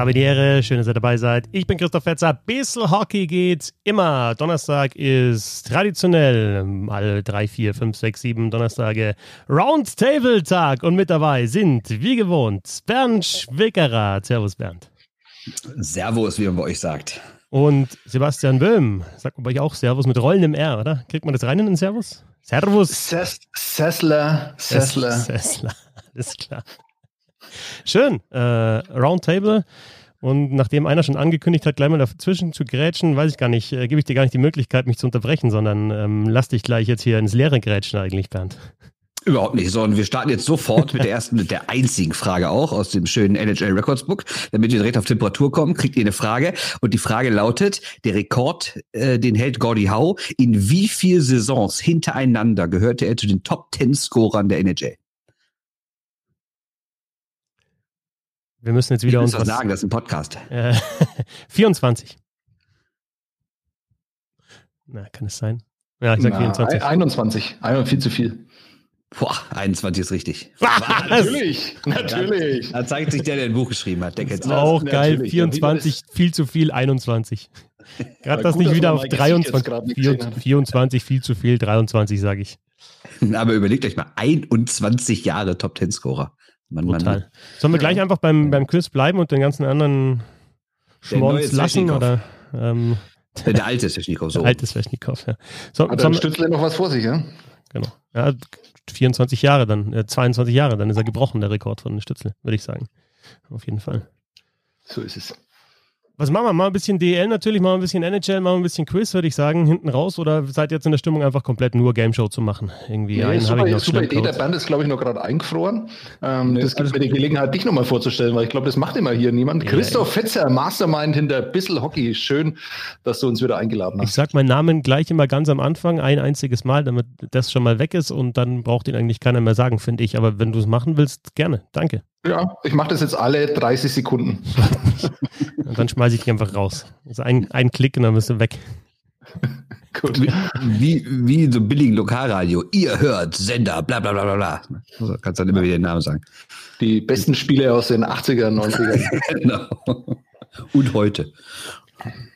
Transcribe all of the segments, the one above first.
Habe die Ehre, schön, dass ihr dabei seid. Ich bin Christoph Fetzer. Bissl Hockey geht immer. Donnerstag ist traditionell alle drei, vier, fünf, sechs, sieben Donnerstage Roundtable-Tag. Und mit dabei sind, wie gewohnt, Bernd Schwickerer. Servus, Bernd. Servus, wie man bei euch sagt. Und Sebastian Böhm. Sagt man bei euch auch Servus mit rollendem R, oder? Kriegt man das rein in den Servus? Servus. Ses Sessler. Sessler. Sessler. Alles klar. Schön. Äh, Roundtable. Und nachdem einer schon angekündigt hat, gleich mal dazwischen zu grätschen, weiß ich gar nicht, äh, gebe ich dir gar nicht die Möglichkeit, mich zu unterbrechen, sondern ähm, lass dich gleich jetzt hier ins Leere grätschen eigentlich, Bernd. Überhaupt nicht, sondern wir starten jetzt sofort mit der ersten, mit der einzigen Frage auch aus dem schönen NHL Records Book. Damit wir direkt auf Temperatur kommen, kriegt ihr eine Frage. Und die Frage lautet, der Rekord, äh, den hält Gordy Howe. In wie viel Saisons hintereinander gehörte er zu den Top 10 Scorern der NHL? Wir müssen jetzt wieder ich uns was sagen, das ist ein Podcast. Äh, 24. Na, kann es sein? Ja, ich sag Na, 24. 21. 21, viel zu viel. Boah, 21 ist richtig. natürlich, natürlich. Da zeigt sich der, der ein Buch geschrieben hat. Der kennt das. Auch geil, 24, viel zu viel, 21. Gerade das nicht wieder auf 23, 24, viel zu viel, 23 sage ich. Aber überlegt euch mal, 21 Jahre Top-10-Scorer. Mann, Brutal. Mann. Sollen wir gleich einfach beim, beim Quiz bleiben und den ganzen anderen Schmonz lassen? Oder, ähm, der alte Svechnikov, so. Der alte Svechnikov, ja. So, Hat der Stützle noch was vor sich, ja? Genau. Ja, 24 Jahre dann, äh, 22 Jahre, dann ist er gebrochen, der Rekord von Stützle, würde ich sagen. Auf jeden Fall. So ist es. Was machen wir? Mal ein bisschen DL natürlich, mal ein bisschen NHL, mal ein bisschen Quiz, würde ich sagen, hinten raus. Oder seid ihr jetzt in der Stimmung, einfach komplett nur Game Show zu machen? Irgendwie nee, einen super, ich noch super Idee. Der Band ist, glaube ich, noch gerade eingefroren. Ähm, nee, das gibt mir die Gelegenheit, dich nochmal vorzustellen, weil ich glaube, das macht immer hier niemand. Ja, Christoph ja. Fetzer, Mastermind hinter Bissel Hockey. Schön, dass du uns wieder eingeladen hast. Ich sag meinen Namen gleich immer ganz am Anfang, ein einziges Mal, damit das schon mal weg ist und dann braucht ihn eigentlich keiner mehr sagen, finde ich. Aber wenn du es machen willst, gerne. Danke. Ja, ich mache das jetzt alle 30 Sekunden. und dann schmeiße ich dich einfach raus. Also ein, ein Klick und dann bist du weg. Gut. Wie, wie so billigen Lokalradio. Ihr hört Sender, bla bla bla bla bla. Also kannst dann immer wieder den Namen sagen. Die besten Spiele aus den 80er, 90er. genau. Und heute.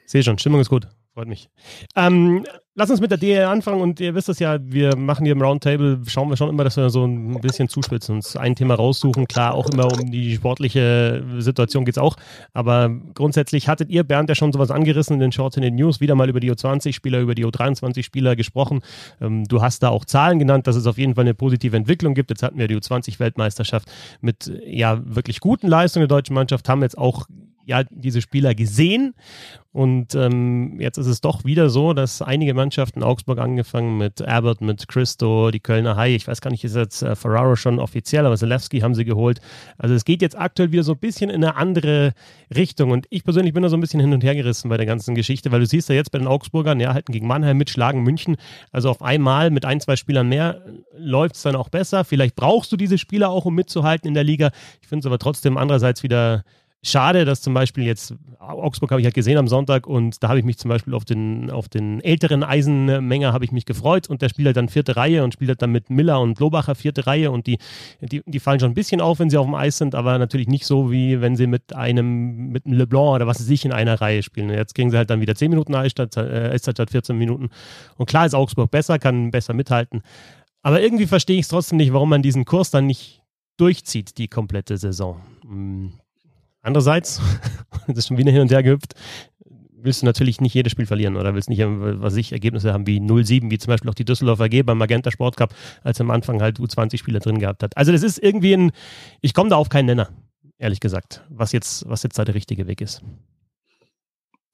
Sehe schon, Stimmung ist gut. Freut mich. Ähm, lass uns mit der DL anfangen und ihr wisst es ja, wir machen hier im Roundtable, schauen wir schon immer, dass wir so ein bisschen zuspitzen, uns ein Thema raussuchen. Klar, auch immer um die sportliche Situation geht es auch, aber grundsätzlich hattet ihr, Bernd, ja schon sowas angerissen in den Shorts in den News, wieder mal über die U20-Spieler, über die U23-Spieler gesprochen. Ähm, du hast da auch Zahlen genannt, dass es auf jeden Fall eine positive Entwicklung gibt. Jetzt hatten wir die U20-Weltmeisterschaft mit ja wirklich guten Leistungen der deutschen Mannschaft, haben jetzt auch ja diese Spieler gesehen. Und ähm, jetzt ist es doch wieder so, dass einige Mannschaften, Augsburg angefangen mit Abbott, mit Christo, die Kölner Hai, ich weiß gar nicht, ist jetzt äh, Ferraro schon offiziell, aber Zelewski haben sie geholt. Also es geht jetzt aktuell wieder so ein bisschen in eine andere Richtung. Und ich persönlich bin da so ein bisschen hin und her gerissen bei der ganzen Geschichte, weil du siehst ja jetzt bei den Augsburgern, ja, halten gegen Mannheim mit, schlagen München. Also auf einmal mit ein, zwei Spielern mehr läuft es dann auch besser. Vielleicht brauchst du diese Spieler auch, um mitzuhalten in der Liga. Ich finde es aber trotzdem andererseits wieder schade, dass zum Beispiel jetzt Augsburg habe ich halt gesehen am Sonntag und da habe ich mich zum Beispiel auf den, auf den älteren Eisenmenger habe ich mich gefreut und der spielt halt dann vierte Reihe und spielt halt dann mit Miller und Blobacher vierte Reihe und die, die, die fallen schon ein bisschen auf, wenn sie auf dem Eis sind, aber natürlich nicht so, wie wenn sie mit einem, mit einem LeBlanc oder was sie sich in einer Reihe spielen. jetzt kriegen sie halt dann wieder 10 Minuten Eiszeit, äh, Eiszeit statt 14 Minuten. Und klar ist Augsburg besser, kann besser mithalten. Aber irgendwie verstehe ich es trotzdem nicht, warum man diesen Kurs dann nicht durchzieht, die komplette Saison. Hm. Andererseits, das ist schon wieder hin und her gehüpft, willst du natürlich nicht jedes Spiel verlieren oder willst nicht, was ich, Ergebnisse haben wie 0-7, wie zum Beispiel auch die Düsseldorfer AG beim Magenta Sport Cup, als am Anfang halt U20-Spieler drin gehabt hat. Also das ist irgendwie ein, ich komme da auf keinen Nenner, ehrlich gesagt, was jetzt, was jetzt da der richtige Weg ist.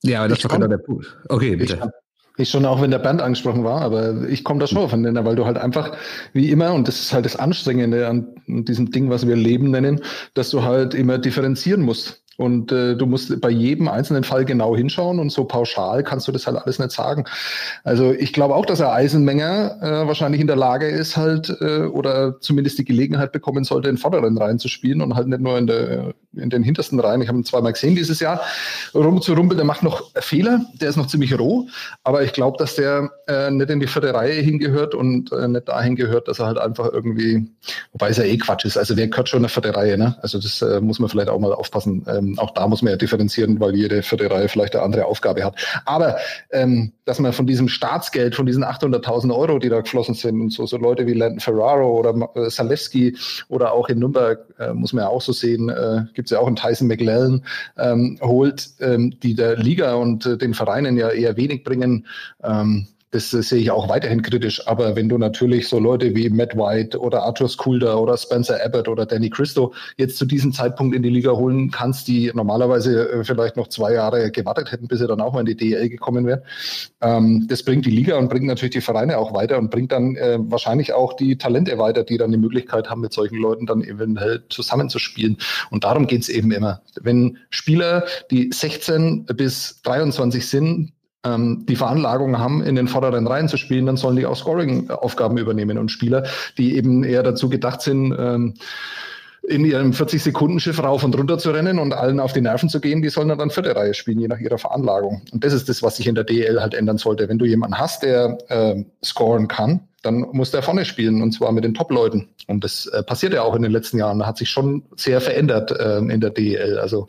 Ja, aber das ist doch genau der Punkt. Okay, bitte. Ich schon, auch wenn der Band angesprochen war, aber ich komme da schon auf einen Nenner, weil du halt einfach, wie immer, und das ist halt das Anstrengende an diesem Ding, was wir Leben nennen, dass du halt immer differenzieren musst. Und äh, du musst bei jedem einzelnen Fall genau hinschauen und so pauschal kannst du das halt alles nicht sagen. Also ich glaube auch, dass er Eisenmenger äh, wahrscheinlich in der Lage ist, halt äh, oder zumindest die Gelegenheit bekommen sollte, in vorderen Reihen zu spielen und halt nicht nur in, der, in den hintersten Reihen. Ich habe ihn zweimal gesehen dieses Jahr, rum zu rumpeln. Der macht noch Fehler, der ist noch ziemlich roh, aber ich glaube, dass der äh, nicht in die vierte Reihe hingehört und äh, nicht dahin gehört, dass er halt einfach irgendwie, wobei es ja eh Quatsch ist. Also wer gehört schon in der vierte Reihe, ne? Also das äh, muss man vielleicht auch mal aufpassen. Ähm, ähm, auch da muss man ja differenzieren, weil jede vierte Reihe vielleicht eine andere Aufgabe hat. Aber ähm, dass man von diesem Staatsgeld, von diesen 800.000 Euro, die da geflossen sind, und so, so Leute wie Landon Ferraro oder äh, Zalewski oder auch in Nürnberg, äh, muss man ja auch so sehen, äh, gibt es ja auch einen Tyson McLellan, ähm, holt, ähm, die der Liga und äh, den Vereinen ja eher wenig bringen. Ähm, das sehe ich auch weiterhin kritisch. Aber wenn du natürlich so Leute wie Matt White oder Arthur Skulder oder Spencer Abbott oder Danny Christo jetzt zu diesem Zeitpunkt in die Liga holen kannst, die normalerweise äh, vielleicht noch zwei Jahre gewartet hätten, bis sie dann auch mal in die DL gekommen wären, ähm, das bringt die Liga und bringt natürlich die Vereine auch weiter und bringt dann äh, wahrscheinlich auch die Talente weiter, die dann die Möglichkeit haben, mit solchen Leuten dann eventuell zusammenzuspielen. Und darum geht's eben immer. Wenn Spieler, die 16 bis 23 sind, ähm, die Veranlagung haben, in den vorderen Reihen zu spielen, dann sollen die auch Scoring-Aufgaben übernehmen. Und Spieler, die eben eher dazu gedacht sind, ähm, in ihrem 40-Sekunden-Schiff rauf und runter zu rennen und allen auf die Nerven zu gehen, die sollen dann vierte Reihe spielen, je nach ihrer Veranlagung. Und das ist das, was sich in der DL halt ändern sollte. Wenn du jemanden hast, der äh, scoren kann, dann muss der vorne spielen und zwar mit den Top-Leuten. Und das äh, passiert ja auch in den letzten Jahren. Da hat sich schon sehr verändert äh, in der DEL. Also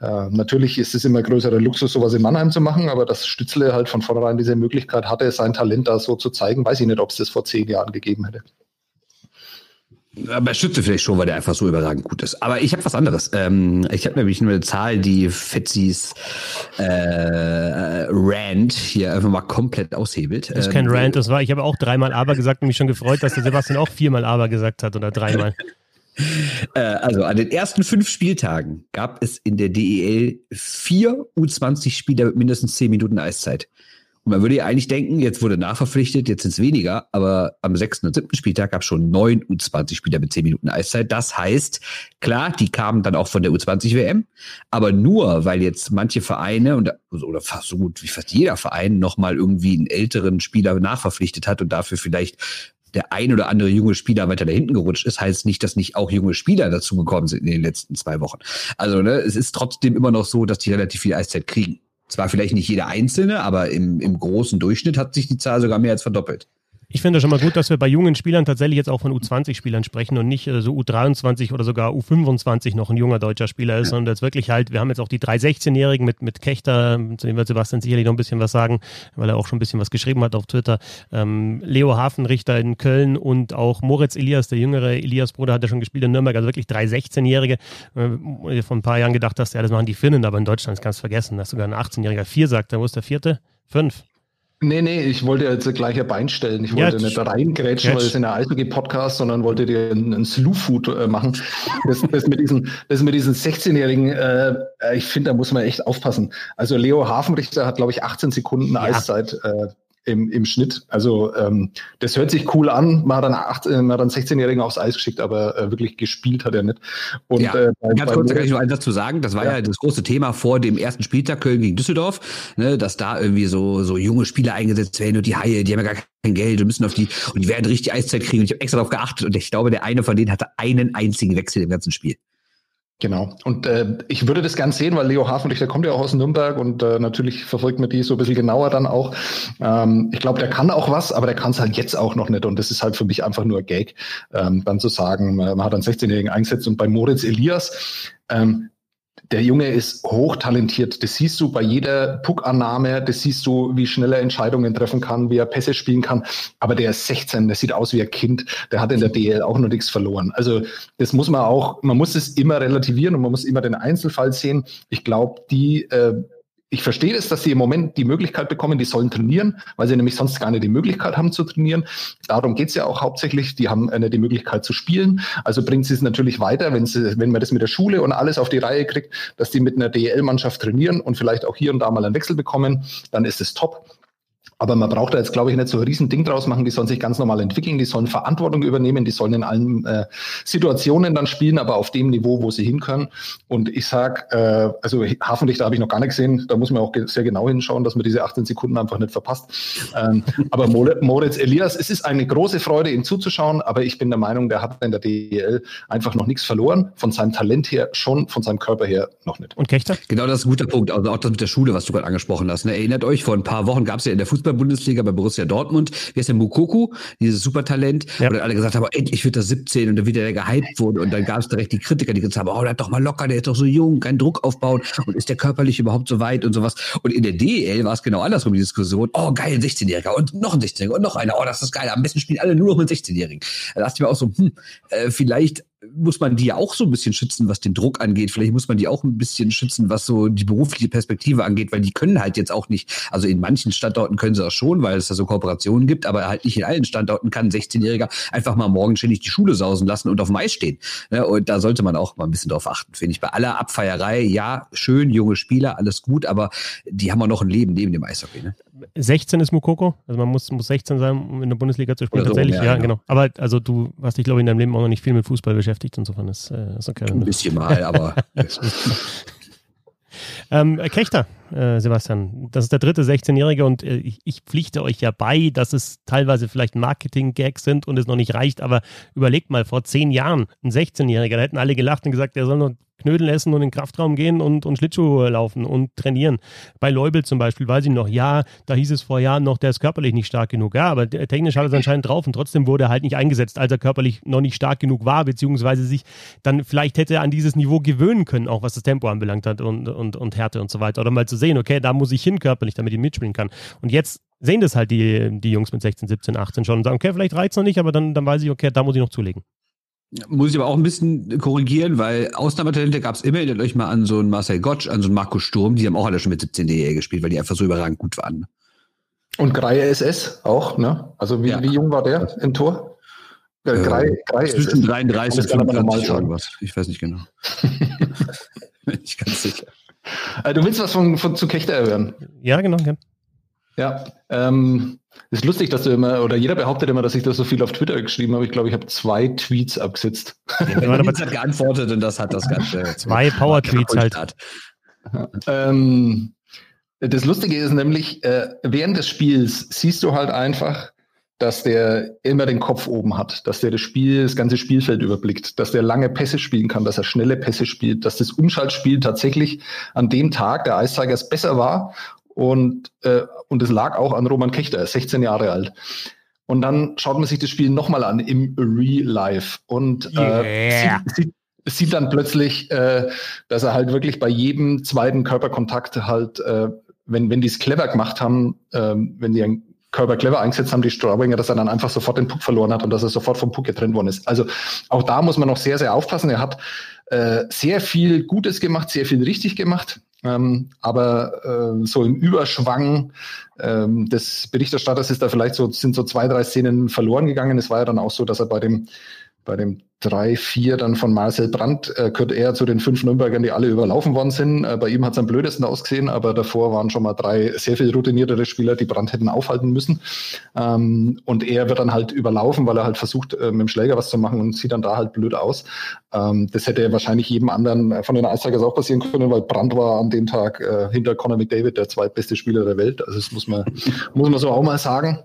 äh, natürlich ist es immer größerer Luxus, sowas in Mannheim zu machen, aber dass Stützle halt von vornherein diese Möglichkeit hatte, sein Talent da so zu zeigen, weiß ich nicht, ob es das vor zehn Jahren gegeben hätte. Aber Stütze vielleicht schon, weil der einfach so überragend gut ist. Aber ich habe was anderes. Ähm, ich habe nämlich nur eine Zahl, die Fetzis äh, Rand hier einfach mal komplett aushebelt. Das ist kein ähm, Rand, das war, ich habe auch dreimal Aber gesagt und mich schon gefreut, dass der Sebastian auch viermal Aber gesagt hat oder dreimal. Äh, also an den ersten fünf Spieltagen gab es in der DEL vier U20-Spieler mit mindestens zehn Minuten Eiszeit. Und man würde ja eigentlich denken, jetzt wurde nachverpflichtet, jetzt sind es weniger, aber am sechsten und siebten Spieltag gab es schon neun U20-Spieler mit zehn Minuten Eiszeit. Das heißt, klar, die kamen dann auch von der U20-WM, aber nur, weil jetzt manche Vereine und oder fast so gut wie fast jeder Verein nochmal irgendwie einen älteren Spieler nachverpflichtet hat und dafür vielleicht der ein oder andere junge Spieler weiter da hinten gerutscht ist, heißt nicht, dass nicht auch junge Spieler dazu gekommen sind in den letzten zwei Wochen. Also ne, es ist trotzdem immer noch so, dass die relativ viel Eiszeit kriegen. Zwar vielleicht nicht jeder Einzelne, aber im, im großen Durchschnitt hat sich die Zahl sogar mehr als verdoppelt. Ich finde schon mal gut, dass wir bei jungen Spielern tatsächlich jetzt auch von U20-Spielern sprechen und nicht äh, so U23 oder sogar U25 noch ein junger deutscher Spieler ist, sondern jetzt wirklich halt, wir haben jetzt auch die drei 16-Jährigen mit, mit Kechter, zu dem wird Sebastian sicherlich noch ein bisschen was sagen, weil er auch schon ein bisschen was geschrieben hat auf Twitter. Ähm, Leo Hafenrichter in Köln und auch Moritz Elias, der jüngere Elias Bruder, hat ja schon gespielt in Nürnberg, also wirklich drei 16-Jährige. Äh, vor ein paar Jahren gedacht hast, ja, das machen die Finnen, aber in Deutschland kannst du vergessen, dass sogar ein 18-Jähriger vier sagt, wo ist der vierte? Fünf. Nee, nee, ich wollte jetzt gleich ein Bein stellen. Ich wollte ja, nicht reingrätschen, weil es in der Eishockey-Podcast, sondern wollte dir einen, einen Slew-Food äh, machen. Das, das, mit diesen, das mit diesen 16-Jährigen, äh, ich finde, da muss man echt aufpassen. Also Leo Hafenrichter hat, glaube ich, 18 Sekunden ja. Eiszeit. Äh, im, im Schnitt. Also ähm, das hört sich cool an. Man hat dann, acht, man hat dann 16-Jährigen aufs Eis geschickt, aber äh, wirklich gespielt hat er nicht. Und, ja, äh, bei, ganz kurz, da kann ich nur einen Satz zu sagen. Das war ja. ja. das große Thema vor dem ersten Spieltag Köln gegen Düsseldorf, ne, dass da irgendwie so, so junge Spieler eingesetzt werden und die Haie, die haben ja gar kein Geld und müssen auf die, und die werden richtig Eiszeit kriegen. Und ich habe extra darauf geachtet und ich glaube, der eine von denen hatte einen einzigen Wechsel im ganzen Spiel. Genau. Und äh, ich würde das gern sehen, weil Leo Hafenrichter kommt ja auch aus Nürnberg und äh, natürlich verfolgt man die so ein bisschen genauer dann auch. Ähm, ich glaube, der kann auch was, aber der kann es halt jetzt auch noch nicht. Und das ist halt für mich einfach nur Gag, ähm, dann zu sagen, man hat einen 16-Jährigen eingesetzt und bei Moritz Elias, ähm, der Junge ist hochtalentiert. Das siehst du bei jeder Puckannahme, das siehst du, wie schnell er Entscheidungen treffen kann, wie er Pässe spielen kann. Aber der ist 16, der sieht aus wie ein Kind. Der hat in der DL auch noch nichts verloren. Also das muss man auch, man muss es immer relativieren und man muss immer den Einzelfall sehen. Ich glaube, die äh, ich verstehe es, dass sie im Moment die Möglichkeit bekommen, die sollen trainieren, weil sie nämlich sonst gar nicht die Möglichkeit haben zu trainieren. Darum geht's ja auch hauptsächlich. Die haben äh, die Möglichkeit zu spielen. Also bringt sie es natürlich weiter, wenn, sie, wenn man das mit der Schule und alles auf die Reihe kriegt, dass die mit einer DL-Mannschaft trainieren und vielleicht auch hier und da mal einen Wechsel bekommen, dann ist es top. Aber man braucht da jetzt, glaube ich, nicht so ein Riesending draus machen. Die sollen sich ganz normal entwickeln, die sollen Verantwortung übernehmen, die sollen in allen äh, Situationen dann spielen, aber auf dem Niveau, wo sie hin können. Und ich sag, äh, also Hafenlichter habe ich noch gar nicht gesehen. Da muss man auch sehr genau hinschauen, dass man diese 18 Sekunden einfach nicht verpasst. Ähm, aber Moritz Elias, es ist eine große Freude, ihm zuzuschauen, aber ich bin der Meinung, der hat in der DEL einfach noch nichts verloren. Von seinem Talent her schon, von seinem Körper her noch nicht. Und Kechter? Genau, das ist ein guter Punkt. Also auch das mit der Schule, was du gerade angesprochen hast. Ne? Erinnert euch, vor ein paar Wochen gab es ja in der Fußball Fußball-Bundesliga bei Borussia Dortmund. Wie heißt der Mukoku, dieses Supertalent, ja. wo dann alle gesagt haben, endlich wird er 17 und dann wieder der gehypt wurde und dann gab es direkt die Kritiker, die gesagt haben, oh, bleib doch mal locker, der ist doch so jung, keinen Druck aufbauen und ist der körperlich überhaupt so weit und sowas. Und in der DEL war es genau andersrum, die Diskussion, oh geil, 16-Jähriger und noch ein 16-Jähriger und noch einer, oh, das ist geil, am besten spielen alle nur noch mit 16-Jährigen. Da dachte ich mir auch so, hm, äh, vielleicht muss man die ja auch so ein bisschen schützen, was den Druck angeht. Vielleicht muss man die auch ein bisschen schützen, was so die berufliche Perspektive angeht, weil die können halt jetzt auch nicht, also in manchen Standorten können sie das schon, weil es da so Kooperationen gibt, aber halt nicht in allen Standorten kann ein 16-Jähriger einfach mal morgen die Schule sausen lassen und auf dem Eis stehen. Ja, und da sollte man auch mal ein bisschen drauf achten, finde ich. Bei aller Abfeierei, ja, schön, junge Spieler, alles gut, aber die haben auch noch ein Leben neben dem Eishockey. Ne? 16 ist Mukoko, also man muss, muss 16 sein, um in der Bundesliga zu spielen, Oder tatsächlich. So, ja, ja, genau. genau. Aber also du hast dich, glaube ich, in deinem Leben auch noch nicht viel mit Fußball beschäftigt, insofern ist, äh, ist okay. Ein bisschen mal, aber. ähm, Kechter, äh, Sebastian, das ist der dritte 16-Jährige und äh, ich, ich, pflichte euch ja bei, dass es teilweise vielleicht Marketing-Gags sind und es noch nicht reicht, aber überlegt mal, vor zehn Jahren, ein 16-Jähriger, da hätten alle gelacht und gesagt, der soll nur Knödel essen und in den Kraftraum gehen und, und Schlittschuh laufen und trainieren. Bei Leubel zum Beispiel weiß ich noch, ja, da hieß es vor Jahren noch, der ist körperlich nicht stark genug. Ja, aber technisch hat er es anscheinend drauf und trotzdem wurde er halt nicht eingesetzt, als er körperlich noch nicht stark genug war, beziehungsweise sich dann vielleicht hätte er an dieses Niveau gewöhnen können, auch was das Tempo anbelangt hat und, und, und Härte und so weiter. Oder mal zu sehen, okay, da muss ich hin körperlich, damit ich mitspielen kann. Und jetzt sehen das halt die, die Jungs mit 16, 17, 18 schon und sagen, okay, vielleicht reizt noch nicht, aber dann, dann weiß ich, okay, da muss ich noch zulegen. Muss ich aber auch ein bisschen korrigieren, weil Ausnahmetalente gab es immer. Erinnert euch mal an so einen Marcel Gottsch, an so einen Markus Sturm. Die haben auch alle schon mit 17 DE gespielt, weil die einfach so überragend gut waren. Und Greie SS auch, ne? Also wie, ja. wie jung war der im Tor? Äh, äh Grei, Grei zwischen 33 und 45 irgendwas. Ich weiß nicht genau. Bin ich ganz sicher. Äh, du willst was von, von zu Kechter hören? Ja, genau. Ja. Ja, ähm, ist lustig, dass du immer, oder jeder behauptet immer, dass ich das so viel auf Twitter geschrieben habe. Ich glaube, ich habe zwei Tweets abgesetzt. Ja, man hat geantwortet und das hat das Ganze. Zwei Power-Tweets halt. Ähm, das Lustige ist nämlich, äh, während des Spiels siehst du halt einfach, dass der immer den Kopf oben hat, dass der das Spiel, das ganze Spielfeld überblickt, dass der lange Pässe spielen kann, dass er schnelle Pässe spielt, dass das Umschaltspiel tatsächlich an dem Tag der Eiszeigers besser war und, äh, und es lag auch an Roman Kechter, 16 Jahre alt. Und dann schaut man sich das Spiel nochmal an im Real Life und äh, yeah. sieht, sieht, sieht, dann plötzlich, äh, dass er halt wirklich bei jedem zweiten Körperkontakt halt, äh, wenn, wenn die es clever gemacht haben, äh, wenn die einen Körper clever eingesetzt haben, die Straubinger, dass er dann einfach sofort den Puck verloren hat und dass er sofort vom Puck getrennt worden ist. Also auch da muss man noch sehr, sehr aufpassen. Er hat äh, sehr viel Gutes gemacht, sehr viel richtig gemacht. Ähm, aber äh, so im Überschwang ähm, des Berichterstatters ist da vielleicht so, sind so zwei, drei Szenen verloren gegangen. Es war ja dann auch so, dass er bei dem, bei dem 3-4 dann von Marcel Brandt äh, gehört er zu den fünf Nürnbergern, die alle überlaufen worden sind. Äh, bei ihm hat es am blödesten ausgesehen, aber davor waren schon mal drei sehr viel routiniertere Spieler, die Brandt hätten aufhalten müssen. Ähm, und er wird dann halt überlaufen, weil er halt versucht, äh, mit dem Schläger was zu machen und sieht dann da halt blöd aus. Ähm, das hätte wahrscheinlich jedem anderen von den Eistigers auch passieren können, weil Brandt war an dem Tag äh, hinter Conor McDavid der zweitbeste Spieler der Welt. Also das muss man, muss man so auch mal sagen.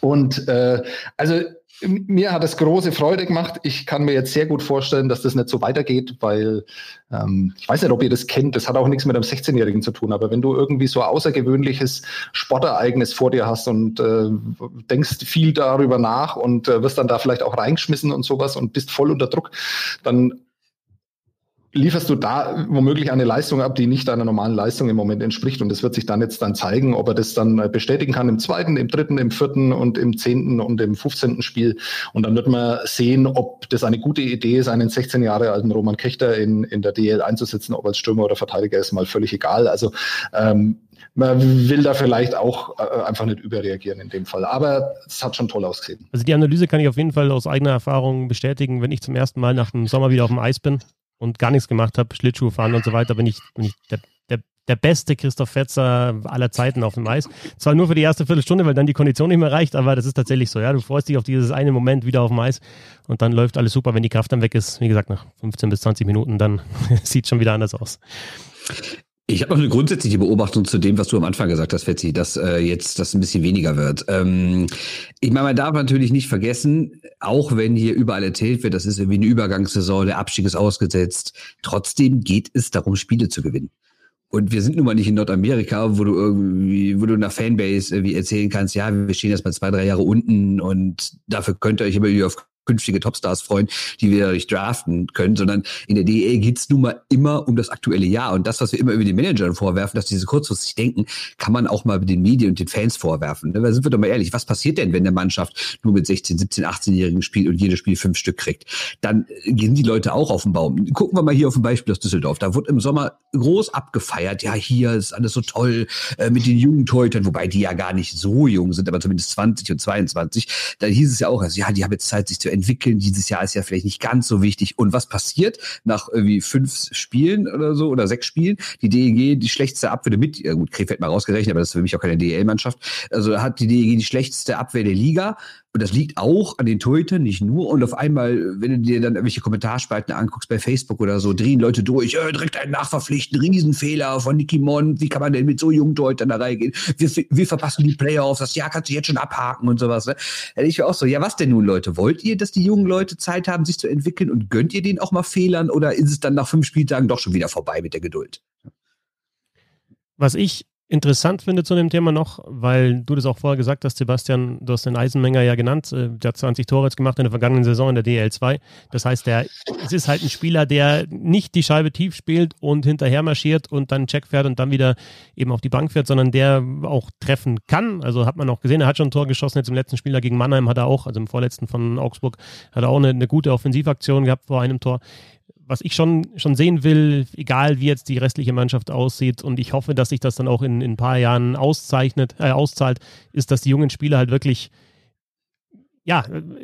Und äh, also mir hat es große Freude gemacht. Ich kann mir jetzt sehr gut vorstellen, dass das nicht so weitergeht, weil ähm, ich weiß nicht, ob ihr das kennt. Das hat auch nichts mit einem 16-Jährigen zu tun. Aber wenn du irgendwie so außergewöhnliches Sportereignis vor dir hast und äh, denkst viel darüber nach und äh, wirst dann da vielleicht auch reingeschmissen und sowas und bist voll unter Druck, dann lieferst du da womöglich eine Leistung ab, die nicht deiner normalen Leistung im Moment entspricht. Und es wird sich dann jetzt dann zeigen, ob er das dann äh, bestätigen kann im zweiten, im dritten, im vierten und im zehnten und im fünfzehnten Spiel. Und dann wird man sehen, ob das eine gute Idee ist, einen 16 Jahre alten Roman Kechter in, in der DL einzusetzen, ob als Stürmer oder Verteidiger ist mal völlig egal. Also ähm, man will da vielleicht auch äh, einfach nicht überreagieren in dem Fall. Aber es hat schon toll ausgesehen. Also die Analyse kann ich auf jeden Fall aus eigener Erfahrung bestätigen, wenn ich zum ersten Mal nach dem Sommer wieder auf dem Eis bin und gar nichts gemacht habe, Schlittschuh fahren und so weiter, bin ich, bin ich der, der, der beste Christoph Fetzer aller Zeiten auf dem Eis. Zwar nur für die erste Viertelstunde, weil dann die Kondition nicht mehr reicht, aber das ist tatsächlich so. Ja, du freust dich auf dieses eine Moment wieder auf dem Eis und dann läuft alles super, wenn die Kraft dann weg ist. Wie gesagt, nach 15 bis 20 Minuten, dann sieht schon wieder anders aus. Ich habe noch eine grundsätzliche Beobachtung zu dem, was du am Anfang gesagt hast, Fetzi, dass äh, jetzt das ein bisschen weniger wird. Ähm, ich meine, man darf natürlich nicht vergessen, auch wenn hier überall erzählt wird, das ist irgendwie eine Übergangssaison, der Abstieg ist ausgesetzt, trotzdem geht es darum, Spiele zu gewinnen. Und wir sind nun mal nicht in Nordamerika, wo du irgendwie, wo du nach Fanbase irgendwie erzählen kannst, ja, wir stehen erst mal zwei, drei Jahre unten und dafür könnt ihr euch aber auf künftige Topstars freuen, die wir dadurch draften können, sondern in der DEL geht's nun mal immer um das aktuelle Jahr. Und das, was wir immer über den Managern vorwerfen, dass diese kurzfristig denken, kann man auch mal den Medien und den Fans vorwerfen. Da sind wir doch mal ehrlich, was passiert denn, wenn der Mannschaft nur mit 16, 17, 18-Jährigen spielt und jedes Spiel fünf Stück kriegt? Dann gehen die Leute auch auf den Baum. Gucken wir mal hier auf ein Beispiel aus Düsseldorf. Da wurde im Sommer groß abgefeiert. Ja, hier ist alles so toll äh, mit den jungen Torhütern, wobei die ja gar nicht so jung sind, aber zumindest 20 und 22. Da hieß es ja auch, also ja, die haben jetzt Zeit, sich zu entwickeln. Dieses Jahr ist ja vielleicht nicht ganz so wichtig. Und was passiert nach irgendwie fünf Spielen oder so oder sechs Spielen? Die DEG die schlechteste Abwehr mit, ja gut, Krefeld mal rausgerechnet, aber das ist für mich auch keine DEL-Mannschaft. Also hat die DEG die schlechteste Abwehr der Liga und das liegt auch an den Torhütern, nicht nur. Und auf einmal, wenn du dir dann irgendwelche Kommentarspalten anguckst bei Facebook oder so, drehen Leute durch, äh, direkt einen Nachverpflichten, Riesenfehler von Nicky Mond, wie kann man denn mit so jungen Torhütern da reingehen? Wir, wir verpassen die Playoffs, das Jahr kannst du jetzt schon abhaken und sowas. Ne? Ich war auch so, ja, was denn nun, Leute? Wollt ihr, dass die jungen Leute Zeit haben, sich zu entwickeln und gönnt ihr denen auch mal Fehlern oder ist es dann nach fünf Spieltagen doch schon wieder vorbei mit der Geduld? Was ich interessant finde zu dem Thema noch, weil du das auch vorher gesagt hast, Sebastian, du hast den Eisenmenger ja genannt, äh, der hat 20 Tore jetzt gemacht in der vergangenen Saison in der DL2. Das heißt, der, es ist halt ein Spieler, der nicht die Scheibe tief spielt und hinterher marschiert und dann Check fährt und dann wieder eben auf die Bank fährt, sondern der auch treffen kann. Also hat man auch gesehen, er hat schon ein Tor geschossen jetzt im letzten Spieler gegen Mannheim hat er auch, also im vorletzten von Augsburg, hat er auch eine, eine gute Offensivaktion gehabt vor einem Tor was ich schon, schon sehen will, egal wie jetzt die restliche Mannschaft aussieht, und ich hoffe, dass sich das dann auch in, in ein paar Jahren auszeichnet, äh, auszahlt, ist, dass die jungen Spieler halt wirklich ja,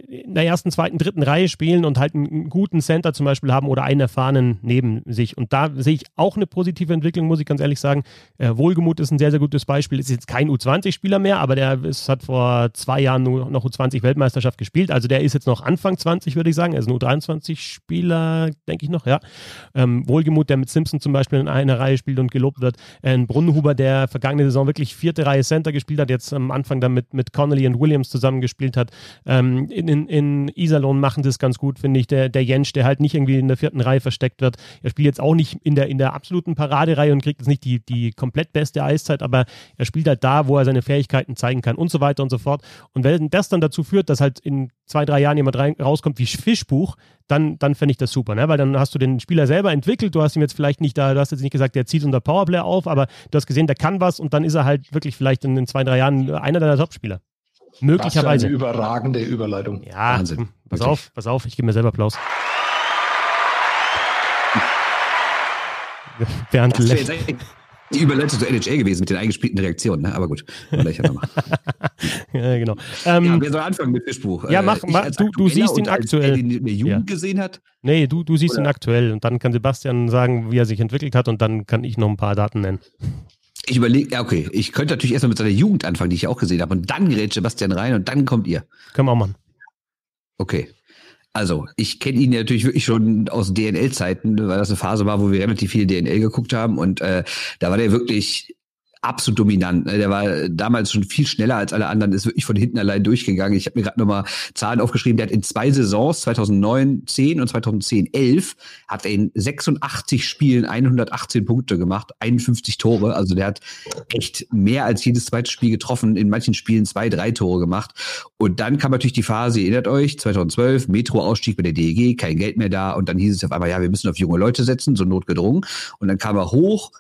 in der ersten, zweiten, dritten Reihe spielen und halt einen guten Center zum Beispiel haben oder einen erfahrenen neben sich. Und da sehe ich auch eine positive Entwicklung, muss ich ganz ehrlich sagen. Äh, Wohlgemut ist ein sehr, sehr gutes Beispiel. Ist jetzt kein U20-Spieler mehr, aber der ist, hat vor zwei Jahren nur noch U20-Weltmeisterschaft gespielt. Also der ist jetzt noch Anfang 20, würde ich sagen. Er ist ein U23-Spieler, denke ich noch, ja. Ähm, Wohlgemut, der mit Simpson zum Beispiel in einer Reihe spielt und gelobt wird. Äh, ein Brunnenhuber, der vergangene Saison wirklich vierte Reihe Center gespielt hat, jetzt am Anfang dann mit, mit Connolly und Williams zusammengespielt hat. Ähm, in, in, Iserlohn machen das ganz gut, finde ich. Der, der Jensch, der halt nicht irgendwie in der vierten Reihe versteckt wird. Er spielt jetzt auch nicht in der, in der absoluten Paradereihe und kriegt jetzt nicht die, die komplett beste Eiszeit, aber er spielt halt da, wo er seine Fähigkeiten zeigen kann und so weiter und so fort. Und wenn das dann dazu führt, dass halt in zwei, drei Jahren jemand rein, rauskommt wie Fischbuch, dann, dann fände ich das super, ne? Weil dann hast du den Spieler selber entwickelt, du hast ihm jetzt vielleicht nicht da, du hast jetzt nicht gesagt, der zieht unter Powerplay auf, aber du hast gesehen, der kann was und dann ist er halt wirklich vielleicht in, in zwei, drei Jahren einer deiner Topspieler. Möglicherweise. eine überragende Überleitung. Ja, Wahnsinn. Hm, pass Wirklich. auf, pass auf, ich gebe mir selber Applaus. Bernd lässt. Die Überleitung zur NHL gewesen mit den eingespielten Reaktionen, ne? aber gut. ja, genau. Ähm, ja, wer soll anfangen mit Fischbuch? Ja, mach, äh, mach du, du siehst ihn aktuell. Als, den der Jugend ja. gesehen hat? Nee, du, du siehst Oder? ihn aktuell und dann kann Sebastian sagen, wie er sich entwickelt hat und dann kann ich noch ein paar Daten nennen. Ich überlege, ja, okay, ich könnte natürlich erstmal mit seiner Jugend anfangen, die ich auch gesehen habe. Und dann gerät Sebastian rein und dann kommt ihr. Können wir auch machen. Okay. Also, ich kenne ihn natürlich wirklich schon aus DNL-Zeiten, weil das eine Phase war, wo wir relativ viel DNL geguckt haben. Und äh, da war der wirklich absolut dominant. Ne? Der war damals schon viel schneller als alle anderen, ist wirklich von hinten allein durchgegangen. Ich habe mir gerade nochmal Zahlen aufgeschrieben. Der hat in zwei Saisons, 2009, 10 und 2010, 11, hat er in 86 Spielen 118 Punkte gemacht, 51 Tore. Also der hat echt mehr als jedes zweite Spiel getroffen, in manchen Spielen zwei, drei Tore gemacht. Und dann kam natürlich die Phase, ihr erinnert euch, 2012, Metro-Ausstieg bei der DEG, kein Geld mehr da. Und dann hieß es auf einmal, ja, wir müssen auf junge Leute setzen, so notgedrungen. Und dann kam er hoch,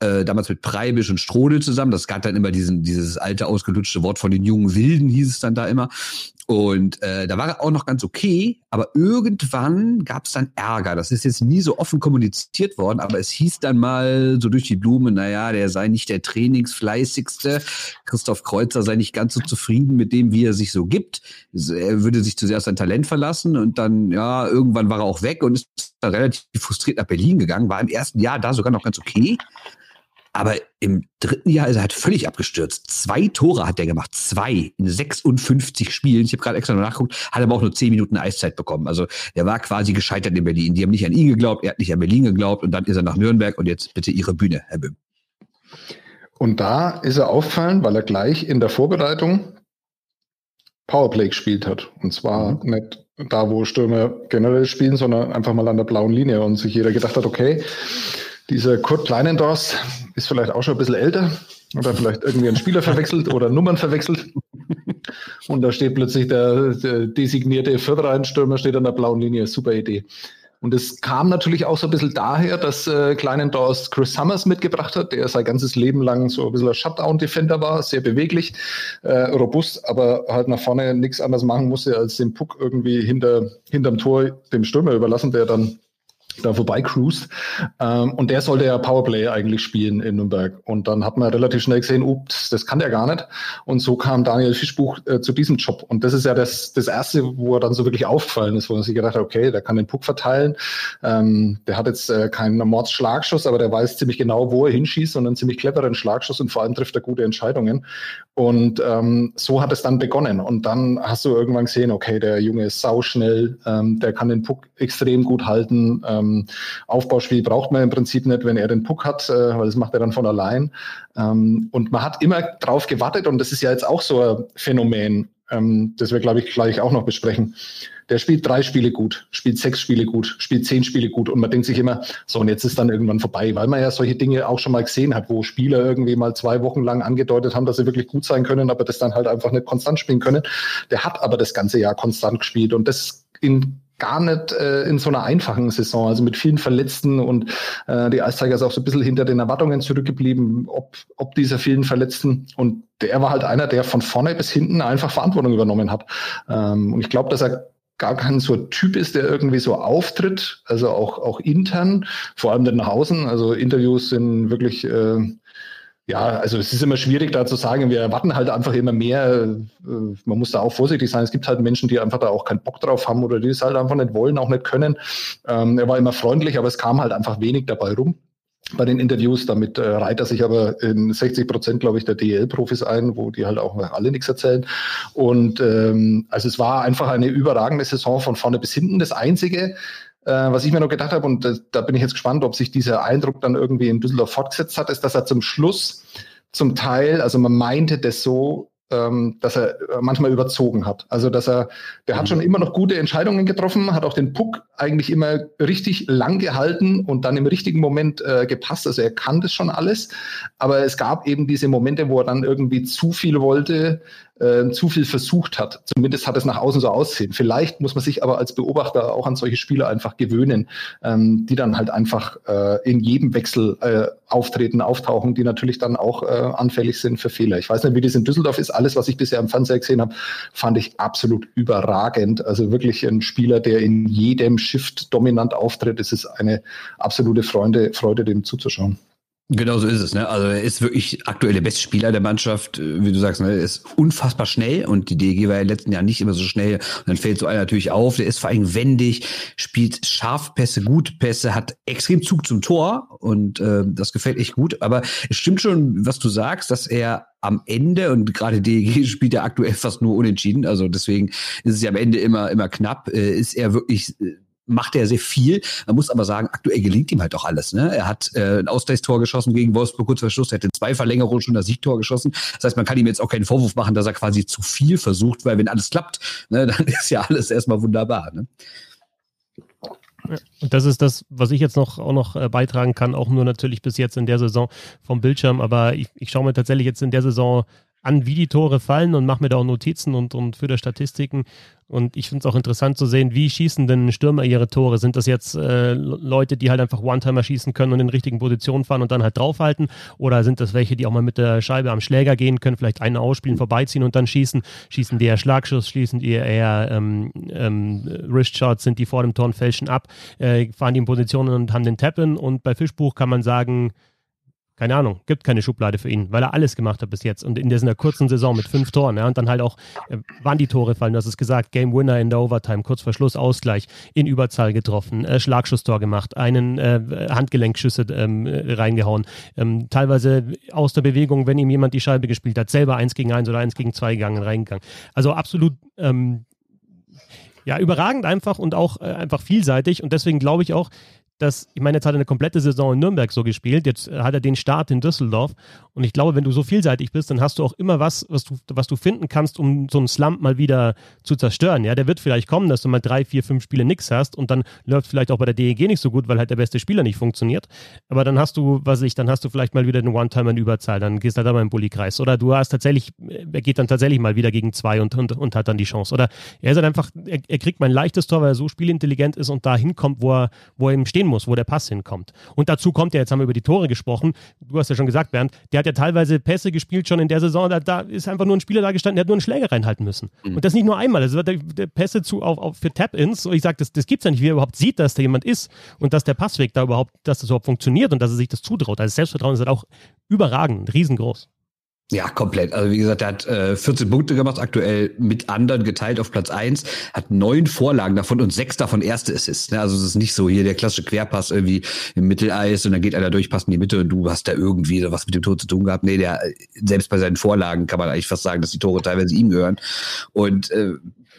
äh, damals mit Preibisch und Strodel zusammen. Das gab dann immer diesen, dieses alte, ausgelutschte Wort von den jungen Wilden, hieß es dann da immer. Und äh, da war er auch noch ganz okay, aber irgendwann gab es dann Ärger. Das ist jetzt nie so offen kommuniziert worden, aber es hieß dann mal so durch die Blume, naja, der sei nicht der trainingsfleißigste. Christoph Kreuzer sei nicht ganz so zufrieden mit dem, wie er sich so gibt. Er würde sich zu sehr auf sein Talent verlassen und dann, ja, irgendwann war er auch weg und ist dann relativ frustriert nach Berlin gegangen, war im ersten Jahr da sogar noch ganz okay. Aber im dritten Jahr ist er halt völlig abgestürzt. Zwei Tore hat er gemacht. Zwei in 56 Spielen. Ich habe gerade extra noch nachgeguckt, hat aber auch nur 10 Minuten Eiszeit bekommen. Also er war quasi gescheitert in Berlin. Die haben nicht an ihn geglaubt, er hat nicht an Berlin geglaubt und dann ist er nach Nürnberg und jetzt bitte Ihre Bühne, Herr Böhm. Und da ist er auffallen, weil er gleich in der Vorbereitung Powerplay gespielt hat. Und zwar mhm. nicht da, wo Stürmer generell spielen, sondern einfach mal an der blauen Linie und sich jeder gedacht hat, okay, Dieser Kurt Kleinendorst ist vielleicht auch schon ein bisschen älter oder vielleicht irgendwie einen Spieler verwechselt oder Nummern verwechselt. Und da steht plötzlich der, der designierte Fördereinstürmer steht an der blauen Linie. Super Idee. Und es kam natürlich auch so ein bisschen daher, dass äh, Kleinendorst Chris Summers mitgebracht hat, der sein ganzes Leben lang so ein bisschen ein Shutdown-Defender war, sehr beweglich, äh, robust, aber halt nach vorne nichts anderes machen musste, als den Puck irgendwie hinter, hinterm Tor dem Stürmer überlassen, der dann da vorbei cruised. Ähm, und der sollte ja Powerplay eigentlich spielen in Nürnberg. Und dann hat man relativ schnell gesehen, ups, das kann der gar nicht. Und so kam Daniel Fischbuch äh, zu diesem Job. Und das ist ja das, das Erste, wo er dann so wirklich aufgefallen ist, wo man sich gedacht hat, okay, der kann den Puck verteilen. Ähm, der hat jetzt äh, keinen Mordsschlagschuss, aber der weiß ziemlich genau, wo er hinschießt und einen ziemlich cleveren Schlagschuss und vor allem trifft er gute Entscheidungen. Und ähm, so hat es dann begonnen. Und dann hast du irgendwann gesehen, okay, der Junge ist sauschnell, ähm, der kann den Puck extrem gut halten. Ähm, Aufbauspiel braucht man im Prinzip nicht, wenn er den Puck hat, äh, weil das macht er dann von allein. Ähm, und man hat immer drauf gewartet, und das ist ja jetzt auch so ein Phänomen, ähm, das wir, glaube ich, gleich auch noch besprechen. Der spielt drei Spiele gut, spielt sechs Spiele gut, spielt zehn Spiele gut und man denkt sich immer, so und jetzt ist dann irgendwann vorbei, weil man ja solche Dinge auch schon mal gesehen hat, wo Spieler irgendwie mal zwei Wochen lang angedeutet haben, dass sie wirklich gut sein können, aber das dann halt einfach nicht konstant spielen können. Der hat aber das ganze Jahr konstant gespielt und das in gar nicht äh, in so einer einfachen Saison, also mit vielen Verletzten und äh, die Eiszeiger ist auch so ein bisschen hinter den Erwartungen zurückgeblieben, ob, ob dieser vielen Verletzten. Und der war halt einer, der von vorne bis hinten einfach Verantwortung übernommen hat. Ähm, und ich glaube, dass er gar kein so Typ ist, der irgendwie so auftritt, also auch, auch intern, vor allem dann nach außen. Also Interviews sind wirklich äh, ja, also es ist immer schwierig da zu sagen, wir erwarten halt einfach immer mehr. Äh, man muss da auch vorsichtig sein. Es gibt halt Menschen, die einfach da auch keinen Bock drauf haben oder die es halt einfach nicht wollen, auch nicht können. Ähm, er war immer freundlich, aber es kam halt einfach wenig dabei rum bei den Interviews. Damit äh, reiht er sich aber in 60 Prozent, glaube ich, der DL-Profis ein, wo die halt auch alle nichts erzählen. Und ähm, also es war einfach eine überragende Saison von vorne bis hinten. Das Einzige, äh, was ich mir noch gedacht habe, und äh, da bin ich jetzt gespannt, ob sich dieser Eindruck dann irgendwie in Düsseldorf fortgesetzt hat, ist, dass er zum Schluss zum Teil, also man meinte das so, ähm, dass er äh, manchmal überzogen hat. Also dass er, der hat mhm. schon immer noch gute Entscheidungen getroffen, hat auch den Puck eigentlich immer richtig lang gehalten und dann im richtigen Moment äh, gepasst. Also er kann das schon alles, aber es gab eben diese Momente, wo er dann irgendwie zu viel wollte, äh, zu viel versucht hat. Zumindest hat es nach außen so aussehen. Vielleicht muss man sich aber als Beobachter auch an solche Spieler einfach gewöhnen, ähm, die dann halt einfach äh, in jedem Wechsel äh, auftreten, auftauchen, die natürlich dann auch äh, anfällig sind für Fehler. Ich weiß nicht, wie das in Düsseldorf ist. Alles, was ich bisher im Fernseher gesehen habe, fand ich absolut überragend. Also wirklich ein Spieler, der in jedem Shift dominant auftritt. Es ist eine absolute Freude, Freude, dem zuzuschauen. Genau so ist es. Ne? Also er ist wirklich aktuell der beste Spieler der Mannschaft, äh, wie du sagst. Ne? Er ist unfassbar schnell und die DG war ja in den letzten Jahren nicht immer so schnell. Und dann fällt so einer natürlich auf. Der ist vor allem wendig, spielt scharf Pässe, gute Pässe, hat extrem Zug zum Tor und äh, das gefällt echt gut. Aber es stimmt schon, was du sagst, dass er am Ende und gerade DEG spielt ja aktuell fast nur unentschieden. Also deswegen ist es ja am Ende immer immer knapp. Äh, ist er wirklich äh, macht er sehr viel. Man muss aber sagen, aktuell gelingt ihm halt auch alles. Ne? Er hat äh, ein Ausgleichstor geschossen gegen Wolfsburg kurz vor Schluss. Er hätte zwei Verlängerungen schon das Siegtor geschossen. Das heißt, man kann ihm jetzt auch keinen Vorwurf machen, dass er quasi zu viel versucht, weil wenn alles klappt, ne, dann ist ja alles erstmal wunderbar. Ne? Und das ist das, was ich jetzt noch auch noch äh, beitragen kann, auch nur natürlich bis jetzt in der Saison vom Bildschirm. Aber ich, ich schaue mir tatsächlich jetzt in der Saison an, wie die Tore fallen und mache mir da auch Notizen und, und führe Statistiken. Und ich finde es auch interessant zu sehen, wie schießen denn Stürmer ihre Tore? Sind das jetzt äh, Leute, die halt einfach One-Timer schießen können und in richtigen Positionen fahren und dann halt draufhalten? Oder sind das welche, die auch mal mit der Scheibe am Schläger gehen können, vielleicht einen ausspielen, vorbeiziehen und dann schießen? Schießen die eher Schlagschuss, schießen die eher ähm, ähm, Wristshots, sind die vor dem Tor und fälschen ab, äh, fahren die in Positionen und haben den Tap-In? Und bei Fischbuch kann man sagen, keine Ahnung, gibt keine Schublade für ihn, weil er alles gemacht hat bis jetzt. Und in dieser kurzen Saison mit fünf Toren, ja, und dann halt auch, äh, wann die Tore fallen, du hast es gesagt, Game Winner in der Overtime, kurz vor Schluss Ausgleich, in Überzahl getroffen, äh, Schlagschusstor gemacht, einen äh, Handgelenkschüsse ähm, reingehauen, ähm, teilweise aus der Bewegung, wenn ihm jemand die Scheibe gespielt hat, selber eins gegen eins oder eins gegen zwei gegangen, reingegangen. Also absolut ähm, ja, überragend einfach und auch äh, einfach vielseitig. Und deswegen glaube ich auch, dass, ich meine, jetzt hat er eine komplette Saison in Nürnberg so gespielt, jetzt hat er den Start in Düsseldorf Und ich glaube, wenn du so vielseitig bist, dann hast du auch immer was, was du, was du finden kannst, um so einen Slump mal wieder zu zerstören. Ja, der wird vielleicht kommen, dass du mal drei, vier, fünf Spiele nix hast und dann läuft vielleicht auch bei der DEG nicht so gut, weil halt der beste Spieler nicht funktioniert. Aber dann hast du, was ich, dann hast du vielleicht mal wieder einen One-Timer in Überzahl, dann gehst du halt aber im Bulli-Kreis. Oder du hast tatsächlich, er geht dann tatsächlich mal wieder gegen zwei und, und, und hat dann die Chance. Oder er ist halt einfach, er, er kriegt mein leichtes Tor, weil er so spielintelligent ist und da hinkommt, wo er, wo er eben stehen muss, wo der Pass hinkommt. Und dazu kommt ja, jetzt haben wir über die Tore gesprochen, du hast ja schon gesagt, Bernd, der hat ja teilweise Pässe gespielt schon in der Saison, da, da ist einfach nur ein Spieler da gestanden, der hat nur einen Schläger reinhalten müssen. Mhm. Und das nicht nur einmal, also der, der Pässe zu, auf, auf, für Tap-Ins und ich sage, das, das gibt es ja nicht, wie er überhaupt sieht, dass da jemand ist und dass der Passweg da überhaupt, dass das überhaupt funktioniert und dass er sich das zutraut. Also Selbstvertrauen ist halt auch überragend, riesengroß. Ja, komplett. Also wie gesagt, er hat äh, 14 Punkte gemacht, aktuell mit anderen geteilt auf Platz eins, hat neun Vorlagen davon und sechs davon erste Assists. Ne? Also es ist nicht so hier der klassische Querpass irgendwie im Mitteleis und dann geht einer durch, passt in die Mitte und du hast da irgendwie was mit dem Tor zu tun gehabt. Nee, der selbst bei seinen Vorlagen kann man eigentlich fast sagen, dass die Tore teilweise ihm gehören. Und äh,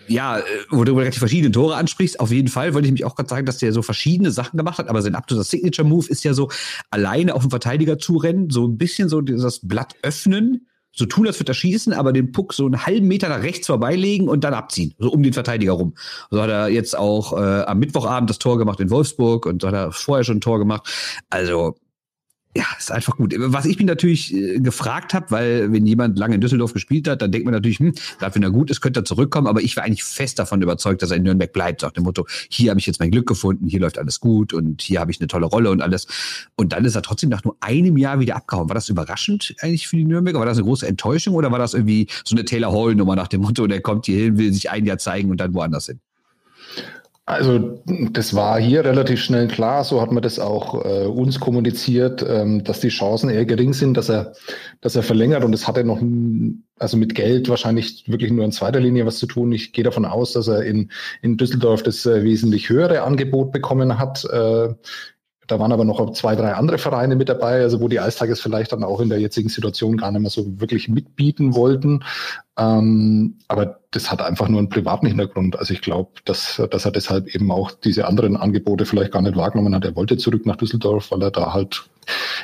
ja, äh, wo du die verschiedenen Tore ansprichst, auf jeden Fall wollte ich mich auch gerade sagen, dass der so verschiedene Sachen gemacht hat, aber sein absoluter Signature-Move ist ja so, alleine auf den Verteidiger zu rennen, so ein bisschen so das Blatt öffnen, so tun, als würde er schießen, aber den Puck so einen halben Meter nach rechts vorbeilegen und dann abziehen, so um den Verteidiger rum. So hat er jetzt auch äh, am Mittwochabend das Tor gemacht in Wolfsburg und so hat er vorher schon ein Tor gemacht. Also ja, ist einfach gut. Was ich mich natürlich äh, gefragt habe, weil wenn jemand lange in Düsseldorf gespielt hat, dann denkt man natürlich, hm, gerade wenn er gut ist, könnte er zurückkommen. Aber ich war eigentlich fest davon überzeugt, dass er in Nürnberg bleibt. Nach dem Motto, hier habe ich jetzt mein Glück gefunden, hier läuft alles gut und hier habe ich eine tolle Rolle und alles. Und dann ist er trotzdem nach nur einem Jahr wieder abgehauen. War das überraschend eigentlich für die Nürnberger? War das eine große Enttäuschung oder war das irgendwie so eine Taylor Hall-Nummer nach dem Motto, der kommt hier hin, will sich ein Jahr zeigen und dann woanders hin? Also das war hier relativ schnell klar, so hat man das auch äh, uns kommuniziert, ähm, dass die Chancen eher gering sind, dass er, dass er verlängert und es hat er noch, also mit Geld wahrscheinlich wirklich nur in zweiter Linie was zu tun. Ich gehe davon aus, dass er in, in Düsseldorf das äh, wesentlich höhere Angebot bekommen hat. Äh, da waren aber noch zwei, drei andere Vereine mit dabei, also wo die Eistagers vielleicht dann auch in der jetzigen Situation gar nicht mehr so wirklich mitbieten wollten. Ähm, aber das hat einfach nur einen privaten Hintergrund. Also ich glaube, dass, dass er deshalb eben auch diese anderen Angebote vielleicht gar nicht wahrgenommen hat. Er wollte zurück nach Düsseldorf, weil er da halt,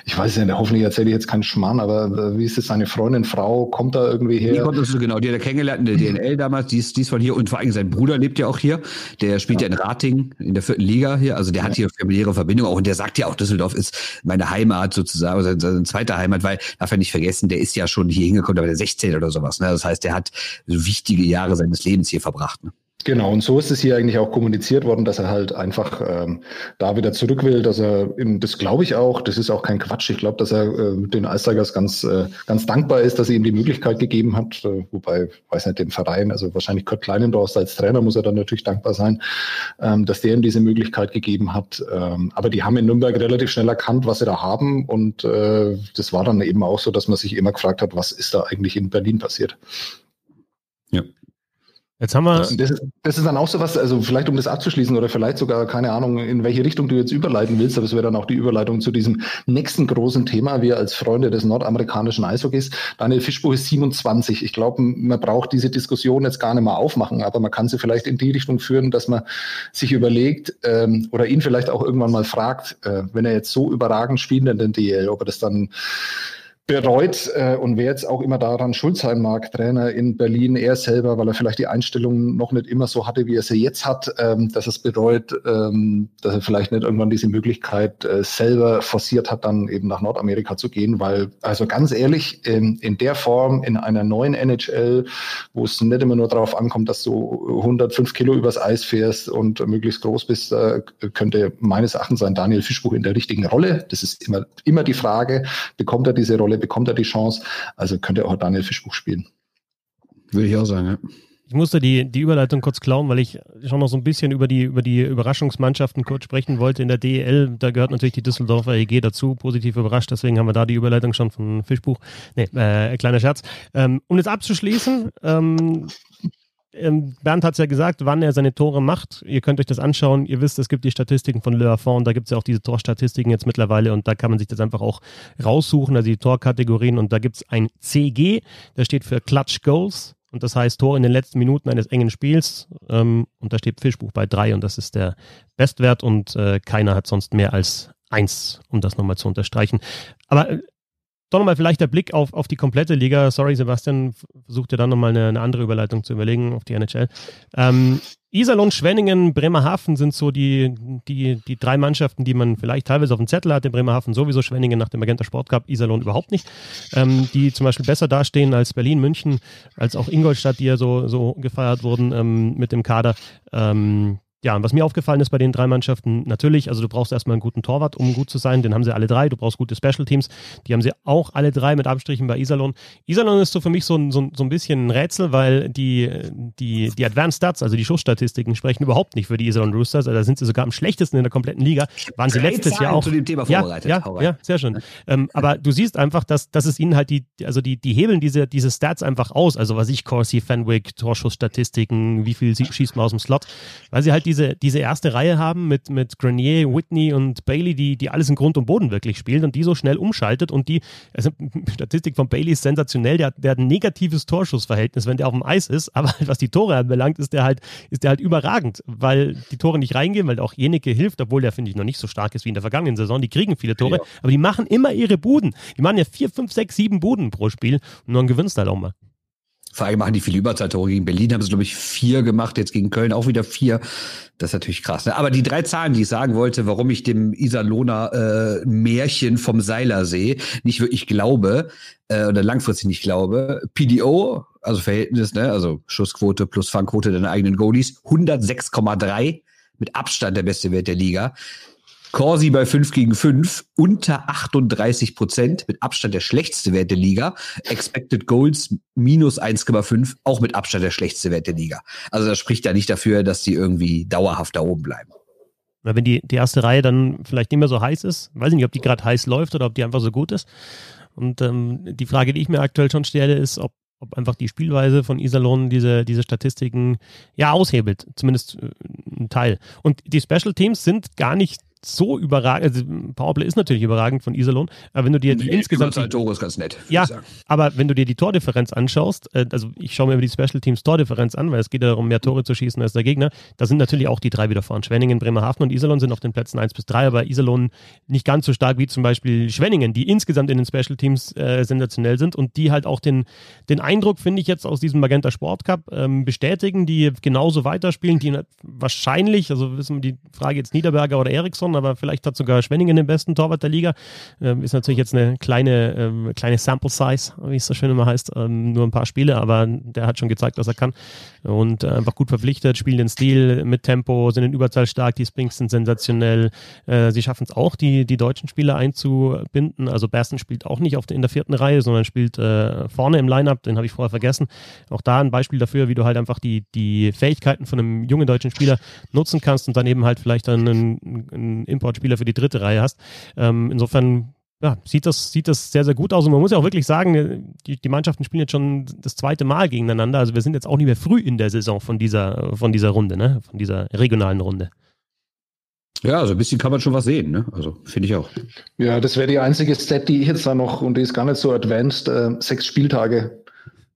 ich weiß nicht, hoffentlich erzähle ich jetzt keinen Schmarrn, aber äh, wie ist es, seine Freundin, Frau, kommt da irgendwie her? Die kommt das genau, die hat er kennengelernt in der DNL damals, die ist, die ist von hier und vor allem sein Bruder lebt ja auch hier. Der spielt ja, ja in Rating in der vierten Liga hier, also der ja. hat hier familiäre Verbindung auch und der sagt ja auch, Düsseldorf ist meine Heimat sozusagen, seine, seine zweite Heimat, weil, darf er nicht vergessen, der ist ja schon hier hingekommen, da war der 16 oder sowas. Ne? Das heißt, der hat wichtige Jahre seines Lebens hier verbracht. Ne? Genau, und so ist es hier eigentlich auch kommuniziert worden, dass er halt einfach ähm, da wieder zurück will, dass er, in, das glaube ich auch, das ist auch kein Quatsch, ich glaube, dass er äh, den Eistigers ganz, äh, ganz dankbar ist, dass er ihm die Möglichkeit gegeben hat, äh, wobei, weiß nicht, dem Verein, also wahrscheinlich Kurt Kleinendorst als Trainer muss er dann natürlich dankbar sein, ähm, dass der ihm diese Möglichkeit gegeben hat, ähm, aber die haben in Nürnberg relativ schnell erkannt, was sie da haben und äh, das war dann eben auch so, dass man sich immer gefragt hat, was ist da eigentlich in Berlin passiert. Ja. Jetzt haben wir. Das, das, ist, das, ist, dann auch so was, also vielleicht um das abzuschließen oder vielleicht sogar, keine Ahnung, in welche Richtung du jetzt überleiten willst, aber es wäre dann auch die Überleitung zu diesem nächsten großen Thema. Wir als Freunde des nordamerikanischen Eishockeys. Daniel Fischbuch ist 27. Ich glaube, man braucht diese Diskussion jetzt gar nicht mal aufmachen, aber man kann sie vielleicht in die Richtung führen, dass man sich überlegt ähm, oder ihn vielleicht auch irgendwann mal fragt, äh, wenn er jetzt so überragend spielt in den DL, ob er das dann bereut äh, und wer jetzt auch immer daran schuld sein mag, Trainer in Berlin, er selber, weil er vielleicht die Einstellung noch nicht immer so hatte, wie er sie jetzt hat, ähm, dass es bereut, ähm, dass er vielleicht nicht irgendwann diese Möglichkeit äh, selber forciert hat, dann eben nach Nordamerika zu gehen, weil, also ganz ehrlich, in, in der Form, in einer neuen NHL, wo es nicht immer nur darauf ankommt, dass du 105 Kilo übers Eis fährst und möglichst groß bist, äh, könnte meines Erachtens sein Daniel Fischbuch in der richtigen Rolle. Das ist immer, immer die Frage, bekommt er diese Rolle Rolle bekommt er die Chance. Also könnte auch Daniel Fischbuch spielen. Würde ich auch sagen, ja. Ich musste die, die Überleitung kurz klauen, weil ich schon noch so ein bisschen über die, über die Überraschungsmannschaften kurz sprechen wollte in der DEL. Da gehört natürlich die Düsseldorfer EG dazu, positiv überrascht. Deswegen haben wir da die Überleitung schon von Fischbuch. Nee, äh, kleiner Scherz. Ähm, um jetzt abzuschließen, ähm, Bernd hat es ja gesagt, wann er seine Tore macht. Ihr könnt euch das anschauen. Ihr wisst, es gibt die Statistiken von Le Affont. Da gibt es ja auch diese Torstatistiken jetzt mittlerweile und da kann man sich das einfach auch raussuchen, also die Torkategorien. Und da gibt es ein CG, der steht für Clutch Goals. Und das heißt Tor in den letzten Minuten eines engen Spiels. Ähm, und da steht Fischbuch bei drei und das ist der Bestwert und äh, keiner hat sonst mehr als eins, um das nochmal zu unterstreichen. Aber äh, doch nochmal vielleicht der Blick auf, auf die komplette Liga. Sorry, Sebastian, versucht ja dann nochmal eine, eine andere Überleitung zu überlegen auf die NHL. Ähm, Iserlohn, Schwenningen, Bremerhaven sind so die, die, die drei Mannschaften, die man vielleicht teilweise auf dem Zettel hat. In Bremerhaven sowieso, Schwenningen nach dem Magenta Sport Cup, Iserlohn überhaupt nicht. Ähm, die zum Beispiel besser dastehen als Berlin, München, als auch Ingolstadt, die ja so, so gefeiert wurden ähm, mit dem Kader. Ähm, ja, und was mir aufgefallen ist bei den drei Mannschaften, natürlich, also du brauchst erstmal einen guten Torwart, um gut zu sein. Den haben sie alle drei. Du brauchst gute Special Teams. Die haben sie auch alle drei mit Abstrichen bei Iserlohn. Iserlohn ist so für mich so, ein, so, so ein bisschen ein Rätsel, weil die, die, die Advanced Stats, also die Schussstatistiken, sprechen überhaupt nicht für die Iserlohn Roosters. Also da sind sie sogar am schlechtesten in der kompletten Liga. Waren sie letztes Zahlen Jahr auch. zu dem Thema vorbereitet. Ja, ja, ja sehr schön. Ähm, aber du siehst einfach, dass, dass es ihnen halt die, also die, die hebeln diese, diese Stats einfach aus. Also was ich, Corsi, Fenwick, Torschussstatistiken, wie viel schießt man aus dem Slot, weil sie halt diese, diese erste Reihe haben mit, mit Grenier, Whitney und Bailey, die, die alles in Grund und Boden wirklich spielt und die so schnell umschaltet und die, also Statistik von Bailey ist sensationell, der, der hat ein negatives Torschussverhältnis, wenn der auf dem Eis ist, aber was die Tore anbelangt, ist der halt, ist der halt überragend, weil die Tore nicht reingehen, weil auch Jeneke hilft, obwohl der, finde ich, noch nicht so stark ist wie in der vergangenen Saison, die kriegen viele Tore, ja. aber die machen immer ihre Buden. Die machen ja vier, fünf, sechs, sieben Buden pro Spiel und dann gewinnst du halt auch mal. Vor allem machen die viele Überzeittore. Gegen Berlin haben sie, glaube ich, vier gemacht, jetzt gegen Köln auch wieder vier. Das ist natürlich krass. Ne? Aber die drei Zahlen, die ich sagen wollte, warum ich dem Iserlohner äh, Märchen vom Seiler sehe, nicht wirklich glaube äh, oder langfristig nicht glaube. PDO, also Verhältnis, ne? also Schussquote plus Fangquote deiner eigenen Goalies, 106,3 mit Abstand der beste Wert der Liga. Corsi bei 5 gegen 5, unter 38 Prozent, mit Abstand der schlechteste Wert der Liga. Expected Goals minus 1,5, auch mit Abstand der schlechteste Wert der Liga. Also das spricht ja nicht dafür, dass die irgendwie dauerhaft da oben bleiben. Wenn die, die erste Reihe dann vielleicht nicht mehr so heiß ist, weiß ich nicht, ob die gerade heiß läuft oder ob die einfach so gut ist. Und ähm, die Frage, die ich mir aktuell schon stelle, ist, ob ob einfach die Spielweise von Iserlohn diese, diese Statistiken ja aushebelt, zumindest äh, ein Teil. Und die Special Teams sind gar nicht so überragend. Also Powerplay ist natürlich überragend von Iserlohn, aber wenn du dir die nee, insgesamt. Die, Tore ist ganz nett. Ja, aber wenn du dir die Tordifferenz anschaust, äh, also ich schaue mir immer die Special Teams Tordifferenz an, weil es geht ja darum, mehr Tore zu schießen als der Gegner. Da sind natürlich auch die drei wieder vorn. Schwenningen, Bremerhaven und Iserlohn sind auf den Plätzen 1 bis 3, aber Iserlohn nicht ganz so stark wie zum Beispiel Schwenningen, die insgesamt in den Special Teams äh, sensationell sind und die halt auch den, den Eindruck, finde ich jetzt aus diesem Magenta Sport Cup, ähm, bestätigen, die genauso weiterspielen, die wahrscheinlich, also wissen wir die Frage jetzt Niederberger oder Eriksson, aber vielleicht hat sogar Schwenningen den besten Torwart der Liga. Ähm, ist natürlich jetzt eine kleine, ähm, kleine Sample Size, wie es so schön immer heißt. Ähm, nur ein paar Spiele, aber der hat schon gezeigt, was er kann. Und äh, einfach gut verpflichtet, spielen den Stil mit Tempo, sind in Überzahl stark, die Springs sind sensationell. Äh, sie schaffen es auch, die, die deutschen Spieler einzubinden. Also Bersten spielt auch nicht auf der, in der vierten Reihe, sondern spielt äh, vorne im Lineup, den habe ich vorher vergessen. Auch da ein Beispiel dafür, wie du halt einfach die, die Fähigkeiten von einem jungen deutschen Spieler nutzen kannst und dann eben halt vielleicht dann einen, einen Importspieler für die dritte Reihe hast. Ähm, insofern ja, sieht das, sieht das sehr, sehr gut aus. Und man muss ja auch wirklich sagen, die, die Mannschaften spielen jetzt schon das zweite Mal gegeneinander. Also wir sind jetzt auch nicht mehr früh in der Saison von dieser, von dieser Runde, ne? von dieser regionalen Runde. Ja, also ein bisschen kann man schon was sehen, ne? Also finde ich auch. Ja, das wäre die einzige Stat, die ich jetzt da noch, und die ist gar nicht so advanced, äh, sechs Spieltage.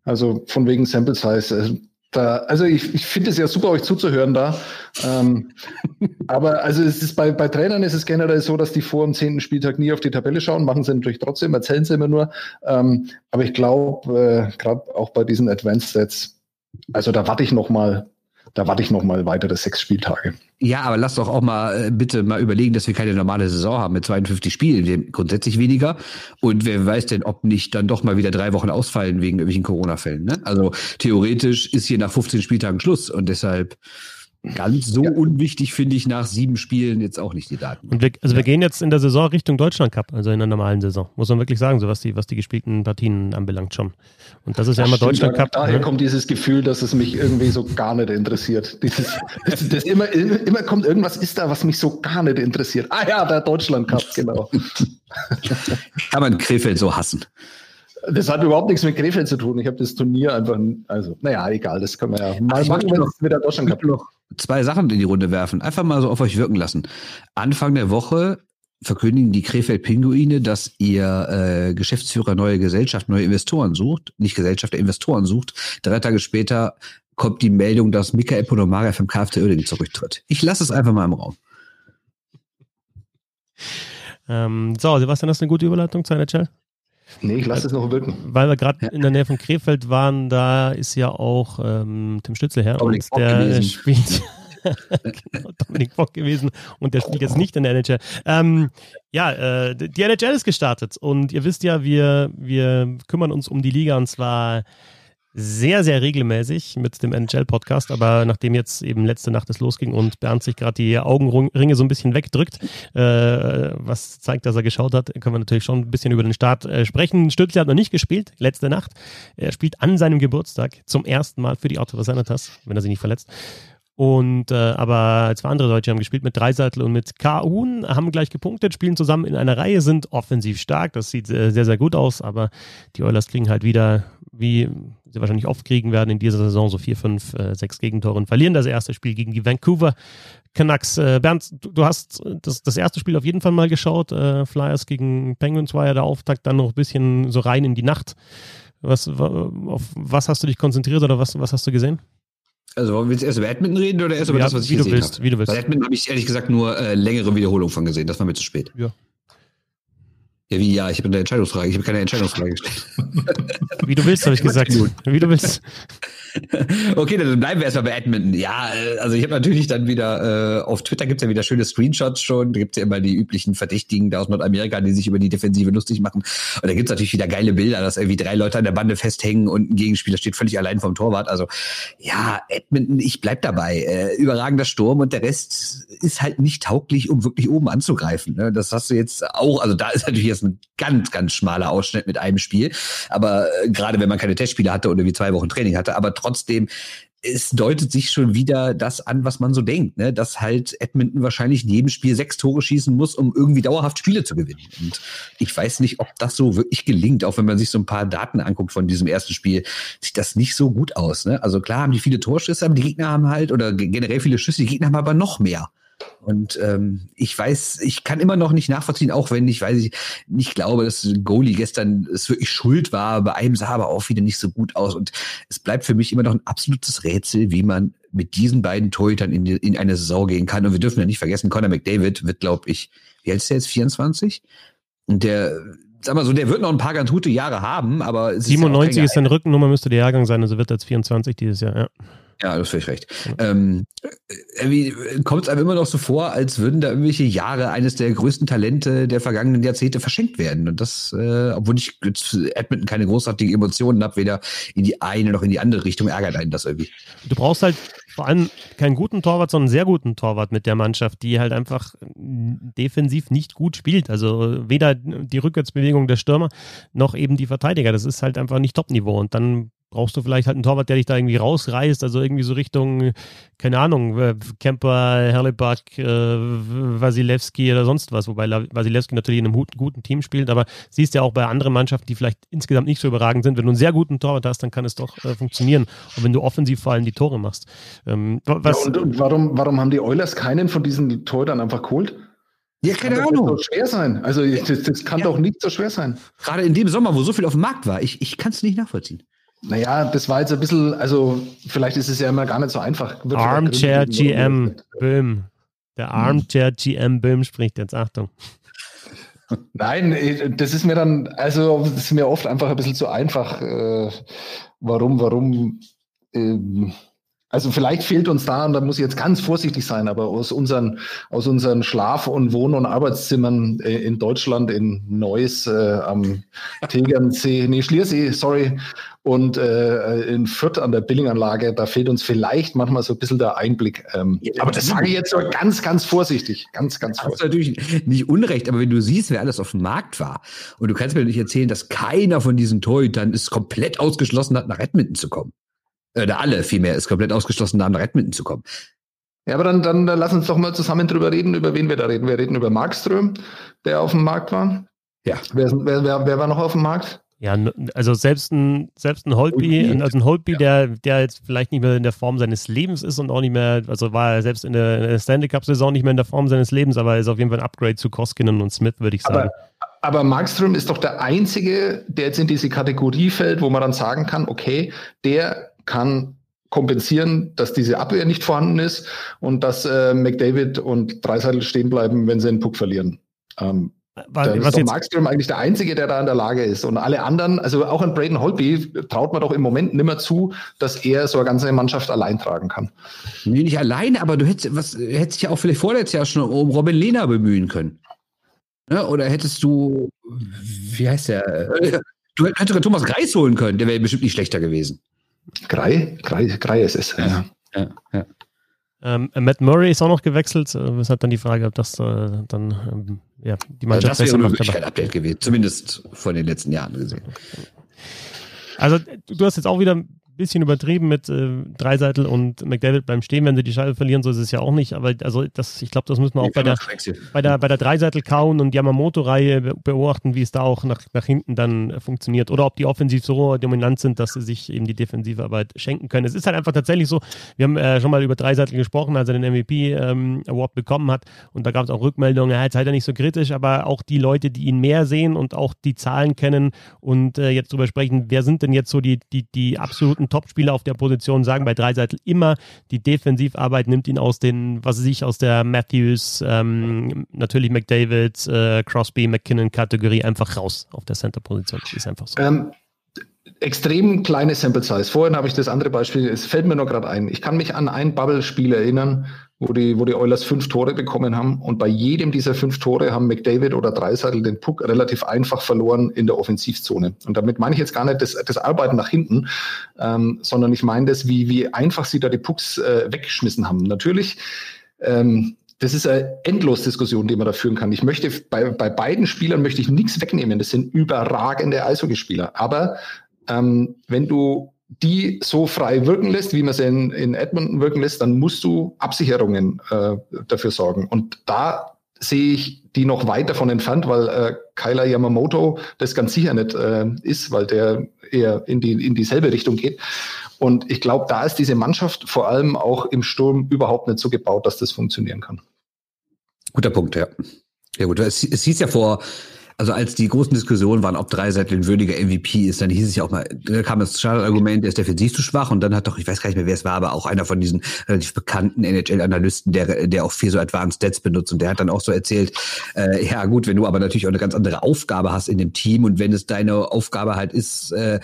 Also von wegen Sample Size. Also da, also ich, ich finde es ja super, euch zuzuhören da. Ähm, aber also es ist bei, bei Trainern ist es generell so, dass die vor dem zehnten Spieltag nie auf die Tabelle schauen, machen sie natürlich trotzdem, erzählen sie immer nur. Ähm, aber ich glaube, äh, gerade auch bei diesen Advanced Sets, also da warte ich noch mal da warte ich noch mal weitere sechs Spieltage. Ja, aber lass doch auch mal äh, bitte mal überlegen, dass wir keine normale Saison haben mit 52 Spielen, grundsätzlich weniger. Und wer weiß denn, ob nicht dann doch mal wieder drei Wochen ausfallen wegen irgendwelchen Corona-Fällen. Ne? Also theoretisch ist hier nach 15 Spieltagen Schluss und deshalb Ganz so ja. unwichtig finde ich nach sieben Spielen jetzt auch nicht die Daten. Und wir, also ja. wir gehen jetzt in der Saison Richtung Deutschland Cup, also in der normalen Saison. Muss man wirklich sagen, so was die, was die gespielten Partien anbelangt schon. Und das ist ja, ja immer stimmt, Deutschland Cup. Daher ne? kommt dieses Gefühl, dass es mich irgendwie so gar nicht interessiert. Dieses, das, das immer, immer kommt irgendwas ist da, was mich so gar nicht interessiert. Ah ja, der Deutschland Cup, genau. Kann man Krefeld so hassen. Das hat überhaupt nichts mit Krefeld zu tun. Ich habe das Turnier einfach, also, naja, egal, das können wir ja mal machen, wenn es wieder Deutschland Cup noch zwei Sachen in die Runde werfen. Einfach mal so auf euch wirken lassen. Anfang der Woche verkündigen die Krefeld-Pinguine, dass ihr äh, Geschäftsführer neue Gesellschaft, neue Investoren sucht, nicht Gesellschaft, der Investoren sucht. Drei Tage später kommt die Meldung, dass Mika Ponomaria vom KfT Uerdingen zurücktritt. Ich lasse es einfach mal im Raum. Ähm, so, Sebastian, hast du eine gute Überleitung zu NHL? Nee, ich lasse es noch wirken. Weil wir gerade ja. in der Nähe von Krefeld waren, da ist ja auch ähm, Tim Stützel her Dominik und der spielt. genau, Dominik Bock gewesen und der spielt jetzt nicht in der NHL. Ähm, ja, äh, die NHL ist gestartet und ihr wisst ja, wir, wir kümmern uns um die Liga und zwar sehr, sehr regelmäßig mit dem NHL-Podcast, aber nachdem jetzt eben letzte Nacht es losging und Bernd sich gerade die Augenringe so ein bisschen wegdrückt, äh, was zeigt, dass er geschaut hat, können wir natürlich schon ein bisschen über den Start äh, sprechen. Stützle hat noch nicht gespielt, letzte Nacht. Er spielt an seinem Geburtstag zum ersten Mal für die Ottawa Senators, wenn er sich nicht verletzt. Und äh, aber zwei andere Deutsche haben gespielt mit Dreiseitel und mit Kahun, haben gleich gepunktet, spielen zusammen in einer Reihe, sind offensiv stark. Das sieht äh, sehr, sehr gut aus, aber die Oilers kriegen halt wieder, wie sie wahrscheinlich oft kriegen werden in dieser Saison, so vier, fünf, äh, sechs Gegentore und verlieren das erste Spiel gegen die Vancouver Canucks. Äh, Bernd, du, du hast das, das erste Spiel auf jeden Fall mal geschaut. Äh, Flyers gegen Penguins war ja der Auftakt, dann noch ein bisschen so rein in die Nacht. Was, auf was hast du dich konzentriert oder was, was hast du gesehen? Also willst du erst über Badminton reden oder erst über ja, das, was ich wie gesehen du willst, habe? Wie du willst. Bei Badminton habe ich ehrlich gesagt nur äh, längere Wiederholungen von gesehen. Das war mir zu spät. Ja. Ja, wie ja, ich habe eine Entscheidungsfrage. Ich habe keine Entscheidungsfrage gestellt. Wie du willst, habe ich gesagt. Wie du willst. okay, dann bleiben wir erstmal bei Edmonton. Ja, äh, also ich habe natürlich dann wieder, äh, auf Twitter gibt's ja wieder schöne Screenshots schon. Da gibt's ja immer die üblichen Verdächtigen da aus Nordamerika, die sich über die Defensive lustig machen. Und da gibt's natürlich wieder geile Bilder, dass irgendwie drei Leute an der Bande festhängen und ein Gegenspieler steht völlig allein vom Torwart. Also ja, Edmonton, ich bleib dabei. Äh, überragender Sturm und der Rest ist halt nicht tauglich, um wirklich oben anzugreifen. Ne? Das hast du jetzt auch, also da ist natürlich jetzt ein ganz, ganz schmaler Ausschnitt mit einem Spiel. Aber äh, gerade wenn man keine Testspiele hatte oder wie zwei Wochen Training hatte, aber trotzdem, es deutet sich schon wieder das an, was man so denkt, ne? dass halt Edmonton wahrscheinlich in jedem Spiel sechs Tore schießen muss, um irgendwie dauerhaft Spiele zu gewinnen. Und ich weiß nicht, ob das so wirklich gelingt, auch wenn man sich so ein paar Daten anguckt von diesem ersten Spiel, sieht das nicht so gut aus. Ne? Also klar haben die viele Torschüsse, aber die Gegner haben halt, oder generell viele Schüsse, die Gegner haben aber noch mehr. Und ähm, ich weiß, ich kann immer noch nicht nachvollziehen, auch wenn ich weiß ich nicht glaube, dass Goalie gestern es wirklich schuld war. Bei einem sah aber auch wieder nicht so gut aus. Und es bleibt für mich immer noch ein absolutes Rätsel, wie man mit diesen beiden Torhütern in, die, in eine Saison gehen kann. Und wir dürfen ja nicht vergessen, Conor McDavid wird, glaube ich, wie alt ist der jetzt? 24? Und der, sag mal so, der wird noch ein paar ganz gute Jahre haben, aber 97 ist, ja ist sein Rückennummer, müsste der Jahrgang sein, also wird er jetzt 24 dieses Jahr, ja. Ja, das völlig recht. Ähm, irgendwie kommt es einem immer noch so vor, als würden da irgendwelche Jahre eines der größten Talente der vergangenen Jahrzehnte verschenkt werden. Und das, äh, obwohl ich jetzt Edmonton keine großartigen Emotionen habe, weder in die eine noch in die andere Richtung, ärgert einen das irgendwie. Du brauchst halt vor allem keinen guten Torwart, sondern einen sehr guten Torwart mit der Mannschaft, die halt einfach defensiv nicht gut spielt. Also weder die Rückwärtsbewegung der Stürmer noch eben die Verteidiger. Das ist halt einfach nicht Top-Niveau. Und dann brauchst du vielleicht halt einen Torwart, der dich da irgendwie rausreißt, also irgendwie so Richtung, keine Ahnung, Kemper, Herleback, äh, Wasilewski oder sonst was, wobei Wasilewski natürlich in einem guten Team spielt, aber siehst ja auch bei anderen Mannschaften, die vielleicht insgesamt nicht so überragend sind, wenn du einen sehr guten Torwart hast, dann kann es doch äh, funktionieren. Und wenn du offensiv vor allem die Tore machst. Ähm, was, ja, und, und warum, warum haben die Oilers keinen von diesen Torhütern einfach geholt? Ja, keine das Ahnung. Das kann doch schwer sein. Also das, das kann ja. doch nicht so schwer sein. Gerade in dem Sommer, wo so viel auf dem Markt war, ich, ich kann es nicht nachvollziehen. Naja, das war jetzt ein bisschen, also vielleicht ist es ja immer gar nicht so einfach. Armchair GM, Böhm. Der Armchair GM Böhm spricht jetzt, Achtung. Nein, das ist mir dann, also das ist mir oft einfach ein bisschen zu einfach. Äh, warum, warum? Ähm, also vielleicht fehlt uns da, und da muss ich jetzt ganz vorsichtig sein, aber aus unseren, aus unseren Schlaf- und Wohn- und Arbeitszimmern äh, in Deutschland, in Neuss, äh, am Tegernsee, nee, Schliersee, sorry, und äh, in Fürth an der Billinganlage, da fehlt uns vielleicht manchmal so ein bisschen der Einblick. Ähm, ja, aber das sage ich jetzt so ganz, ganz vorsichtig. Ganz, ganz vorsichtig. Hast natürlich nicht unrecht, aber wenn du siehst, wer alles auf dem Markt war, und du kannst mir nicht erzählen, dass keiner von diesen Torhütern es komplett ausgeschlossen hat, nach Edmonton zu kommen. Oder alle vielmehr ist komplett ausgeschlossen, nach Edmonton zu kommen. Ja, aber dann, dann lass uns doch mal zusammen drüber reden, über wen wir da reden. Wir reden über Markström, der auf dem Markt war. Ja. Wer, wer, wer, wer war noch auf dem Markt? Ja, also selbst ein, selbst ein Holtby, also ein Holtby, ja. der, der jetzt vielleicht nicht mehr in der Form seines Lebens ist und auch nicht mehr, also war er selbst in der, in der Stanley Cup-Saison nicht mehr in der Form seines Lebens, aber er ist auf jeden Fall ein Upgrade zu Koskinen und Smith, würde ich sagen. Aber, aber Markström ist doch der Einzige, der jetzt in diese Kategorie fällt, wo man dann sagen kann, okay, der kann kompensieren, dass diese Abwehr nicht vorhanden ist und dass äh, McDavid und Dreiseitel stehen bleiben, wenn sie einen Puck verlieren. Ähm, War, da ist doch Markström eigentlich der Einzige, der da in der Lage ist. Und alle anderen, also auch an Braden Holtby, traut man doch im Moment nimmer zu, dass er so eine ganze Mannschaft allein tragen kann. Nee, nicht alleine, aber du hättest, was, hättest dich ja auch vielleicht vorletztes Jahr schon um Robin Lehner bemühen können. Ne? Oder hättest du, wie heißt der? Du hättest Thomas Greis holen können, der wäre bestimmt nicht schlechter gewesen. Grei? Grei, Grei ist es. Ja, ja, ja. Ähm, Matt Murray ist auch noch gewechselt. Es äh, hat dann die Frage, ob das äh, dann ähm, ja, die Mannschaft also das wäre ein Update gewesen, zumindest von den letzten Jahren gesehen. Also du hast jetzt auch wieder bisschen übertrieben mit äh, Dreiseitel und McDavid beim Stehen, wenn sie die Scheibe verlieren, so ist es ja auch nicht. Aber also das, ich glaube, das müssen wir auch bei der, bei der, bei der Dreiseitel kauen und Yamamoto-Reihe beobachten, wie es da auch nach, nach hinten dann äh, funktioniert. Oder ob die offensiv so dominant sind, dass sie sich eben die defensive Arbeit schenken können. Es ist halt einfach tatsächlich so, wir haben äh, schon mal über Dreiseitel gesprochen, als er den MVP-Award ähm, bekommen hat. Und da gab es auch Rückmeldungen, ja, jetzt seid ihr nicht so kritisch, aber auch die Leute, die ihn mehr sehen und auch die Zahlen kennen und äh, jetzt drüber sprechen, wer sind denn jetzt so die, die, die absoluten Top-Spieler auf der Position sagen bei Dreiseitel immer, die Defensivarbeit nimmt ihn aus den, was weiß ich, aus der Matthews, ähm, natürlich McDavid, äh, Crosby, McKinnon-Kategorie einfach raus auf der Center-Position. Ist einfach so. Ähm, extrem kleine Sample Size. Vorhin habe ich das andere Beispiel, es fällt mir nur gerade ein. Ich kann mich an ein Bubble-Spiel erinnern, wo die, wo die Oilers fünf Tore bekommen haben. Und bei jedem dieser fünf Tore haben McDavid oder Dreiseitel den Puck relativ einfach verloren in der Offensivzone. Und damit meine ich jetzt gar nicht das, das Arbeiten nach hinten, ähm, sondern ich meine das, wie, wie einfach sie da die Pucks äh, weggeschmissen haben. Natürlich, ähm, das ist eine Endlos-Diskussion, die man da führen kann. Ich möchte bei, bei beiden Spielern möchte ich nichts wegnehmen. Das sind überragende Eishockeyspieler. Aber ähm, wenn du die so frei wirken lässt, wie man sie in, in Edmonton wirken lässt, dann musst du Absicherungen äh, dafür sorgen. Und da sehe ich die noch weit davon entfernt, weil äh, Kyler Yamamoto das ganz sicher nicht äh, ist, weil der eher in, die, in dieselbe Richtung geht. Und ich glaube, da ist diese Mannschaft vor allem auch im Sturm überhaupt nicht so gebaut, dass das funktionieren kann. Guter Punkt, ja. Ja gut, es, es hieß ja vor also als die großen Diskussionen waren, ob Dreiseitel ein würdiger MVP ist, dann hieß es ja auch mal, da kam das Standardargument, der ist defensiv zu schwach und dann hat doch, ich weiß gar nicht mehr, wer es war, aber auch einer von diesen relativ bekannten NHL-Analysten, der, der auch viel so Advanced Stats benutzt und der hat dann auch so erzählt, äh, ja gut, wenn du aber natürlich auch eine ganz andere Aufgabe hast in dem Team und wenn es deine Aufgabe halt ist, äh,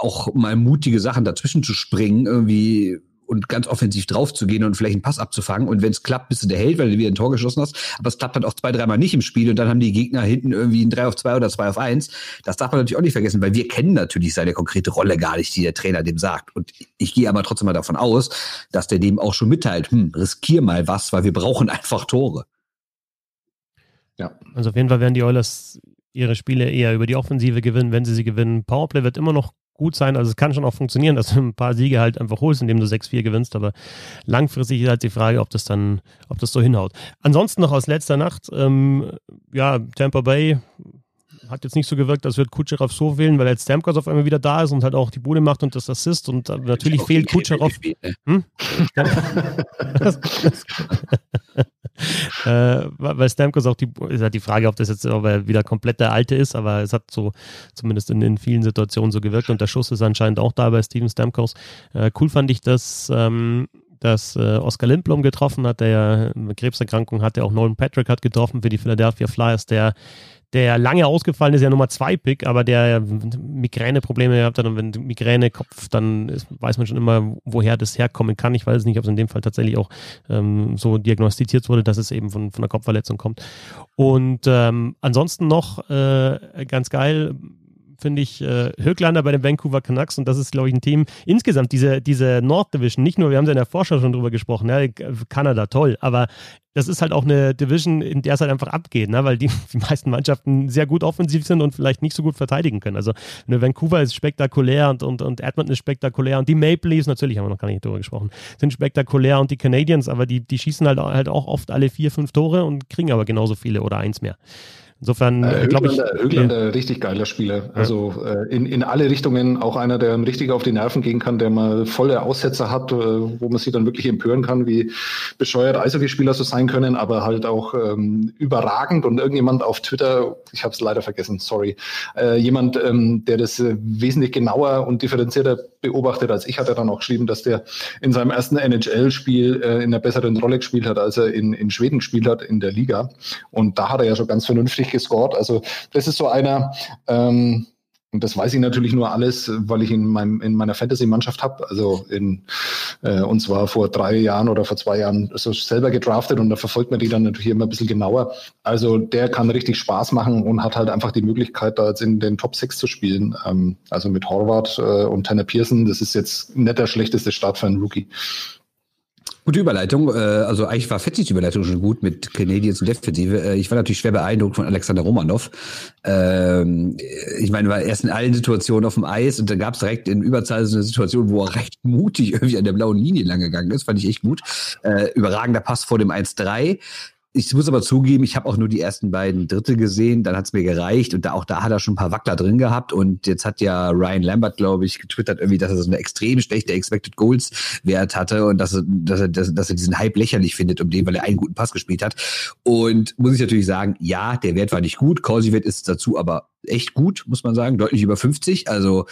auch mal mutige Sachen dazwischen zu springen, irgendwie und ganz offensiv drauf zu gehen und vielleicht einen Pass abzufangen. Und wenn es klappt, bist du der Held, weil du wieder ein Tor geschossen hast. Aber es klappt dann auch zwei, dreimal nicht im Spiel und dann haben die Gegner hinten irgendwie ein 3 auf 2 oder 2 auf 1. Das darf man natürlich auch nicht vergessen, weil wir kennen natürlich seine konkrete Rolle gar nicht, die der Trainer dem sagt. Und ich gehe aber trotzdem mal davon aus, dass der dem auch schon mitteilt, hm, riskier mal was, weil wir brauchen einfach Tore. Ja. Also auf jeden Fall werden die Oilers ihre Spiele eher über die Offensive gewinnen, wenn sie sie gewinnen. Powerplay wird immer noch gut sein. Also es kann schon auch funktionieren, dass du ein paar Siege halt einfach holst, indem du 6-4 gewinnst, aber langfristig ist halt die Frage, ob das dann, ob das so hinhaut. Ansonsten noch aus letzter Nacht, ähm, ja, Tampa Bay hat jetzt nicht so gewirkt, als würde Kutscherow so wählen, weil jetzt Stamkos auf einmal wieder da ist und halt auch die Bude macht und das Assist und natürlich fehlt Kutscherow. Hm? äh, weil Stamkos auch die, ist halt die Frage, ob das jetzt ob er wieder komplett der Alte ist, aber es hat so zumindest in, in vielen Situationen so gewirkt und der Schuss ist anscheinend auch da bei Steven Stamkos. Äh, cool fand ich, dass ähm, dass äh, Oskar Lindblom getroffen hat, der ja eine Krebserkrankung hatte, auch Nolan Patrick hat getroffen für die Philadelphia Flyers, der der lange ausgefallen ist, ja Nummer zwei Pick, aber der Migräne-Probleme gehabt hat und wenn Migräne Kopf, dann ist, weiß man schon immer, woher das herkommen kann. Ich weiß nicht, ob es in dem Fall tatsächlich auch ähm, so diagnostiziert wurde, dass es eben von, von einer Kopfverletzung kommt. Und ähm, ansonsten noch äh, ganz geil, finde ich, äh, Höglander bei den Vancouver Canucks und das ist, glaube ich, ein Team. Insgesamt diese, diese North Division, nicht nur, wir haben ja in der Vorschau schon drüber gesprochen, ja, Kanada toll, aber das ist halt auch eine Division, in der es halt einfach abgeht, ne? weil die, die meisten Mannschaften sehr gut offensiv sind und vielleicht nicht so gut verteidigen können. Also Vancouver ist spektakulär und, und, und Edmonton ist spektakulär und die Maple Leafs, natürlich haben wir noch gar nicht drüber gesprochen, sind spektakulär und die Canadiens, aber die, die schießen halt, halt auch oft alle vier, fünf Tore und kriegen aber genauso viele oder eins mehr. Insofern äh, glaube ich. Höglander, ja. richtig geiler Spieler. Also äh, in, in alle Richtungen auch einer, der richtig auf die Nerven gehen kann, der mal volle Aussätze hat, äh, wo man sich dann wirklich empören kann, wie bescheuert Eishockeyspieler so sein können, aber halt auch ähm, überragend. Und irgendjemand auf Twitter, ich habe es leider vergessen, sorry, äh, jemand, ähm, der das äh, wesentlich genauer und differenzierter beobachtet als ich, hat er dann auch geschrieben, dass der in seinem ersten NHL-Spiel äh, in einer besseren Rolle gespielt hat, als er in, in Schweden gespielt hat in der Liga. Und da hat er ja schon ganz vernünftig gescored. Also das ist so einer, ähm, und das weiß ich natürlich nur alles, weil ich in, meinem, in meiner Fantasy-Mannschaft habe. Also in, äh, und zwar vor drei Jahren oder vor zwei Jahren so selber gedraftet und da verfolgt man die dann natürlich immer ein bisschen genauer. Also der kann richtig Spaß machen und hat halt einfach die Möglichkeit, da jetzt in den Top 6 zu spielen. Ähm, also mit Horvath äh, und Tanner Pearson, das ist jetzt nicht der schlechteste Start für einen Rookie. Gute Überleitung. Äh, also eigentlich war Fetzis Überleitung schon gut mit Canadiens und Defensive. Äh, ich war natürlich schwer beeindruckt von Alexander Romanov. Ähm, ich meine, war erst in allen Situationen auf dem Eis und dann gab es direkt in Überzahl so eine Situation, wo er recht mutig irgendwie an der blauen Linie lang gegangen ist. Fand ich echt gut. Äh, überragender Pass vor dem 1-3 ich muss aber zugeben, ich habe auch nur die ersten beiden Drittel gesehen, dann hat es mir gereicht und da auch da hat er schon ein paar Wackler drin gehabt und jetzt hat ja Ryan Lambert, glaube ich, getwittert irgendwie, dass er so eine extrem schlechte Expected Goals Wert hatte und dass er, dass er, dass er diesen Hype lächerlich findet um den, weil er einen guten Pass gespielt hat. Und muss ich natürlich sagen, ja, der Wert war nicht gut, Corsi-Wert ist dazu aber echt gut, muss man sagen, deutlich über 50, also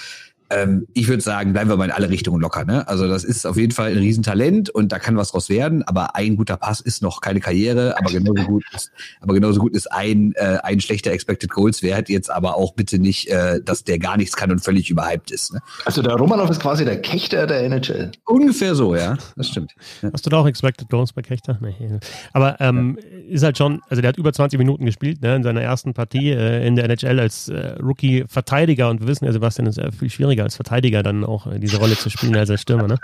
ähm, ich würde sagen, bleiben wir mal in alle Richtungen locker. Ne? Also das ist auf jeden Fall ein Riesentalent und da kann was draus werden. Aber ein guter Pass ist noch keine Karriere. Aber genauso gut ist, aber genauso gut ist ein äh, ein schlechter Expected Goals Wert jetzt aber auch bitte nicht, äh, dass der gar nichts kann und völlig überhyped ist. Ne? Also der Romanov ist quasi der Kechter der NHL. Ungefähr so, ja. Das stimmt. Ja. Hast du da auch Expected Goals bei Kechter? Nee. Aber ähm, ja. ist halt schon, also der hat über 20 Minuten gespielt ne, in seiner ersten Partie äh, in der NHL als äh, Rookie Verteidiger und wir wissen ja, Sebastian ist äh, viel schwieriger schwieriger als Verteidiger dann auch äh, diese Rolle zu spielen als als Stürmer, ne?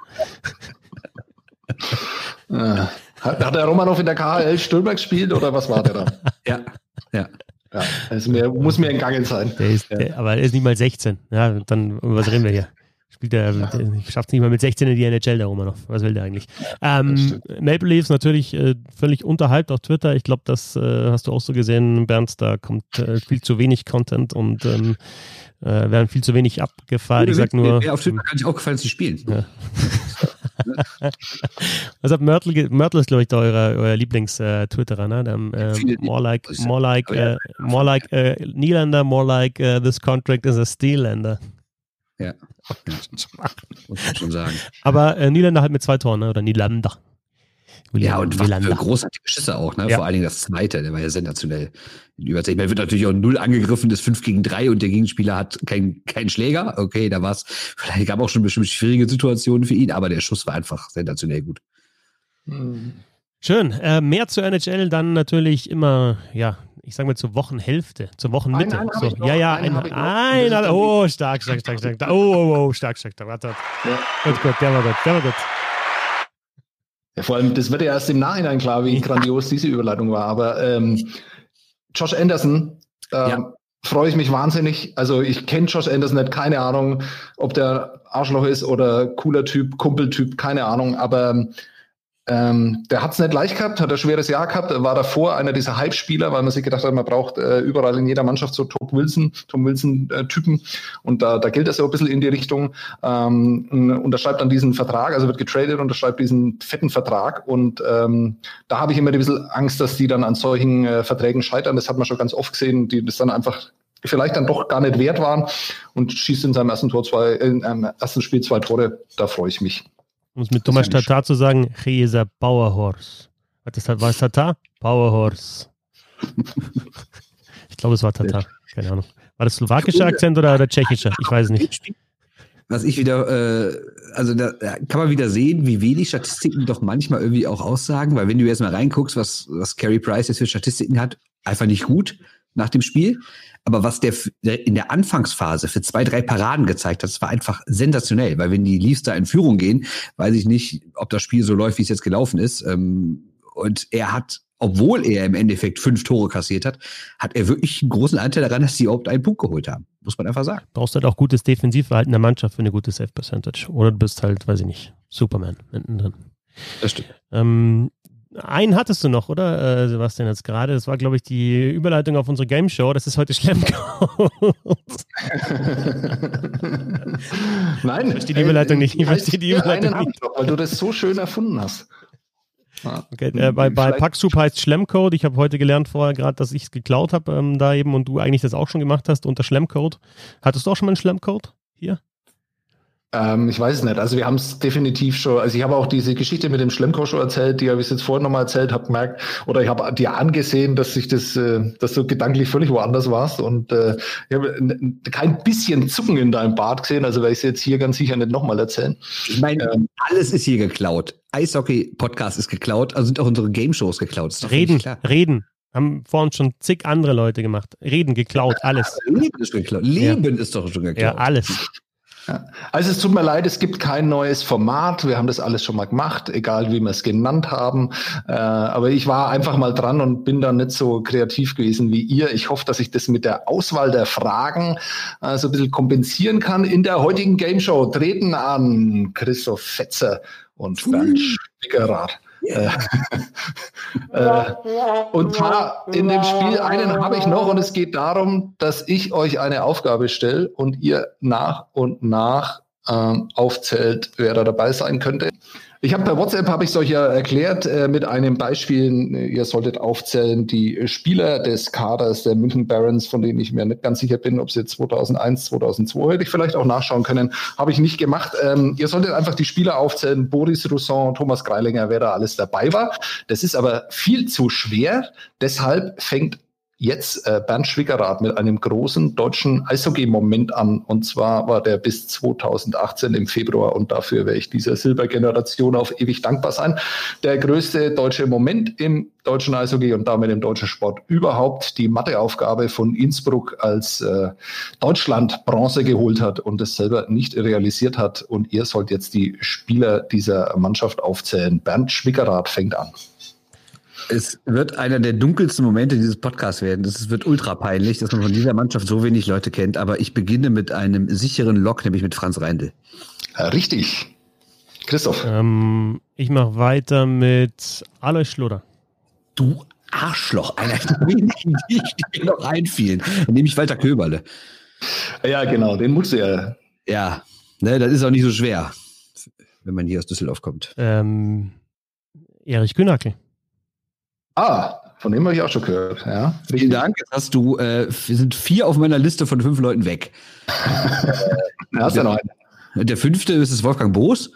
Äh, hat, hat der Romanov in der KHL Stürmer gespielt oder was war der da? ja, ja. Ja, also mir, muss mir entgangen sein. Der ist, ja. der, aber er ist nicht mal 16. Ja, dann, was reden wir hier? Spielt er, ja. schafft es nicht mal mit 16 in die NHL, der Romanov. Was will der eigentlich? Ähm, Maple Leafs natürlich äh, völlig unterhalb auf Twitter. Ich glaube, das äh, hast du auch so gesehen, Bernd. Da kommt äh, viel zu wenig Content und ähm, äh, werden viel zu wenig abgefahren. Ich sag nur. Auf Twitter gar nicht aufgefallen zu spielen. Ja. Was hat Mörtel, Mörtel ist, glaube ich, da euer, euer Lieblings-Twitterer, äh, ne? äh, more like, more like, uh, more like uh, Niederländer, more like uh, this contract is a Steellander. Ja. Muss man schon sagen. Aber äh, Niederländer halt mit zwei Toren, ne? oder Niederländer. Ja, und was für großartige Schüsse auch, ne? Ja. Vor allen Dingen das zweite, der war ja sensationell. Überzeugt. Man wird natürlich auch null angegriffen, das 5 gegen 3 und der Gegenspieler hat keinen kein Schläger. Okay, da war es, vielleicht gab auch schon bestimmt schwierige Situationen für ihn, aber der Schuss war einfach sensationell gut. Hm. Schön. Äh, mehr zur NHL dann natürlich immer, ja, ich sage mal zur Wochenhälfte, zur Wochenmitte. Einen, einen so. Ja, ja, ein, ein, ein, oh, stark, stark, stark, stark. Oh, oh, oh, stark, stark, stark. Warte, warte. Ja. Gut, gut, der war gut, der war gut. Ja, vor allem, das wird ja erst im Nachhinein klar, wie grandios diese Überleitung war. Aber ähm, Josh Anderson, äh, ja. freue ich mich wahnsinnig. Also ich kenne Josh Anderson nicht, keine Ahnung, ob der Arschloch ist oder cooler Typ, Kumpeltyp, keine Ahnung. Aber ähm, der hat es nicht leicht gehabt, hat ein schweres Jahr gehabt, war davor einer dieser Hype-Spieler, weil man sich gedacht hat, man braucht äh, überall in jeder Mannschaft so Tom Wilson, Tom Wilson-Typen. Äh, und da, da gilt das ja ein bisschen in die Richtung. Ähm, unterschreibt dann diesen Vertrag, also wird getradet, unterschreibt diesen fetten Vertrag. Und ähm, da habe ich immer ein bisschen Angst, dass die dann an solchen äh, Verträgen scheitern. Das hat man schon ganz oft gesehen, die das dann einfach vielleicht dann doch gar nicht wert waren und schießt in seinem ersten Tor zwei, in einem ersten Spiel zwei Tore. Da freue ich mich. Um es mit Thomas Tatar zu sagen, he is a power horse. Was war es Tatar? Power horse. ich glaube, es war Tatar. Keine Ahnung. War das slowakischer Akzent oder der tschechische? Ich weiß nicht. Was ich wieder, äh, also da kann man wieder sehen, wie wenig Statistiken doch manchmal irgendwie auch aussagen, weil wenn du jetzt mal reinguckst, was, was Carey Price jetzt für Statistiken hat, einfach nicht gut nach dem Spiel. Aber was der in der Anfangsphase für zwei, drei Paraden gezeigt hat, das war einfach sensationell, weil wenn die Leafs da in Führung gehen, weiß ich nicht, ob das Spiel so läuft, wie es jetzt gelaufen ist. Ähm, und er hat, obwohl er im Endeffekt fünf Tore kassiert hat, hat er wirklich einen großen Anteil daran, dass sie überhaupt einen Punkt geholt haben. Muss man einfach sagen. Du brauchst halt auch gutes Defensivverhalten der Mannschaft für eine gute Safe-Percentage. Oder du bist halt, weiß ich nicht, Superman hinten drin. Das stimmt. Ähm, einen hattest du noch, oder, äh, Sebastian, jetzt gerade? Das war, glaube ich, die Überleitung auf unsere Game Show. Das ist heute Schlemmcode. Nein. Ich verstehe die Überleitung nicht. Ich verstehe die Überleitung nicht. Doch, weil du das so schön erfunden hast. Okay, äh, bei, bei Paxup heißt Schlemmcode. Ich habe heute gelernt vorher gerade, dass ich es geklaut habe ähm, da eben und du eigentlich das auch schon gemacht hast unter Schlemmcode. Hattest du auch schon mal einen Schlemmcode hier? Ähm, ich weiß es nicht. Also wir haben es definitiv schon, also ich habe auch diese Geschichte mit dem Schlemko schon erzählt, die habe ich jetzt vorhin nochmal erzählt, habe gemerkt, oder ich habe dir angesehen, dass sich das, äh, dass du gedanklich völlig woanders warst und äh, ich habe kein bisschen Zucken in deinem Bart gesehen, also werde ich es jetzt hier ganz sicher nicht nochmal erzählen. Ich meine, ähm, alles ist hier geklaut. Eishockey-Podcast ist geklaut, also sind auch unsere Game-Shows geklaut. reden, reden. Haben vor uns schon zig andere Leute gemacht. Reden geklaut, alles. Leben ist geklaut. Leben ja. ist doch schon geklaut. Ja, alles. Ja. Also es tut mir leid, es gibt kein neues Format. Wir haben das alles schon mal gemacht, egal wie wir es genannt haben. Äh, aber ich war einfach mal dran und bin da nicht so kreativ gewesen wie ihr. Ich hoffe, dass ich das mit der Auswahl der Fragen äh, so ein bisschen kompensieren kann. In der heutigen Game Show treten an Christoph Fetzer und Bernd Spickerath. Äh, äh, und zwar in dem Spiel einen habe ich noch und es geht darum, dass ich euch eine Aufgabe stelle und ihr nach und nach ähm, aufzählt, wer da dabei sein könnte. Ich habe per WhatsApp habe ich es euch ja erklärt äh, mit einem Beispiel. Ihr solltet aufzählen die Spieler des Kaders der München Barons, von denen ich mir nicht ganz sicher bin, ob sie 2001, 2002 hätte ich vielleicht auch nachschauen können. Habe ich nicht gemacht. Ähm, ihr solltet einfach die Spieler aufzählen. Boris Rousson, Thomas Greilinger, wer da alles dabei war. Das ist aber viel zu schwer. Deshalb fängt jetzt äh, Bernd Schwickerath mit einem großen deutschen Eishockey-Moment an. Und zwar war der bis 2018 im Februar und dafür werde ich dieser Silbergeneration auf ewig dankbar sein. Der größte deutsche Moment im deutschen Eishockey und damit im deutschen Sport überhaupt. Die Matheaufgabe von Innsbruck, als äh, Deutschland Bronze geholt hat und es selber nicht realisiert hat. Und ihr sollt jetzt die Spieler dieser Mannschaft aufzählen. Bernd Schwickerath fängt an. Es wird einer der dunkelsten Momente dieses Podcasts werden. Das wird ultra peinlich, dass man von dieser Mannschaft so wenig Leute kennt. Aber ich beginne mit einem sicheren Lock, nämlich mit Franz Reindl. Richtig. Christoph. Ähm, ich mache weiter mit Alois Schloder. Du Arschloch, einer der wenigen, die mir noch einfielen. Dann nehme ich Walter Köberle. Ja, genau, den musst du ja. Ja, ne, das ist auch nicht so schwer, wenn man hier aus Düsseldorf kommt. Ähm, Erich Kühnackel. Ah, von dem habe ich auch schon gehört. Ja, Vielen Dank. Jetzt hast du, äh, wir sind vier auf meiner Liste von fünf Leuten weg. da hast ja noch einen. Der fünfte ist es Wolfgang Boos.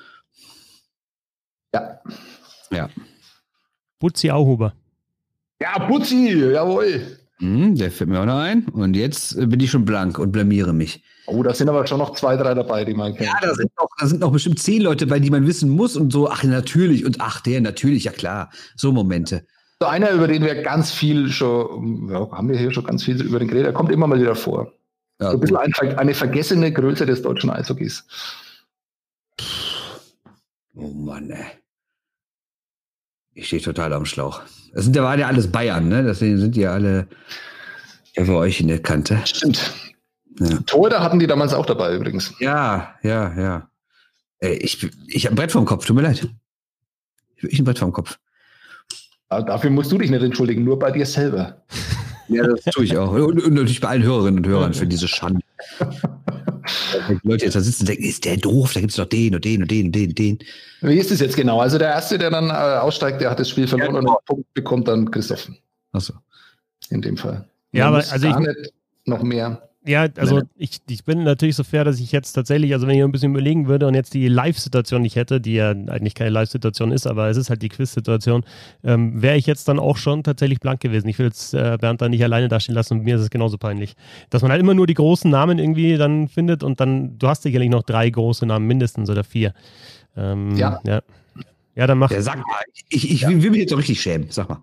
Ja. Ja. Butzi Auhuber. Ja, Butzi, jawohl. Hm, der fällt mir auch noch ein. Und jetzt bin ich schon blank und blamiere mich. Oh, da sind aber schon noch zwei, drei dabei, die man kennt. Ja, da sind noch, da sind noch bestimmt zehn Leute bei, die man wissen muss und so, ach, natürlich und ach, der, natürlich, ja klar. So Momente. So einer, über den wir ganz viel schon, ja, haben wir hier schon ganz viel über den geredet, der kommt immer mal wieder vor. Ja, so ein bisschen ein, eine vergessene Größe des deutschen Eishockeys. Oh Mann, ey. Ich stehe total am Schlauch. Das sind ja, waren ja alles Bayern, ne? Deswegen sind die ja alle ja für euch in der Kante. Stimmt. Ja. Torhüter hatten die damals auch dabei übrigens. Ja, ja, ja. Ey, ich ich habe ein Brett vorm Kopf, tut mir leid. Ich ein Brett vorm Kopf. Dafür musst du dich nicht entschuldigen, nur bei dir selber. Ja, das tue ich auch. Und, und natürlich bei allen Hörerinnen und Hörern für diese Schande. die Leute jetzt da sitzen und denken, ist der doof, da gibt es doch den und den und den und den und den. Wie ist es jetzt genau? Also der Erste, der dann äh, aussteigt, der hat das Spiel verloren ja, genau. und den Punkt bekommt dann Christoph. Achso. In dem Fall. Ja, aber also ich, noch mehr. Ja, also ich, ich bin natürlich so fair, dass ich jetzt tatsächlich, also wenn ich ein bisschen überlegen würde und jetzt die Live-Situation nicht hätte, die ja eigentlich keine Live-Situation ist, aber es ist halt die Quiz-Situation, ähm, wäre ich jetzt dann auch schon tatsächlich blank gewesen. Ich will jetzt äh, Bernd da nicht alleine dastehen lassen und mir ist es genauso peinlich. Dass man halt immer nur die großen Namen irgendwie dann findet und dann, du hast sicherlich noch drei große Namen mindestens oder vier. Ähm, ja. ja. Ja, dann mach. Ja, sag mal, ich, ich ja. will mich jetzt so richtig schämen. Sag mal.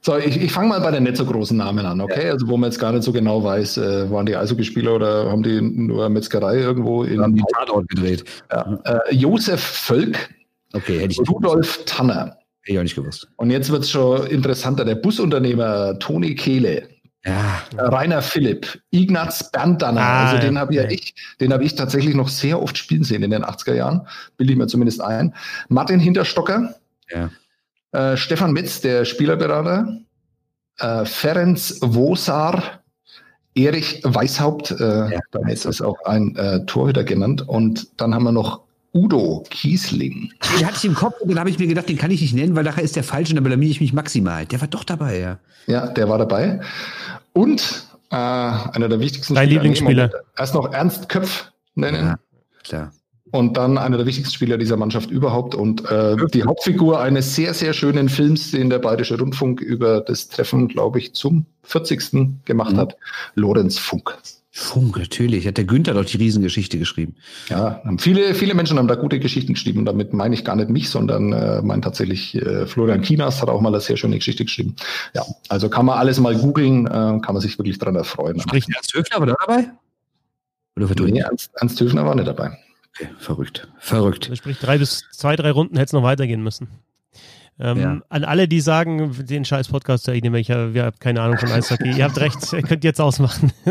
So, ich, ich fange mal bei den nicht so großen Namen an, okay? Ja. Also, wo man jetzt gar nicht so genau weiß, äh, waren die Eishockeyspieler oder haben die nur Metzgerei irgendwo in. Haben die Tatort gedreht. Ja. Äh, Josef Völk. Okay, hätte ich Rudolf gewusst. Tanner. Hätte ich auch nicht gewusst. Und jetzt wird es schon interessanter. Der Busunternehmer Toni Kehle. Ja. Rainer Philipp, Ignaz Berndanner, ah, also den habe ja ich, den habe ich tatsächlich noch sehr oft spielen sehen in den 80er Jahren, bilde ich mir zumindest ein. Martin Hinterstocker, ja. äh, Stefan Metz, der Spielerberater, äh, Ferenc Wosar, Erich Weishaupt, äh, ja, damit ist auch ein äh, Torhüter genannt. Und dann haben wir noch Udo Kiesling. Den hatte ich im Kopf und dann habe ich mir gedacht, den kann ich nicht nennen, weil nachher ist der falsch und dann blamier ich mich maximal. Der war doch dabei, ja. Ja, der war dabei. Und äh, einer der wichtigsten Dein Lieblingsspieler. Erst noch Ernst Köpf nennen. Ja, klar. und dann einer der wichtigsten Spieler dieser Mannschaft überhaupt und äh, die Hauptfigur eines sehr, sehr schönen Films, den der Bayerische Rundfunk über das Treffen, glaube ich, zum 40. gemacht mhm. hat, Lorenz Funk. Funk, natürlich. Hat der Günther doch die Riesengeschichte geschrieben. Ja, viele, viele Menschen haben da gute Geschichten geschrieben. Und damit meine ich gar nicht mich, sondern äh, mein tatsächlich äh, Florian Kinas hat auch mal eine sehr schöne Geschichte geschrieben. Ja, also kann man alles mal googeln, äh, kann man sich wirklich dran erfreuen. Sprich, Ernst Höfner war da dabei? Oder nee, Ernst, Ernst Höfner war nicht dabei. Okay, verrückt. Verrückt. Also sprich, drei bis zwei, drei Runden hätte es noch weitergehen müssen. Ähm, ja. An alle, die sagen, den scheiß Podcast, ich nehme, ich habe hab keine Ahnung von Eishockey. ihr habt recht, ihr könnt jetzt ausmachen.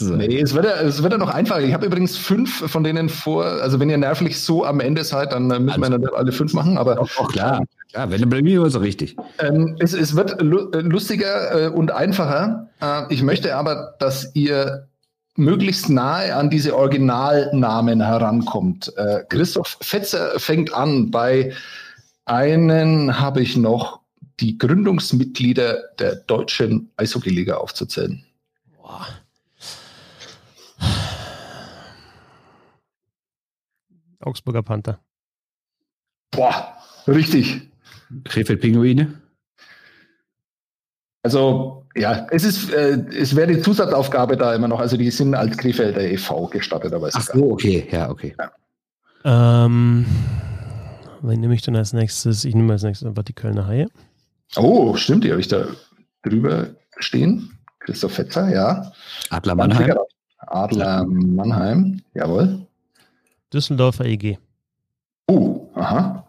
nee, es wird, ja, es wird ja noch einfacher. Ich habe übrigens fünf von denen vor, also wenn ihr nervlich so am Ende seid, dann äh, müssen also, wir alle fünf machen, aber. Auch, auch klar, klar, wenn bei mir so richtig. Ähm, es, es wird lustiger äh, und einfacher. Äh, ich möchte aber, dass ihr möglichst nahe an diese Originalnamen herankommt. Äh, Christoph Fetzer fängt an bei einen habe ich noch die Gründungsmitglieder der deutschen Eishockeyliga aufzuzählen. Boah. Augsburger Panther. Boah, richtig. Krefeld Pinguine. Also ja, es ist, äh, es wäre die Zusatzaufgabe da immer noch. Also die sind als Krefelder e.V. gestartet, aber Ach so, okay, ja, okay. Ja. Ähm, wen nehme ich denn als nächstes? Ich nehme als nächstes einfach die Kölner Haie. Oh, stimmt, die habe ich da drüber stehen. Christoph Fetzer, ja. Adler Mannheim. Adler Mannheim, jawohl. Düsseldorfer EG. Oh, aha.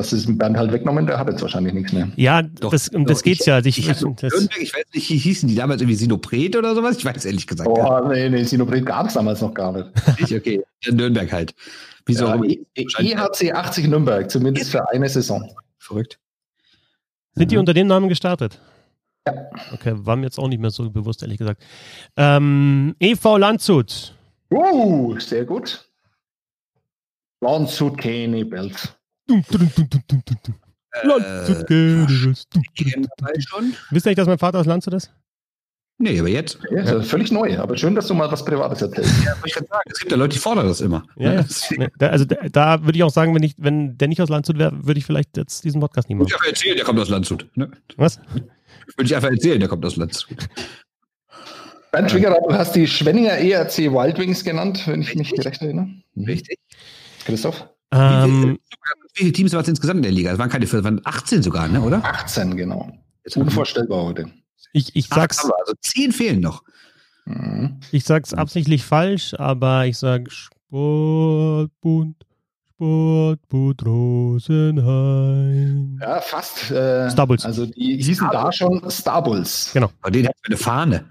Das ist Bernd halt weggenommen, der hat jetzt wahrscheinlich nichts mehr. Ja, doch, das, um das geht's ich, ja. Also ich, ich, ich, das, ich weiß nicht, hießen die damals irgendwie Sinopret oder sowas? Ich weiß ehrlich gesagt. Oh, nee, nee, Sinopret gab es damals noch gar nicht. Ich, okay, in Nürnberg halt. Wieso? Ja, EHC 80 Nürnberg, zumindest für eine Saison. Verrückt. Sind die unter dem Namen gestartet? Ja. Okay, war mir jetzt auch nicht mehr so bewusst, ehrlich gesagt. Ähm, EV Landshut. Uh, sehr gut. Landshut Landshut. Wisst ihr nicht, dass mein Vater aus Landshut ist? Nee, aber jetzt. Ja, ja. völlig neu, aber schön, dass du mal was Privates erzählst. Ja, ich kann sagen, es gibt ja Leute, die fordern das immer. Ja, ja. Da, also da, da, würde ich auch sagen, wenn, ich, wenn der nicht aus Landshut wäre, würde ich vielleicht jetzt diesen Podcast nicht machen. Würde ich einfach erzählen, der kommt aus Landshut. Ne? Was? Würde ich einfach erzählen, der kommt aus Landshut. Bernd Trigger, du hast die Schwenninger ERC Wild Wings genannt, wenn ich mich recht erinnere. Richtig. Christoph? Ähm, wie viele Teams waren es insgesamt in der Liga? Es waren keine, es waren 18 sogar, ne, oder? 18, genau. Ist unvorstellbar heute. Ich, ich sag's. Ach, also 10 fehlen noch. Mhm. Ich sag's absichtlich falsch, aber ich sag Sportbund. Sportbund Rosenheim. Ja, fast. Äh, Starbulls. Also die hießen da schon Starbulls. Genau. Aber den hat eine Fahne.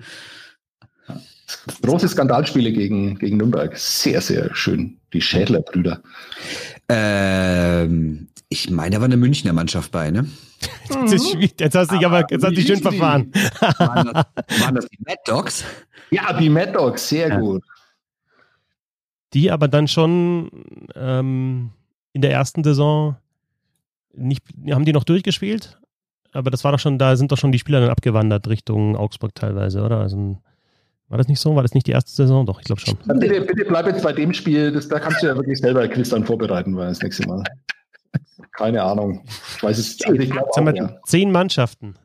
Große Skandalspiele gegen, gegen Nürnberg. Sehr, sehr schön. Die Schädler-Brüder. Ähm, ich meine, da war eine Münchner Mannschaft bei, ne? Das ist schwierig. Jetzt hast du dich aber, jetzt hast dich schön verfahren. Waren das, waren das die Mad Dogs? Ja, die Mad Dogs, sehr ja. gut. Die aber dann schon ähm, in der ersten Saison nicht, haben die noch durchgespielt? Aber das war doch schon, da sind doch schon die Spieler dann abgewandert Richtung Augsburg teilweise, oder? Also war das nicht so? War das nicht die erste Saison? Doch, ich glaube schon. Bitte, bitte bleib jetzt bei dem Spiel, das, da kannst du ja wirklich selber Christian vorbereiten, weil das nächste Mal. Keine Ahnung. Ich weiß es also ich glaub, auch, ja. Zehn Mannschaften.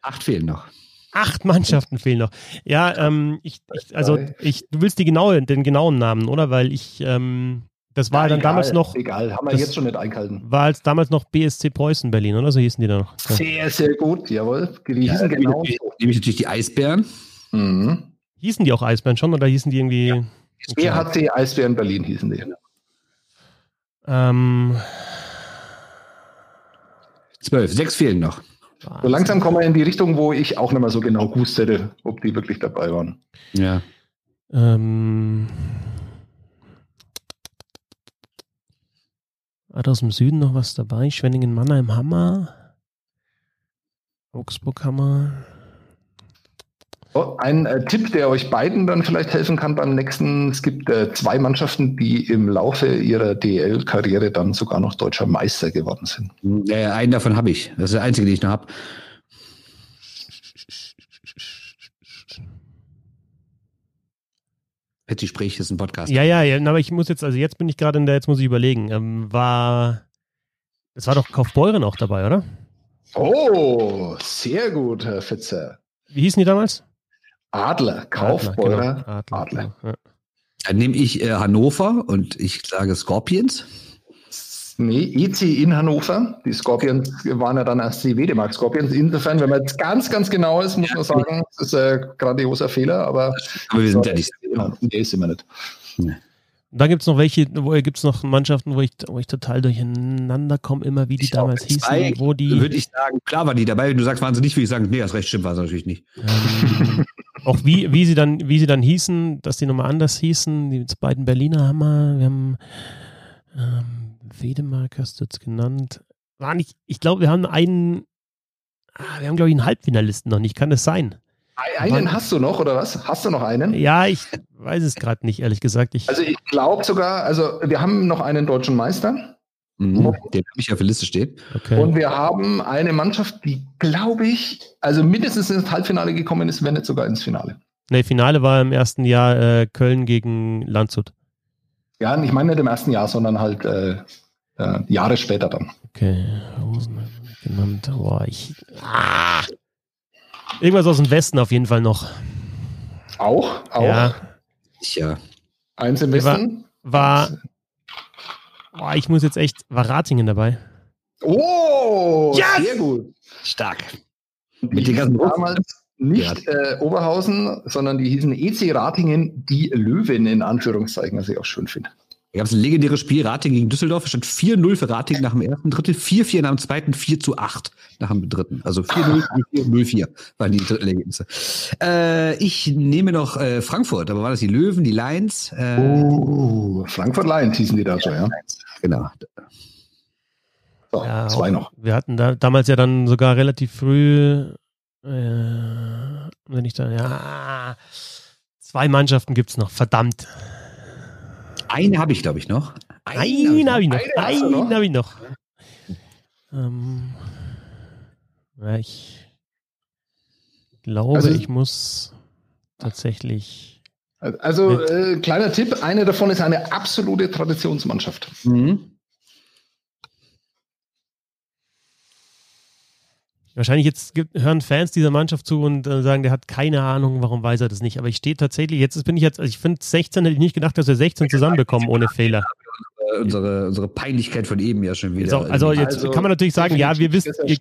Acht fehlen noch. Acht Mannschaften fehlen noch. Ja, ähm, ich, ich, also ich, du willst die genaue, den genauen Namen, oder? Weil ich, ähm, das war ja, dann egal, damals noch. Egal, haben wir jetzt schon nicht eingehalten. War als damals noch BSC Preußen Berlin, oder? So hießen die da noch. Sehr, sehr gut, jawohl. Die hießen ja, genau. Nämlich natürlich die Eisbären. Mhm. Hießen die auch Eisbären schon oder hießen die irgendwie. Ja. Okay. EHC Eisbären Berlin hießen die. Ähm. Zwölf, sechs fehlen noch. So langsam kommen wir in die Richtung, wo ich auch nicht mehr so genau gewusst hätte, ob die wirklich dabei waren. Ja. Ähm. War aus dem Süden noch was dabei? Schwenningen, Mannheim, Hammer. Augsburg, Hammer. Ein äh, Tipp, der euch beiden dann vielleicht helfen kann beim nächsten. Es gibt äh, zwei Mannschaften, die im Laufe ihrer DL-Karriere dann sogar noch deutscher Meister geworden sind. Äh, einen davon habe ich. Das ist der einzige, den ich noch habe. Petty Sprich ist ein Podcast. Ja, ja, ja, aber ich muss jetzt, also jetzt bin ich gerade in der, jetzt muss ich überlegen. Ähm, war, es war doch Kaufbeuren auch dabei, oder? Oh, sehr gut, Herr Fitzer. Wie hießen die damals? Adler, Kaufbeurer, Adler. Genau, Adler. Adler. Ja. Dann nehme ich äh, Hannover und ich sage Scorpions. Nee, EC in Hannover. Die Scorpions waren ja dann erst die Wedemark Scorpions. Insofern, wenn man jetzt ganz, ganz genau ist, muss man sagen, das ist ein grandioser Fehler, aber Aber wir sind ja nicht. nee, sind wir nicht. Und dann gibt es noch welche, wo gibt es noch Mannschaften, wo ich, wo ich total durcheinander komme, immer, wie die damals hießen, Zwei wo die. Würde ich sagen, klar war die dabei. Wenn du sagst, waren sie nicht, würde ich sagen, nee, das recht stimmt, war sie natürlich nicht. Ähm, auch wie, wie sie dann, wie sie dann hießen, dass die nochmal anders hießen. Die beiden Berliner haben wir, wir haben ähm, Wedemark hast du jetzt genannt. War nicht, ich glaube, wir haben einen, ah, wir haben, glaube ich, einen Halbfinalisten noch nicht. Kann das sein? Einen hast du noch, oder was? Hast du noch einen? Ja, ich weiß es gerade nicht, ehrlich gesagt. Ich, Also ich glaube sogar, also wir haben noch einen deutschen Meister Mhm. Der für mich auf der Liste steht. okay. und wir haben eine Mannschaft, die, glaube ich, also mindestens ins Halbfinale gekommen ist, wenn nicht sogar ins Finale. Nee, Finale war im ersten Jahr äh, Köln gegen Landshut. Ja, ich meine nicht im ersten Jahr, sondern halt äh, äh, Jahre später dann. Okay, Rosen genannt. Boah, ich. Ah. Irgendwas aus dem Westen auf jeden Fall noch. Auch, auch. Ja, ja. Eins im Wir war- Westen. war. Boah, ich muss jetzt echt. War Ratingen dabei? Oh, Yes! sehr gut. Stark. Mit den ganzen damals nicht äh, Oberhausen, sondern die hießen EC Ratingen, die Löwen in Anführungszeichen, was ich auch schön finde. Da gab es ein legendäres Spiel, Rating gegen Düsseldorf. Es stand 4-0 für Rating nach dem ersten Drittel, 4-4 nach dem zweiten, 4 zu 8 nach dem dritten. Also 4-0, 0-4 waren die Drittelergebnisse. Äh, ich nehme noch äh, Frankfurt, aber waren das die Löwen, die Lions? Äh, Oh, Frankfurt Lions hießen die da so, ja. Genau. So, Ja, zwei noch. Wir hatten da damals ja dann sogar relativ früh. Äh, wenn ich da. Ja. Zwei Mannschaften gibt es noch. Verdammt. Eine habe ich, glaube ich, noch. Einen habe ich noch? Einen habe ich noch. Ähm, ja, ich glaube, Also- ich muss tatsächlich. Also, äh, kleiner Tipp, eine davon ist eine absolute Traditionsmannschaft. Mhm. Wahrscheinlich jetzt gibt, hören Fans dieser Mannschaft zu und äh, sagen, der hat keine Ahnung, warum weiß er das nicht. Aber ich stehe tatsächlich, jetzt bin ich jetzt, also ich finde 16 hätte ich nicht gedacht, dass wir 16 zusammenbekommen ohne Fehler. Unsere, unsere Peinlichkeit von eben ja schon wieder. So, also jetzt kann man natürlich sagen, ja, wir wissen, ihr,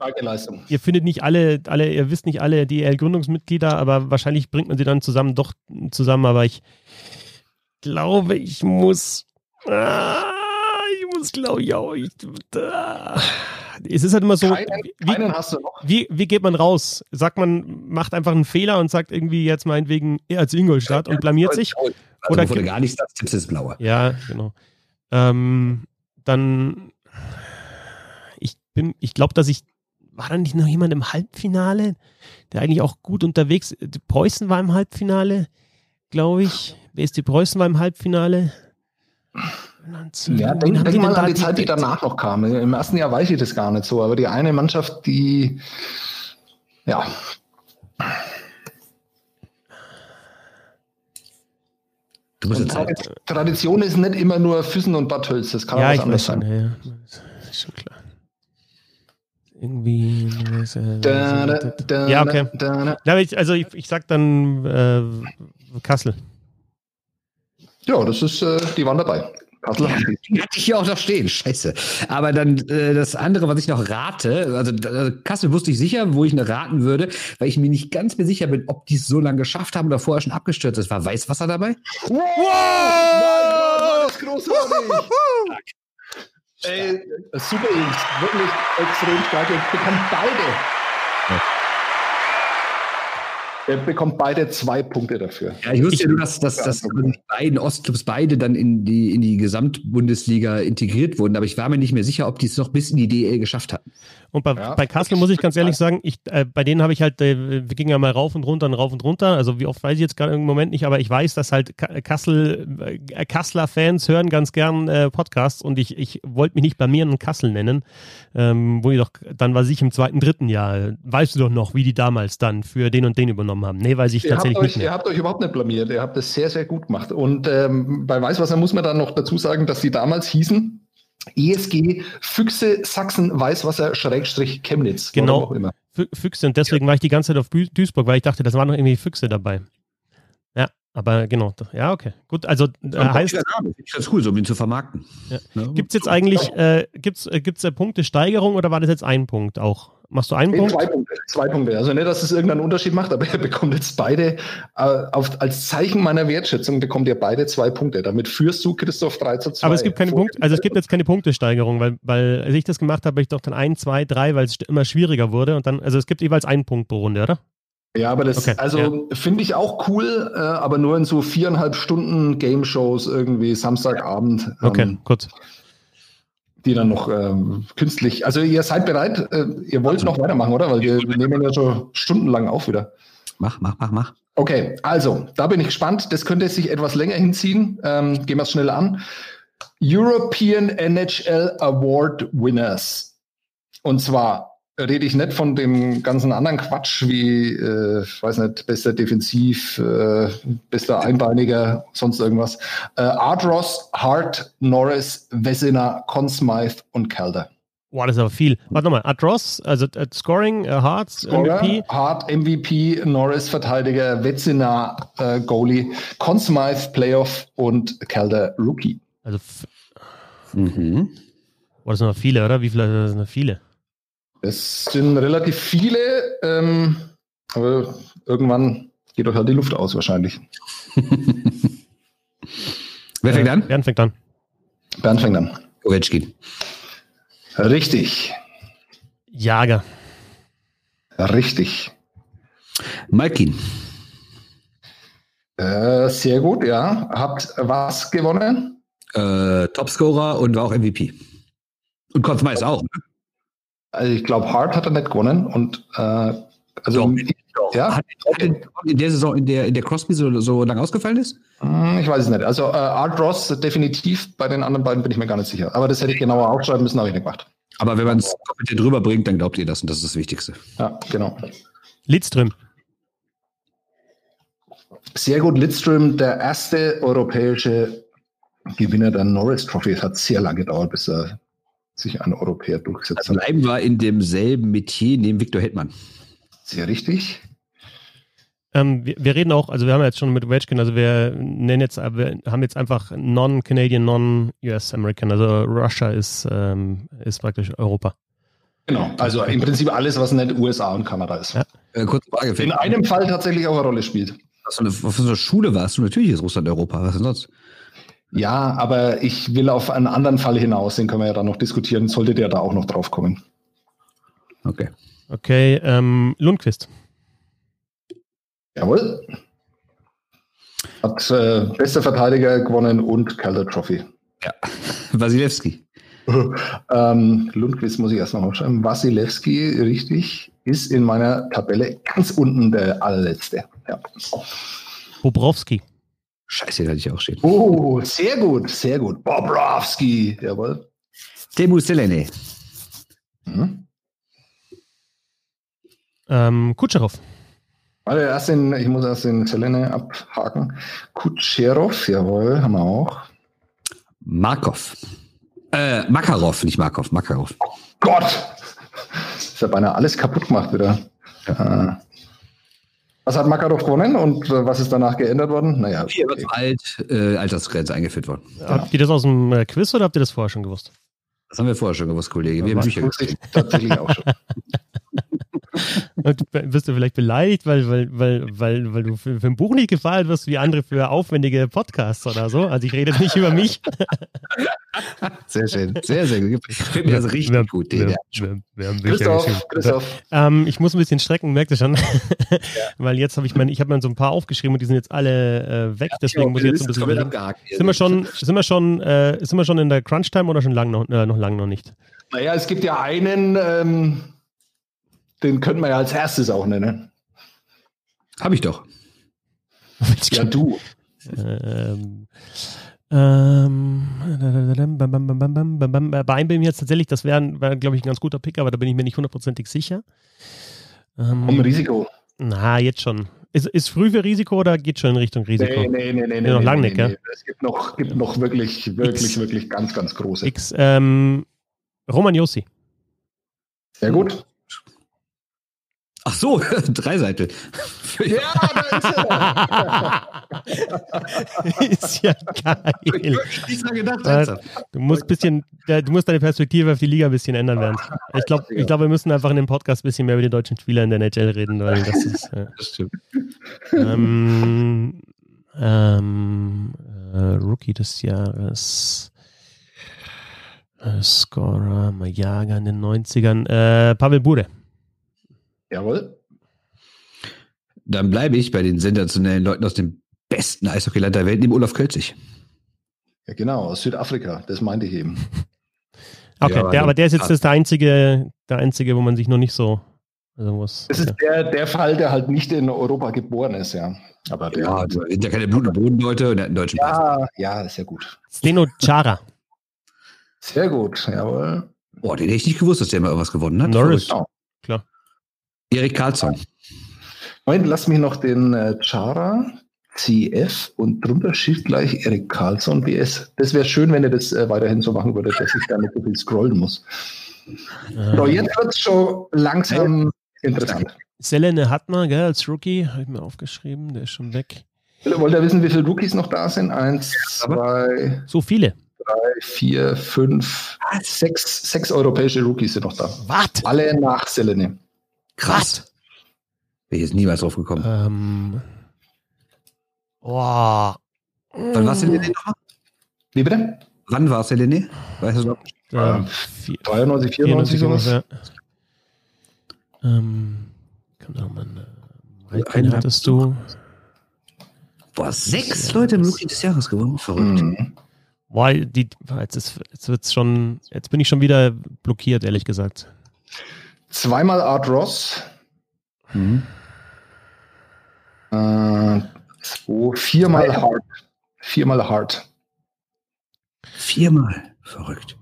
ihr findet nicht alle, alle, ihr wisst nicht alle DL-Gründungsmitglieder, aber wahrscheinlich bringt man sie dann zusammen doch zusammen, aber ich glaube, ich muss. Ah, ich muss, glaube ich, auch. Ich, ah. Es ist halt immer so. Keinen, wie, keinen hast du noch. wie, wie geht man raus? Sagt man, macht einfach einen Fehler und sagt irgendwie jetzt meinetwegen er als Ingolstadt und blamiert sich? Also, Oder gibt- gar nichts sagst, tippst du das Blaue. Ja, genau. Ähm, dann, ich bin, ich glaube, dass ich, war da nicht noch jemand im Halbfinale, der eigentlich auch gut unterwegs, die Preußen war im Halbfinale, glaube ich. BSD Preußen war im Halbfinale. Ja, denk, denk mal an die Zeit, die danach noch kam. Im ersten Jahr weiß ich das gar nicht so, aber die eine Mannschaft, die ja, Du musst jetzt Tradi- Tradition ist nicht immer nur Füssen und Bad Hölz, das kann Ja, auch was ich anderes sein. ja, ja. Das ist schon klar. Irgendwie. Da, da, da, Ja, okay. da, da. Ja, ich, also ich, ich sag dann äh, Kassel. Ja, das ist, äh, die waren dabei. Kassel. Die hatte ich hier auch noch stehen. Scheiße. Aber dann äh, das andere, was ich noch rate, also äh, Kassel wusste ich sicher, wo ich noch raten würde, weil ich mir nicht ganz mehr sicher bin, ob die es so lange geschafft haben oder vorher schon abgestürzt ist. War Weißwasser dabei? Wow! Mein Gott, war das großartig! Ey, super Jungs, wirklich extrem stark. Ihr bekommt beide. Ihr bekommt beide zwei Punkte dafür. Ja, ich wusste ja nur, dass, dass, dass die beiden Ostclubs beide dann in die, in die Gesamtbundesliga integriert wurden, aber ich war mir nicht mehr sicher, ob die es noch bis in die DL geschafft hatten. Und bei, Ja. bei Kassel muss ich ganz ehrlich sagen, ich, äh, bei denen habe ich halt, äh, wir gingen ja mal rauf und runter und rauf und runter. Also wie oft weiß ich jetzt gerade im Moment nicht, aber ich weiß, dass halt Ka Kassel, äh, Kasseler Fans hören ganz gern äh, Podcasts und ich, ich wollte mich nicht blamieren und Kassel nennen. Ähm, wo die doch, dann war ich im zweiten, dritten Jahr. Weißt du doch noch, wie die damals dann für den und den übernommen haben? Nee, weiß ich Ihr tatsächlich euch, nicht ihr mehr. habt euch überhaupt nicht blamiert. Ihr habt es sehr, sehr gut gemacht. Und ähm, bei Weißwasser muss man dann noch dazu sagen, dass sie damals hießen ESG Füchse Sachsen Weißwasser Schrägstrich Chemnitz. Genau. Auch immer. Füchse und deswegen ja. war ich die ganze Zeit auf Duisburg, weil ich dachte, das waren noch irgendwie Füchse dabei. Ja, aber genau. Ja, okay. Gut, also äh, heißt. Name. Ich ganz cool, so um ihn zu vermarkten. Ja. Ja. Gibt es jetzt eigentlich äh, gibt's, äh, gibt's, äh, Punktesteigerung oder war das jetzt ein Punkt auch? Machst du einen Punkt? Zwei Punkte. Zwei Punkte. Also nicht, dass es irgendeinen Unterschied macht, aber er bekommt jetzt beide, äh, auf, als Zeichen meiner Wertschätzung bekommt ihr beide zwei Punkte. Damit führst du, Christoph, 3 zu 2. Aber es gibt keine Punkte, also es gibt jetzt keine Punktesteigerung, weil, weil als ich das gemacht habe, habe ich doch dann ein, zwei, drei, weil es immer schwieriger wurde und dann, also es gibt jeweils einen Punkt pro Runde, oder? Ja, aber das, okay, also ja. finde ich auch cool, äh, aber nur in so viereinhalb Stunden Game-Shows irgendwie Samstagabend. Ähm, okay, gut die dann noch ähm, künstlich. Also ihr seid bereit, äh, ihr wollt noch weitermachen, oder? Weil wir, wir nehmen ja schon stundenlang auf wieder. Mach, mach, mach, mach. Okay, also da bin ich gespannt. Das könnte sich etwas länger hinziehen. Ähm, gehen wir es schnell an. European NHL Award Winners. Und zwar rede ich nicht von dem ganzen anderen Quatsch wie, äh, ich weiß nicht, bester Defensiv, äh, bester Einbeiniger, sonst irgendwas. Äh, Art Ross, Hart, Norris, Wessener, Conn Smythe und Calder. Boah, das ist aber viel. Warte nochmal, Art Ross, also uh, Scoring, uh, Hart, Scorer, MVP. Hart, MVP, Norris, Verteidiger, Wetzener, äh, Goalie, Conn Smythe, Playoff und Calder, Rookie. Also, mhm. Boah, das sind aber viele, oder? Wie viele das sind viele? Es sind relativ viele, ähm, aber irgendwann geht doch halt die Luft aus wahrscheinlich. Wer fängt an? Bernd fängt an. Bernd fängt an. Ovechkin. Richtig. Jager. Richtig. Malkin. Äh, sehr gut, ja. Habt was gewonnen? Äh, Topscorer und war auch MVP. Und Smythe auch. Ne? Also ich glaube, Hart hat er nicht gewonnen und äh, also doch, ja. Hat, hat in, in, der Saison, in der, in der Crosby so, so lang ausgefallen ist? Hm, ich weiß es nicht. Also äh, Art Ross definitiv, bei den anderen beiden bin ich mir gar nicht sicher. Aber das hätte ich genauer aufschreiben müssen, habe ich nicht gemacht. Aber wenn man es mit dir drüber bringt, dann glaubt ihr das und das ist das Wichtigste. Ja, genau. Lidström. Sehr gut, Lidström, der erste europäische Gewinner der Norris Trophy. Es hat sehr lange gedauert, bis er sich ein Europäer durchsetzt. Also bleiben wir in demselben Metier neben Viktor Hetman. Sehr richtig. Ähm, wir, wir, reden auch, also wir haben jetzt schon mit Wedgkin, also wir nennen jetzt, wir haben jetzt einfach Non-Canadian, Non-US-American, also Russia ist, ähm, ist praktisch Europa. Genau, also im Prinzip alles, was nicht USA und Kanada ist. Ja. Äh, kurze Frage. In einem Fall tatsächlich auch eine Rolle spielt. Was für eine, was für eine Schule warst du? Natürlich ist Russland Europa, was denn sonst? Ja, aber ich will auf einen anderen Fall hinaus, den können wir ja dann noch diskutieren, sollte der da auch noch drauf kommen. Okay. Okay, ähm, Lundquist. Jawohl. Hat äh, bester Verteidiger gewonnen und Calder Trophy. Ja, Wasilewski. ähm, Lundquist muss ich erst noch aufschreiben. Wasilewski, richtig, ist in meiner Tabelle ganz unten der allerletzte. Ja. Bobrowski. Scheiße, da hatte ich auch stehen. Oh, sehr gut, sehr gut. Bobrovski, jawohl. Temu Selene. Mhm. Ähm, Kutscherow. Warte, erst den, ich muss erst den Selene abhaken. Kutscherow, jawohl, haben wir auch. Markov. Äh, Makarov, nicht Markov, Makarov. Oh Gott! Das ist ja beinahe alles kaputt gemacht wieder. Ja. Was hat Makarov gewonnen und äh, was ist danach geändert worden? Naja. Okay. alt, äh, Altersgrenze eingeführt worden. Ja. Habt ihr das aus dem äh, Quiz oder habt ihr das vorher schon gewusst? Das haben wir vorher schon gewusst, Kollege. Wir haben Bücher geschrieben. Tatsächlich auch schon. Bist du vielleicht beleidigt, weil, weil, weil, weil, weil du für, für ein Buch nicht gefallen wirst wie andere für aufwendige Podcasts oder so? Also ich rede nicht über mich. Sehr schön, sehr, sehr gut. Ich finde mir das richtig wir, gut. Wir, wir, wir haben Christoph, Christoph. Ähm, ich muss ein bisschen strecken, merkt ihr schon. ja. Weil jetzt habe ich meine, ich habe mir so ein paar aufgeschrieben und die sind jetzt alle äh, weg. Ja, deswegen muss ich jetzt ein bisschen. Sind wir schon, sind wir schon, äh, sind wir schon in der Crunch-Time oder schon lang noch, äh, noch lang noch nicht? Naja, es gibt ja einen, ähm, den könnten wir ja als erstes auch nennen. Habe ich doch. ja, du. ähm, ähm, bei einem bin ich jetzt tatsächlich, das wäre, wär, glaube ich, ein ganz guter Pick, aber da bin ich mir nicht hundertprozentig sicher. Ähm, um Risiko. Na, jetzt schon. Ist, ist früh für Risiko oder geht schon in Richtung Risiko? Nee, nee, nee, nee. Noch nee, lang nee, nicht, gell? nee. Es gibt noch, gibt noch wirklich, wirklich, X. wirklich ganz, ganz große. X, ähm, Roman Yossi. Sehr gut. Ach so, Dreiseitel. Ja, da ist er. ist ja geil. nicht dran gedacht. Äh. Du musst bisschen, du musst deine Perspektive auf die Liga ein bisschen ändern, Bernd. Ich glaube, ich glaub, wir müssen einfach in dem Podcast ein bisschen mehr über die deutschen Spieler in der NHL reden, weil das ist. Äh, Das stimmt. ähm, ähm, äh, Rookie des Jahres. Äh, Scorer, Majaga in den 90ern. Äh, Pavel Bure. Jawohl. Dann bleibe ich bei den sensationellen Leuten aus dem besten Eishockeyland der Welt, neben Olaf Kölzig. Ja, genau, aus Südafrika. Das meinte ich eben. Okay, Ja, der, also aber der ist jetzt krass. das der einzige, der einzige, wo man sich noch nicht so. Also was, Das ist der, der Fall, der halt nicht in Europa geboren ist, ja. Aber der, Ja, das sind ja keine Blut- und Bodenleute und hat einen deutschen Pass. ja, ja, ist ja gut. Steno Chara. Sehr gut, jawohl. Boah, den hätte ich nicht gewusst, dass der mal irgendwas gewonnen hat. Norris. Verrückt. Klar. Erik Karlsson. Moment, lass mich noch den äh, Chara CF und drunter steht gleich Erik Karlsson BS. Das wäre schön, wenn ihr das äh, weiterhin so machen würdet, dass ich da nicht so viel scrollen muss. So, Äh, jetzt wird es schon langsam interessant. Selene Hatmer, gell, als Rookie, habe ich mir aufgeschrieben, der ist schon weg. Wollt ihr wissen, wie viele Rookies noch da sind? Eins, zwei, So viele. drei, vier, fünf, sechs, sechs europäische Rookies sind noch da. Was? Alle nach Selene. Krass. Wäre ich jetzt niemals drauf gekommen. Ähm. Boah. Wann war Selene nochmal? Wie bitte? Wann war Selene? Weißt du noch? Ähm, vier- 93, 94, 94 sowas? ja. Ähm, kann doch mal eine hattest du. Boah, sechs Leute im Rookie des Jahres gewonnen. Verrückt. Mhm. Boah, die, jetzt, ist, jetzt wird's schon, jetzt bin ich schon wieder blockiert, ehrlich gesagt. Zweimal Art Ross. Mhm. Äh, zwei, viermal Hart. Viermal Hart. Viermal. Verrückt.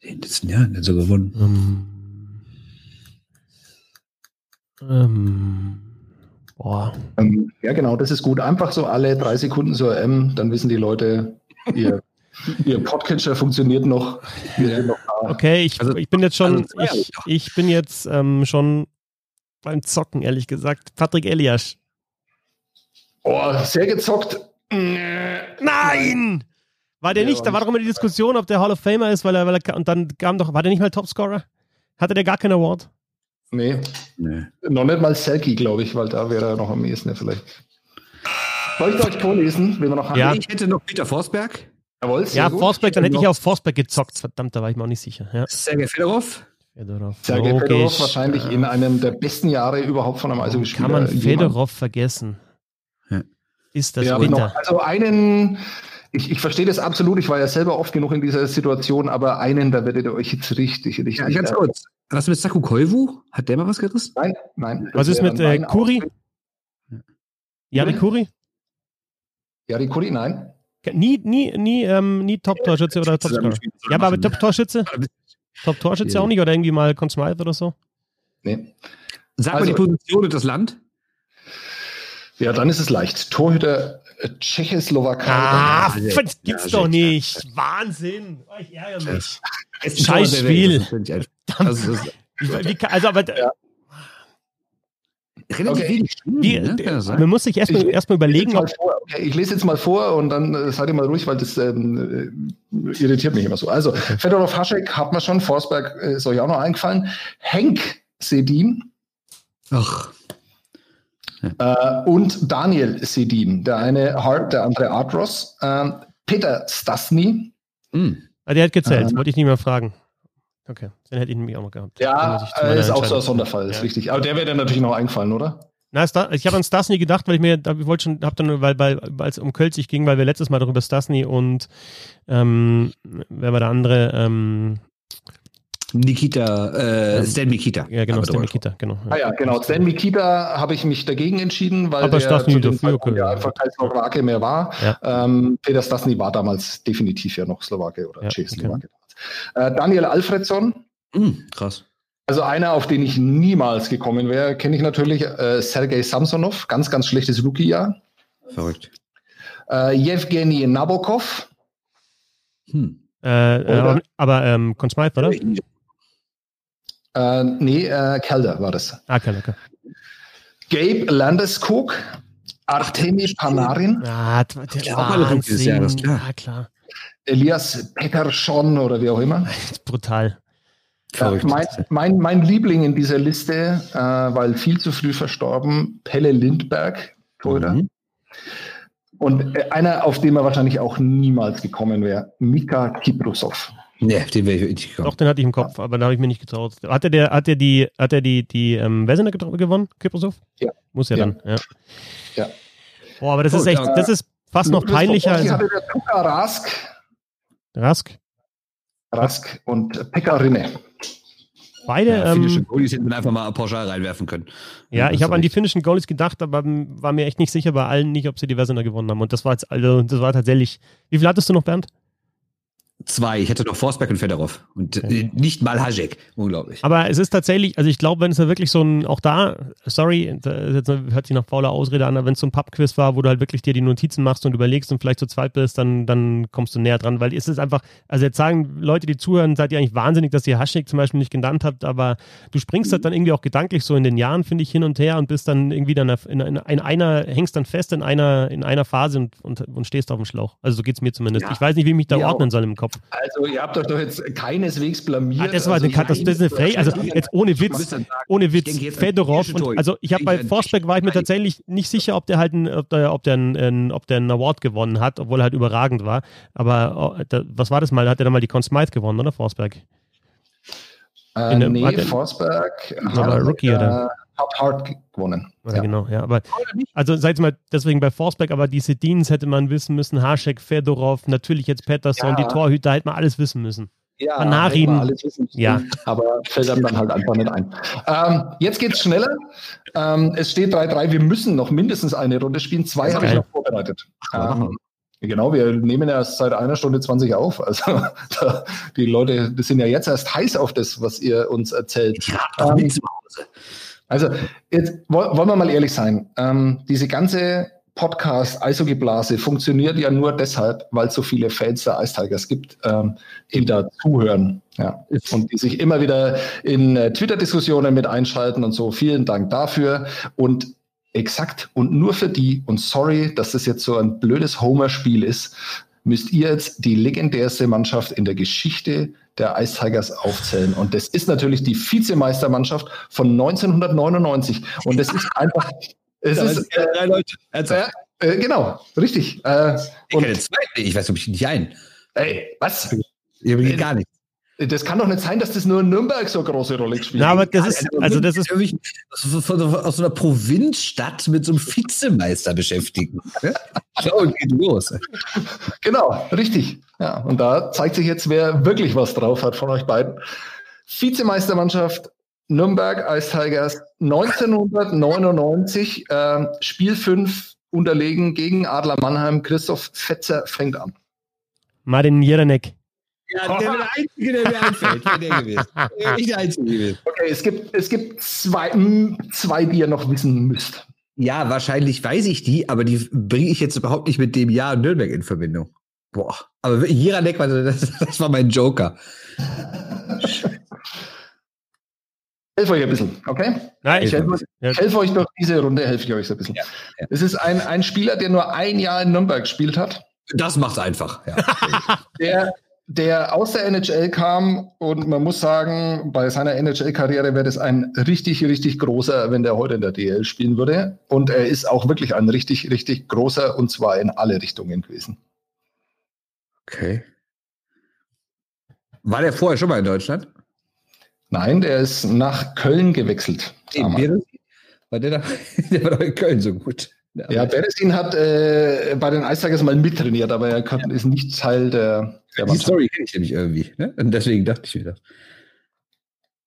In den letzten Jahren hat er gewonnen. Ähm, ähm, boah. Ähm, ja, genau, das ist gut. Einfach so alle drei Sekunden so M, dann wissen die Leute, ihr, ihr Podcatcher funktioniert noch. Okay, ich, Also- ich bin jetzt schon, also ich, ich bin jetzt ähm, schon beim Zocken, ehrlich gesagt. Patrick Elias. Oh, sehr gezockt. Nein! War der Der nicht, war da war doch immer die Diskussion, ob der Hall of Famer ist, weil er, weil er, und dann kam doch, war der nicht mal Topscorer? Hatte der gar keinen Award? Nee, Nee. noch nicht mal Selkie, glaube ich, weil da wäre er noch am ehesten vielleicht. Soll ich euch vorlesen, wie wir noch haben? Ja. Ich hätte noch Peter Forsberg, Jawohl, sehr Ja, gut. Forsberg, dann hätte ich auf Forsberg gezockt. Verdammt, da war ich mir auch nicht sicher. Ja. Sergei Fedorov. Fedorov. Sergei logisch. Fedorov wahrscheinlich in einem der besten Jahre überhaupt von einem Eishockeyspieler. Kann man jemand. Fedorov vergessen? Ja. Ist das Ja, bitter? also einen, ich, ich verstehe das absolut, ich war ja selber oft genug in dieser Situation, aber einen, da werdet ihr euch jetzt richtig, richtig. Ja, ganz kurz. Was mit Saku Koivu? Hat der mal was gerissen? Nein, nein. Was ist mit äh, mein Kuri? Jari? Ja, Kuri, nein. Nie, nie, nie, ähm, nie Top-Torschütze oder Topscorer. Ja, aber Top-Torschütze? Top-Torschütze Ja, auch nicht oder irgendwie mal Conn Smythe oder so? Nee. Sag mal Also- die Position und das Land. Ja, dann ist es leicht. Torhüter äh, Tschechoslowakei. Ah, ja, das gibt's ja, doch ja. nicht. Wahnsinn. Oh, Ich ärgere mich. Scheiß. Spiel. Also, also, aber relativ Okay. wenig Stunden, ne? Das sein? man muss sich erstmal Ich- erst mal überlegen, Mal ob. vor. Okay, ich lese jetzt mal vor und dann äh, seid ihr mal ruhig, weil das ähm, äh, irritiert mich immer so. Also, Fedorov Haschek hat man schon, Forsberg äh, ist euch auch noch eingefallen. Henk Sedin Ach, äh, und Daniel Sedin. Der eine Hart, der andere Artros. Ähm, Peter Stasny. hm. Ah, der hat gezählt, Ähm. wollte ich nicht mehr fragen. Okay, den hätte ich nämlich auch noch gehabt. Ja, ist auch so ein Sonderfall, ist Ja. richtig. Aber der wäre dann natürlich noch eingefallen, oder? Na, ich habe an Stasny gedacht, weil ich mir, ich wollte schon, hab dann, weil, weil, weil es um Kölzig ging, weil wir letztes Mal darüber Stasny und ähm, wer war der andere? Ähm, Nikita, äh, Ähm, Stan Nikita. ja, genau, Stan Mikita, genau. Ah ja, genau. Stan Mikita habe ich mich dagegen entschieden, weil Aber der zu dem dafür, Zeitpunkt okay. ja einfach kein Slowake mehr war. Ja. Ähm, Peter Stasny war damals definitiv ja noch Slowake oder Ja, Tschechoslowake. Äh, Daniel Alfredsson, Hm, krass. Also einer, auf den ich niemals gekommen wäre, kenne ich natürlich äh, Sergei Samsonov, ganz, ganz schlechtes Rookie-Jahr. Verrückt. Äh, Yevgeny Nabokov. Hm. Äh, äh, aber ähm, Conn Smythe, oder? Äh, nee, äh, Calder war das. Ah, Calder, okay. Gabe Landeskog, Artemi Panarin. Ah, der ja, Wahnsinn. Jahr, das klar. Ja, klar. Elias Peckerschon oder wie auch immer. Brutal. Ja, mein, mein, mein, Liebling in dieser Liste, äh, weil viel zu früh verstorben, Pelle Lindberg, Torhüter. Mhm. Und äh, einer, auf den man wahrscheinlich auch niemals gekommen wäre, Mika Kiprusov. Nee, den wäre ich nicht gekommen. Doch, den hatte ich im Kopf, aber da habe ich mir nicht getraut. Hat er, der, hat er die, hat er die, die ähm, Wesener gewonnen, Kiprusov? Ja. Muss er ja. dann, ja. Ja. Boah, aber das Gut, ist echt, das ist fast noch peinlicher. als. hatte der Tuka Rask. Rask? Rask und Pekka Rinne. Beide. Ja, finnische ähm, Goalies hätten wir einfach mal pauschal reinwerfen können. Ja, ich habe an die finnischen Goalies gedacht, aber war mir echt nicht sicher bei allen nicht, ob sie die Versioner gewonnen haben. Und das war jetzt, also, das war tatsächlich. Wie viel hattest du noch, Bernd? Zwei. Ich hätte noch Forsberg und Fedorov. Und okay. Äh, nicht mal Hajek. Unglaublich. Aber es ist tatsächlich, also ich glaube, wenn es da wirklich so ein, auch da, sorry, das hört sich nach fauler Ausrede an, aber wenn es so ein Pubquiz war, wo du halt wirklich dir die Notizen machst und überlegst und vielleicht zu zweit bist, dann, dann kommst du näher dran, weil es ist einfach, also jetzt sagen Leute, die zuhören, seid ihr eigentlich wahnsinnig, dass ihr Hajek zum Beispiel nicht genannt habt, aber du springst halt dann irgendwie auch gedanklich so in den Jahren, finde ich, hin und her und bist dann irgendwie dann in, in, in, einer, hängst dann fest in einer, in einer Phase und, und, und stehst auf dem Schlauch. Also so geht es mir zumindest. Ja. Ich weiß nicht, wie ich mich da ja, ordnen soll im Kopf. Also ja, habt euch doch jetzt keineswegs blamiert. Ah, das war also, eine Katastrophe. Frey, also jetzt ohne Witz, ohne Witz, Fedorov. Und, also ich habe bei Forsberg war ich mir tatsächlich nicht sicher, ob der halt ein, ob der, ob der, ein, ob der einen Award gewonnen hat, obwohl er halt überragend war. Aber oh, was war das mal? Hat er dann mal die Conn Smythe gewonnen, oder Forsberg? Äh, der, nee, Forsberg hat, Rookie, oder? Hat Hart gewonnen. Ja. Genau, ja. Aber also seid mal deswegen bei Forsberg, aber diese Dienst hätte man wissen müssen, Haschek, Fedorov, natürlich jetzt Pettersson, ja. die Torhüter hätte man alles wissen müssen. Ja, Panarin. alles wissen ja. aber fällt einem dann halt einfach nicht ein. Ähm, jetzt geht's schneller. Ähm, es steht 3-3. Wir müssen noch mindestens eine Runde spielen. Zwei habe ich noch vorbereitet. Ähm, genau, wir nehmen erst seit einer Stunde 20 auf. Also da, die Leute, die sind ja jetzt erst heiß auf das, was ihr uns erzählt. Ja, doch ähm, zu Hause. Also, jetzt wollen wir mal ehrlich sein. Ähm, diese ganze Podcast Eishockeyblase funktioniert ja nur deshalb, weil es so viele Fans der Ice Tigers gibt, ähm, die da zuhören. Ja. Und die sich immer wieder in äh, Twitter-Diskussionen mit einschalten und so. Vielen Dank dafür. Und exakt und nur für die, und sorry, dass das jetzt so ein blödes Homer-Spiel ist, müsst ihr jetzt die legendärste Mannschaft in der Geschichte der Ice Tigers aufzählen. Und das ist natürlich die Vizemeistermannschaft von 1999. Und das ist einfach. Es ist, äh, drei Leute. Äh, äh, genau, richtig. Äh, ich kenne zwei, ich weiß ob ich nicht ein. Ey, was? Ich gar nicht. Das kann doch nicht sein, dass das nur in Nürnberg so eine große Rolle spielt. Ja, aber das ist, also das ist aus so einer Provinzstadt mit so einem Vizemeister beschäftigen. Schau, geht los. Genau, richtig. Ja, und da zeigt sich jetzt, wer wirklich was drauf hat von euch beiden. Vizemeistermannschaft Nürnberg Ice Tigers 1999, äh, Spiel 5 unterlegen gegen Adler Mannheim. Christoph Fetzer fängt an. Martin Jeranek. Ja, der wäre der Einzige, der mir einfällt. Wäre der gewesen. Nicht der Einzige gewesen. Okay, es gibt, es gibt zwei, zwei, die ihr noch wissen müsst. Ja, wahrscheinlich weiß ich die, aber die bringe ich jetzt überhaupt nicht mit dem Jahr Nürnberg in Verbindung. Boah, aber Jiranek, das, das war mein Joker. helfe euch ein bisschen, okay? Nein, ich helfe, helfe euch durch diese Runde, helfe ich euch so ein bisschen. Ja, ja. Es ist ein, ein Spieler, der nur ein Jahr in Nürnberg gespielt hat. Das macht's einfach, ja. der der aus der NHL kam und man muss sagen, bei seiner NHL-Karriere wäre das ein richtig, richtig großer, wenn der heute in der DL spielen würde. Und er ist auch wirklich ein richtig, richtig großer und zwar in alle Richtungen gewesen. Okay. War der vorher schon mal in Deutschland? Nein, der ist nach Köln gewechselt. War der, da, der war doch in Köln so gut. Ja, ja Beresin hat äh, bei den Eistigers mal mittrainiert, aber er kann, ist nicht Teil der, der Die Story kenne ich nämlich irgendwie. Ne? Und deswegen dachte ich mir das.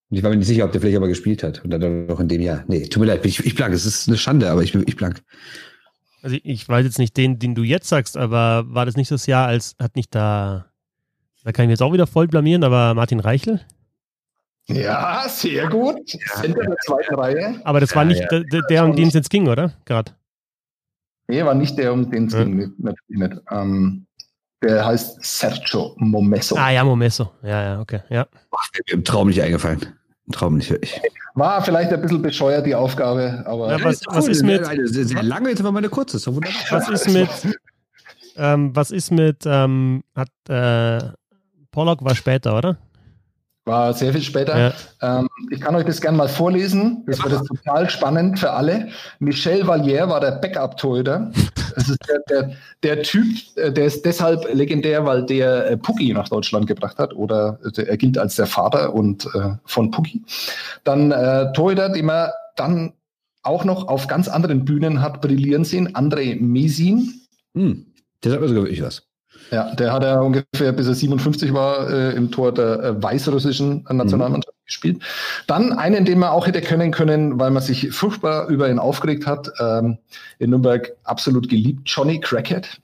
Und ich war mir nicht sicher, ob der vielleicht aber gespielt hat. Und dann noch in dem Jahr. Nee, tut mir leid, ich, ich blank. Es ist eine Schande, aber ich bin ich blank. Also ich weiß jetzt nicht den, den du jetzt sagst, aber war das nicht das Jahr, als hat nicht da, da kann ich mich jetzt auch wieder voll blamieren, aber Martin Reichel? Ja, sehr gut. Center der zweiten Reihe. Aber das war nicht ja. der, der, um den es jetzt ging, oder? Gerade. Nee, war nicht der, um den es Ja. ging. nicht- Natürlich nicht. Ähm, der heißt Sergio Momesso. Ah ja, Momesso. Ja, ja, okay. Ja. Mir Im Traum nicht eingefallen. Im Traum nicht wirklich. War vielleicht ein bisschen bescheuert, die Aufgabe, aber Ja, was- ist was cool. ist mit- Eine sehr, sehr lange, jetzt aber mal eine kurze. Wunderbar. Was ist mit, ähm, was ist mit, ähm, hat, äh, Pollock war später, oder? War sehr viel später. Ja. Ähm, ich kann euch das gerne mal vorlesen. Das wird jetzt total spannend für alle. Michel Vallière war der Backup-Torhüter. Das ist der, der, der Typ, äh, der ist deshalb legendär, weil der äh, Puggy nach Deutschland gebracht hat oder äh, er gilt als der Vater und äh, von Puggy. Dann äh, Torhüter, den man dann auch noch auf ganz anderen Bühnen hat brillieren sehen. André Mesin. Hm. Der sagt mir sogar wirklich was. Ja, der hat ja ungefähr bis er 57 war äh, im Tor der äh, weißrussischen Nationalmannschaft gespielt. Dann einen, den man auch hätte können können, weil man sich furchtbar über ihn aufgeregt hat, ähm, in Nürnberg absolut geliebt, Johnny Crackett.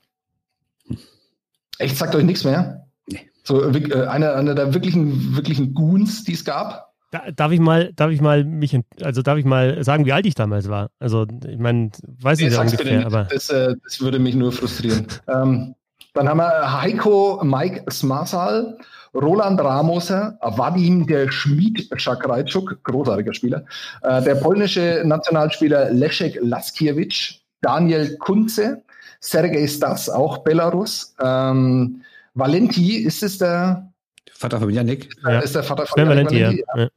Echt, sagt euch nichts mehr? Nee. So äh, einer, einer der wirklichen, wirklichen Goons, die es gab. Da, darf ich mal, darf ich mal mich, also darf ich mal sagen, wie alt ich damals war? Also, ich meine, weiß ich Nee, bitte ungefähr, nicht. aber Das, äh, das würde mich nur frustrieren. ähm, dann haben wir Heiko Mike Smasal, Roland Ramoser, Vadim der Schmied Schakrajczuk, großartiger Spieler, äh, der polnische Nationalspieler Leszek Laskiewicz, Daniel Kunze, Sergej Stas, auch Belarus, ähm, Valenti, ist es der, Vater von Janik. Ja. ist der Vater von Janik Valenti, ja.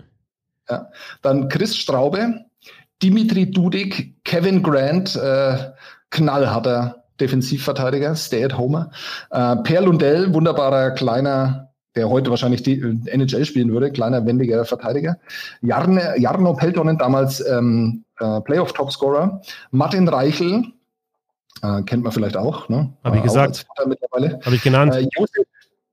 ja. dann Chris Straube, Dimitri Dudik, Kevin Grant, äh, knallharter Defensivverteidiger, Stay-at-Homer. Äh, per Lundell, wunderbarer kleiner, der heute wahrscheinlich die äh, NHL spielen würde, kleiner, wendiger Verteidiger. Jarne, Jarno Peltonen, damals ähm, äh, Playoff-Topscorer. Martin Reichel, äh, kennt man vielleicht auch. Ne? Hab ich Äh, gesagt. Habe ich genannt. Äh, Josef,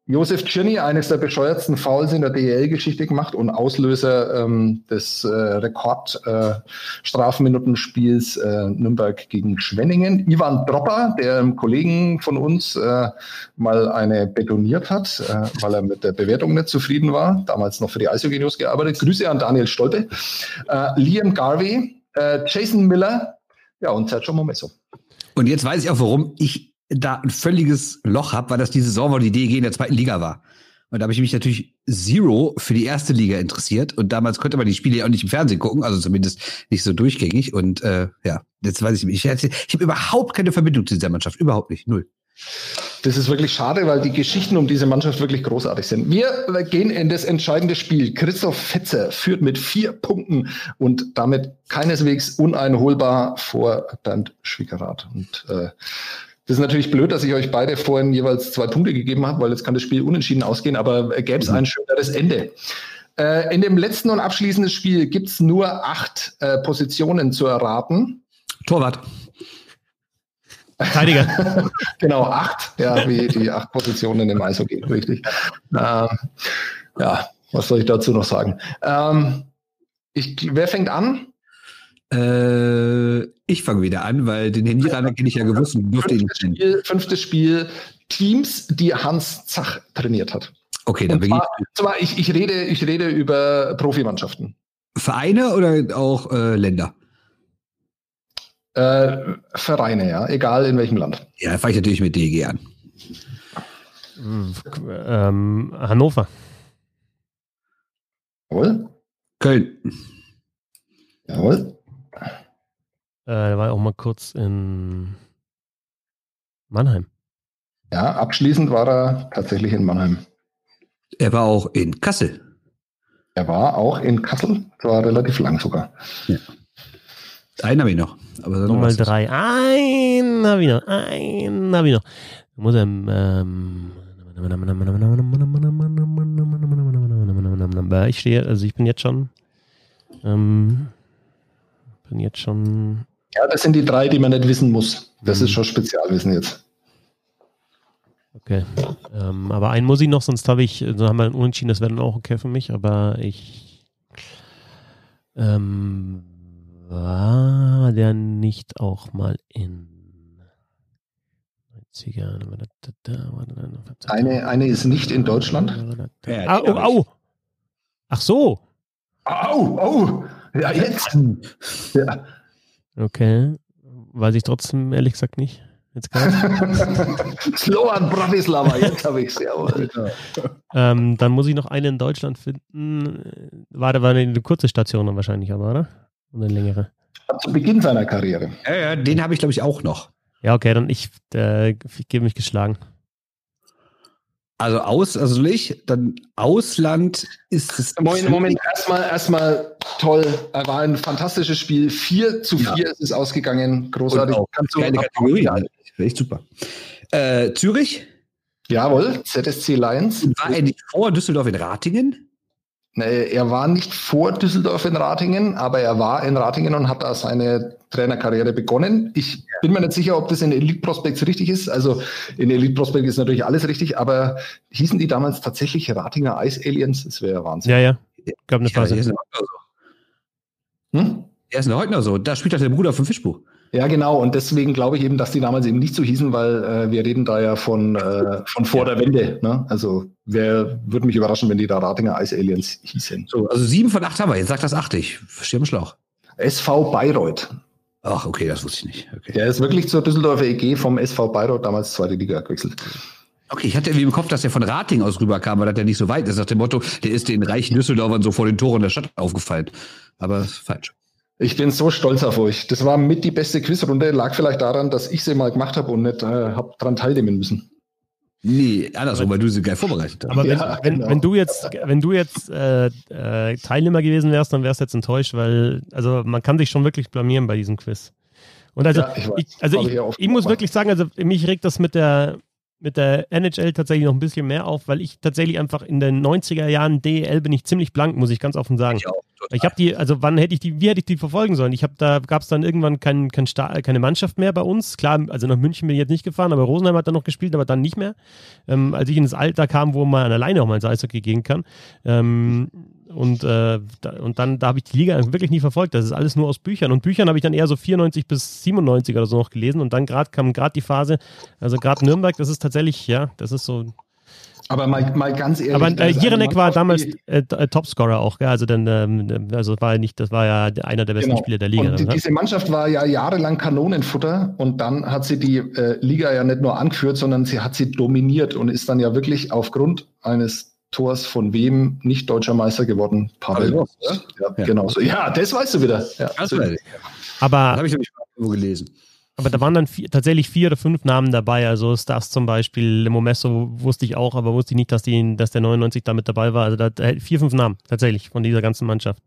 Josef Tschirny, eines der bescheuertsten Fouls in der DEL-Geschichte gemacht und Auslöser ähm, des äh, Rekord-Strafminutenspiels äh, Nürnberg gegen Schwenningen. Ivan Dropper, der einem Kollegen von uns äh, mal eine betoniert hat, äh, weil er mit der Bewertung nicht zufrieden war. Damals noch für die Eishockey News gearbeitet. Grüße an Daniel Stolpe. Äh, Liam Garvey, äh, Jason Miller, ja, und Sergio Momesso. Und jetzt weiß ich auch, warum ich da ein völliges Loch habe, weil das die Saison, wo die DEG in der zweiten Liga war. Und da habe ich mich natürlich zero für die erste Liga interessiert. Und damals konnte man die Spiele ja auch nicht im Fernsehen gucken, also zumindest nicht so durchgängig. Und äh, ja, jetzt weiß ich nicht. Ich, ich habe überhaupt keine Verbindung zu dieser Mannschaft. Überhaupt nicht. Null. Das ist wirklich schade, weil die Geschichten um diese Mannschaft wirklich großartig sind. Wir gehen in das entscheidende Spiel. Christoph Fetzer führt mit vier Punkten und damit keineswegs uneinholbar vor Bernd Schwickerath. Und äh, das ist natürlich blöd, dass ich euch beide vorhin jeweils zwei Punkte gegeben habe, weil jetzt kann das Spiel unentschieden ausgehen, aber äh, gäbe es ein schöneres Ende. Äh, in dem letzten und abschließenden Spiel gibt es nur acht äh, Positionen zu erraten. Torwart. Verteidiger. Genau, acht, ja, wie die acht Positionen im Eishockey, richtig. Ähm, ja, was soll ich dazu noch sagen? Ähm, ich, wer fängt an? Äh, ich fange wieder an, weil den Handyraner kenne ich ja gewusst und durfte ihn Fünftes nicht. Spiel, fünftes Spiel, Teams, die Hans Zach trainiert hat. Okay, dann bin ich. zwar, zwar ich, ich, rede, ich rede über Profimannschaften. Vereine oder auch äh, Länder? Äh, Vereine, ja, egal in welchem Land. Ja, da fange ich natürlich mit DEG an. ähm, Hannover. Jawohl, Köln. jawohl. Äh, der war auch mal kurz in Mannheim. Ja, abschließend war er tatsächlich in Mannheim. Er war auch in Kassel. Er war auch in Kassel, zwar relativ lang sogar. Einen habe ich noch. Aber Nochmal das. drei. Einen habe ich noch. Einen habe ich noch. Da muss er, ähm, ich stehe, also ich bin jetzt schon, ähm, bin jetzt schon, Ja, das sind die drei, die man nicht wissen muss. Das Mhm. ist schon Spezialwissen jetzt. okay. Ähm, aber einen muss ich noch, sonst habe ich, so haben wir einen Unentschieden, das wäre dann auch okay für mich, aber ich, ähm, war der nicht auch mal in 90er? Eine, eine ist nicht in Deutschland. Ja, Ah, oh, hab ich. au. Ach so. Au, au, ja, jetzt. Ja. Okay. Weiß ich trotzdem ehrlich gesagt nicht. Jetzt Sloan Bratislava, jetzt habe ich es, jawohl. ähm, dann muss ich noch einen in Deutschland finden. War da war eine kurze Station dann wahrscheinlich, aber, oder? Und eine längere. Zu Beginn seiner Karriere. Ja, ja, den habe ich, glaube ich, auch noch. Ja, okay, dann ich, äh, ich gebe mich geschlagen. Also aus, also ich, dann Ausland ist es. Moment, Moment, erstmal, erstmal toll. Er war ein fantastisches Spiel. 4 zu 4 ja. ist es ausgegangen. Großartig. Du keine Kategorie. Echt super. Äh, Zürich? Jawohl, ZSC Lions. War er nicht vor Düsseldorf in Ratingen? Er war nicht vor Düsseldorf in Ratingen, aber er war in Ratingen und hat da seine Trainerkarriere begonnen. Ich bin mir nicht sicher, ob das in Elite Prospects richtig ist. Also in Elite Prospects ist natürlich alles richtig, aber hießen die damals tatsächlich Ratinger Ice Aliens? Das wäre Wahnsinn. Ja, ja. Gab eine Phase. Ja, hm? Er ist heute noch so. Da spielt halt der Bruder vom Fischbuch. Ja, genau. Und deswegen glaube ich eben, dass die damals eben nicht so hießen, weil äh, wir reden da ja von, äh, von vor der Wende. Ne? Also wer würde mich überraschen, wenn die da Ratinger Ice Aliens hießen. So, also sieben von acht haben wir. Jetzt sagt das acht. Ich verstehe im Schlauch. SV Bayreuth. Ach, okay, das wusste ich nicht. Okay. Der ist wirklich zur Düsseldorfer EG vom SV Bayreuth damals zweite Liga gewechselt. Okay, ich hatte irgendwie im Kopf, dass der von Rating aus rüberkam, weil das ja nicht so weit ist. Nach dem Motto, der ist den reichen Düsseldorfern so vor den Toren der Stadt aufgefallen. Aber falsch. Ich bin so stolz auf euch. Das war mit die beste Quizrunde. Lag vielleicht daran, dass ich sie mal gemacht habe und nicht äh, habe daran teilnehmen müssen. Nee, andersrum, weil du sie geil vorbereitet hast. Aber wenn, ja, wenn, genau. wenn, du jetzt, wenn du jetzt äh, äh, Teilnehmer gewesen wärst, dann wärst du jetzt enttäuscht, weil also man kann sich schon wirklich blamieren bei diesem Quiz. Und also, ja, ich, ich, also ich, ich muss wirklich sagen, also mich regt das mit der mit der NHL tatsächlich noch ein bisschen mehr auf, weil ich tatsächlich einfach in den 90er Jahren DEL bin ich ziemlich blank, muss ich ganz offen sagen. Ich, ich habe die, also wann hätte ich die, wie hätte ich die verfolgen sollen? Ich habe da gab es dann irgendwann kein, kein keine Mannschaft mehr bei uns. Klar, also nach München bin ich jetzt nicht gefahren, aber Rosenheim hat dann noch gespielt, aber dann nicht mehr. Ähm, als ich in das Alter kam, wo man alleine auch mal ins Eishockey gehen kann. Ähm, und, äh, da, und dann, da habe ich die Liga wirklich nie verfolgt. Das ist alles nur aus Büchern. Und Büchern habe ich dann eher so 94 bis 97 oder so noch gelesen. Und dann gerade kam gerade die Phase, also gerade Nürnberg, das ist tatsächlich, ja, das ist so. Aber mal, mal ganz ehrlich. Aber äh, Jirenek war damals äh, äh, Topscorer auch, gell? also dann, ähm, also war nicht, das war ja einer der besten genau. Spieler der Liga. Und die, diese Mannschaft war ja jahrelang Kanonenfutter und dann hat sie die äh, Liga ja nicht nur angeführt, sondern sie hat sie dominiert und ist dann ja wirklich aufgrund eines Tors von wem nicht deutscher Meister geworden? Pavel. Ja, ja, genau so. Ja, das weißt du wieder. Ja, so. Aber habe ich nämlich irgendwo gelesen. Aber da waren dann vier, tatsächlich vier oder fünf Namen dabei. Also Stars zum Beispiel, Lemomesso wusste ich auch, aber wusste ich nicht, dass, die, dass der 99 da mit dabei war. Also da vier, fünf Namen tatsächlich von dieser ganzen Mannschaft.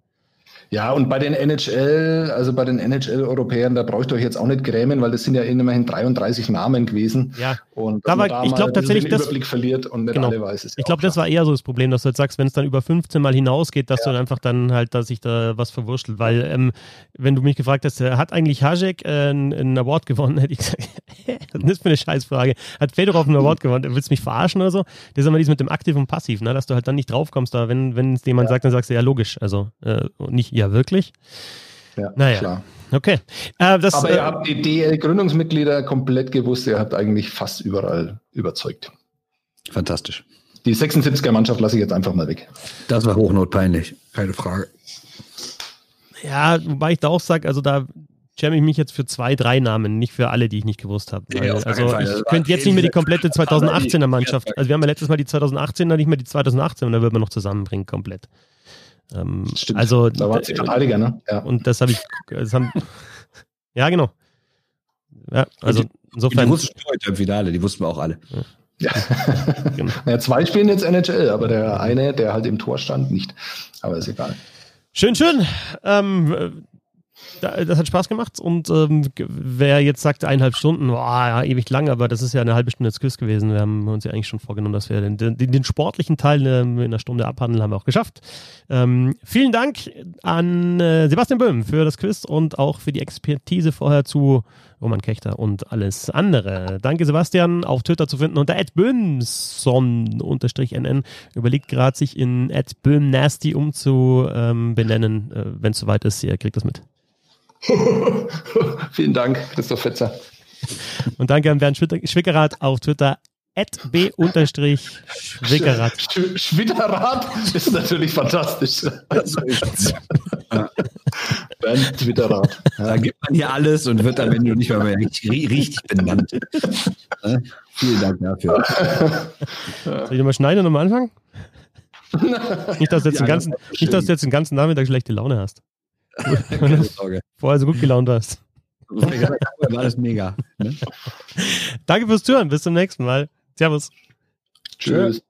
Ja, und bei den NHL, also bei den NHL-Europäern, da braucht ihr euch jetzt auch nicht grämen, weil das sind ja immerhin 33 Namen gewesen. Ja. Und da war, da ich glaube tatsächlich, den Überblick verliert und nicht genau. alle weiß es. ich glaube, das war eher so das Problem, dass du jetzt sagst, wenn es dann über 15 Mal hinausgeht, dass ja. du einfach dann halt, dass sich da was verwurschtelt. Weil, ähm, wenn du mich gefragt hast, hat eigentlich Hajek äh, einen Award gewonnen, hätte ich gesagt, das ist für eine Scheißfrage. Hat Fedorov einen Award gewonnen? Willst du mich verarschen oder so? Das ist immer dieses mit dem Aktiv und Passiv, ne? dass du halt dann nicht draufkommst, da wenn, wenn es jemand ja. sagt, dann sagst du ja logisch. Also äh, nicht ja, wirklich? Ja, naja. klar. Okay. Äh, das, Aber ihr äh, habt die DL-Gründungsmitglieder komplett gewusst, ihr habt eigentlich fast überall überzeugt. Fantastisch. Die 76er-Mannschaft lasse ich jetzt einfach mal weg. Das war hochnotpeinlich, keine Frage. Ja, wobei ich da auch sage, also da schäme ich mich jetzt für zwei, drei Namen, nicht für alle, die ich nicht gewusst habe. Ja, also ich könnte jetzt nicht mehr die komplette 2018er Mannschaft, also wir haben ja letztes Mal die 2018er, nicht mehr die 2018 er da würde man noch zusammenbringen komplett. Ähm, Stimmt. Also, da waren sie Verteidiger, ne? Ja. Und das habe ich. Das haben, ja, genau. Ja, also die, insofern. Die wussten heute im Finale, die wussten wir auch alle. Ja. ja. genau. ja, zwei spielen jetzt NHL, aber der eine, der halt im Tor stand, nicht. Aber ist egal. Schön, schön. Ähm, das hat Spaß gemacht und ähm, wer jetzt sagt eineinhalb Stunden, boah, ja, ewig lang, aber das ist ja eine halbe Stunde jetzt Quiz gewesen. Wir haben uns ja eigentlich schon vorgenommen, dass wir den, den, den sportlichen Teil in einer Stunde abhandeln, haben wir auch geschafft. Ähm, vielen Dank an äh, Sebastian Böhm für das Quiz und auch für die Expertise vorher zu Roman Kechter und alles andere. Danke Sebastian, auf Twitter zu finden unter @böhmson_nn. Überlegt gerade sich in @böhmnasty umzubenennen, ähm, äh, wenn es soweit ist. Ihr kriegt das mit. Vielen Dank, Christoph Fetzer. Und danke an Bernd Schwickerath auf Twitter b-schwickerrad. Sch Schwitterrad ist natürlich fantastisch. Bernd Twitterrad. Da gibt man hier alles und wird dann, wenn du nicht mal mehr richtig, richtig benannt. Ne? Vielen Dank dafür. Soll ich nochmal schneiden und nochmal anfangen? nicht, dass du jetzt, den ganzen, nicht, dass du jetzt den ganzen Nachmittag schlechte Laune hast. Keine Sorge. Vorher so gut gelaunt warst. War alles mega. Ne? Danke fürs Zuhören. Bis zum nächsten Mal. Servus. Tschüss.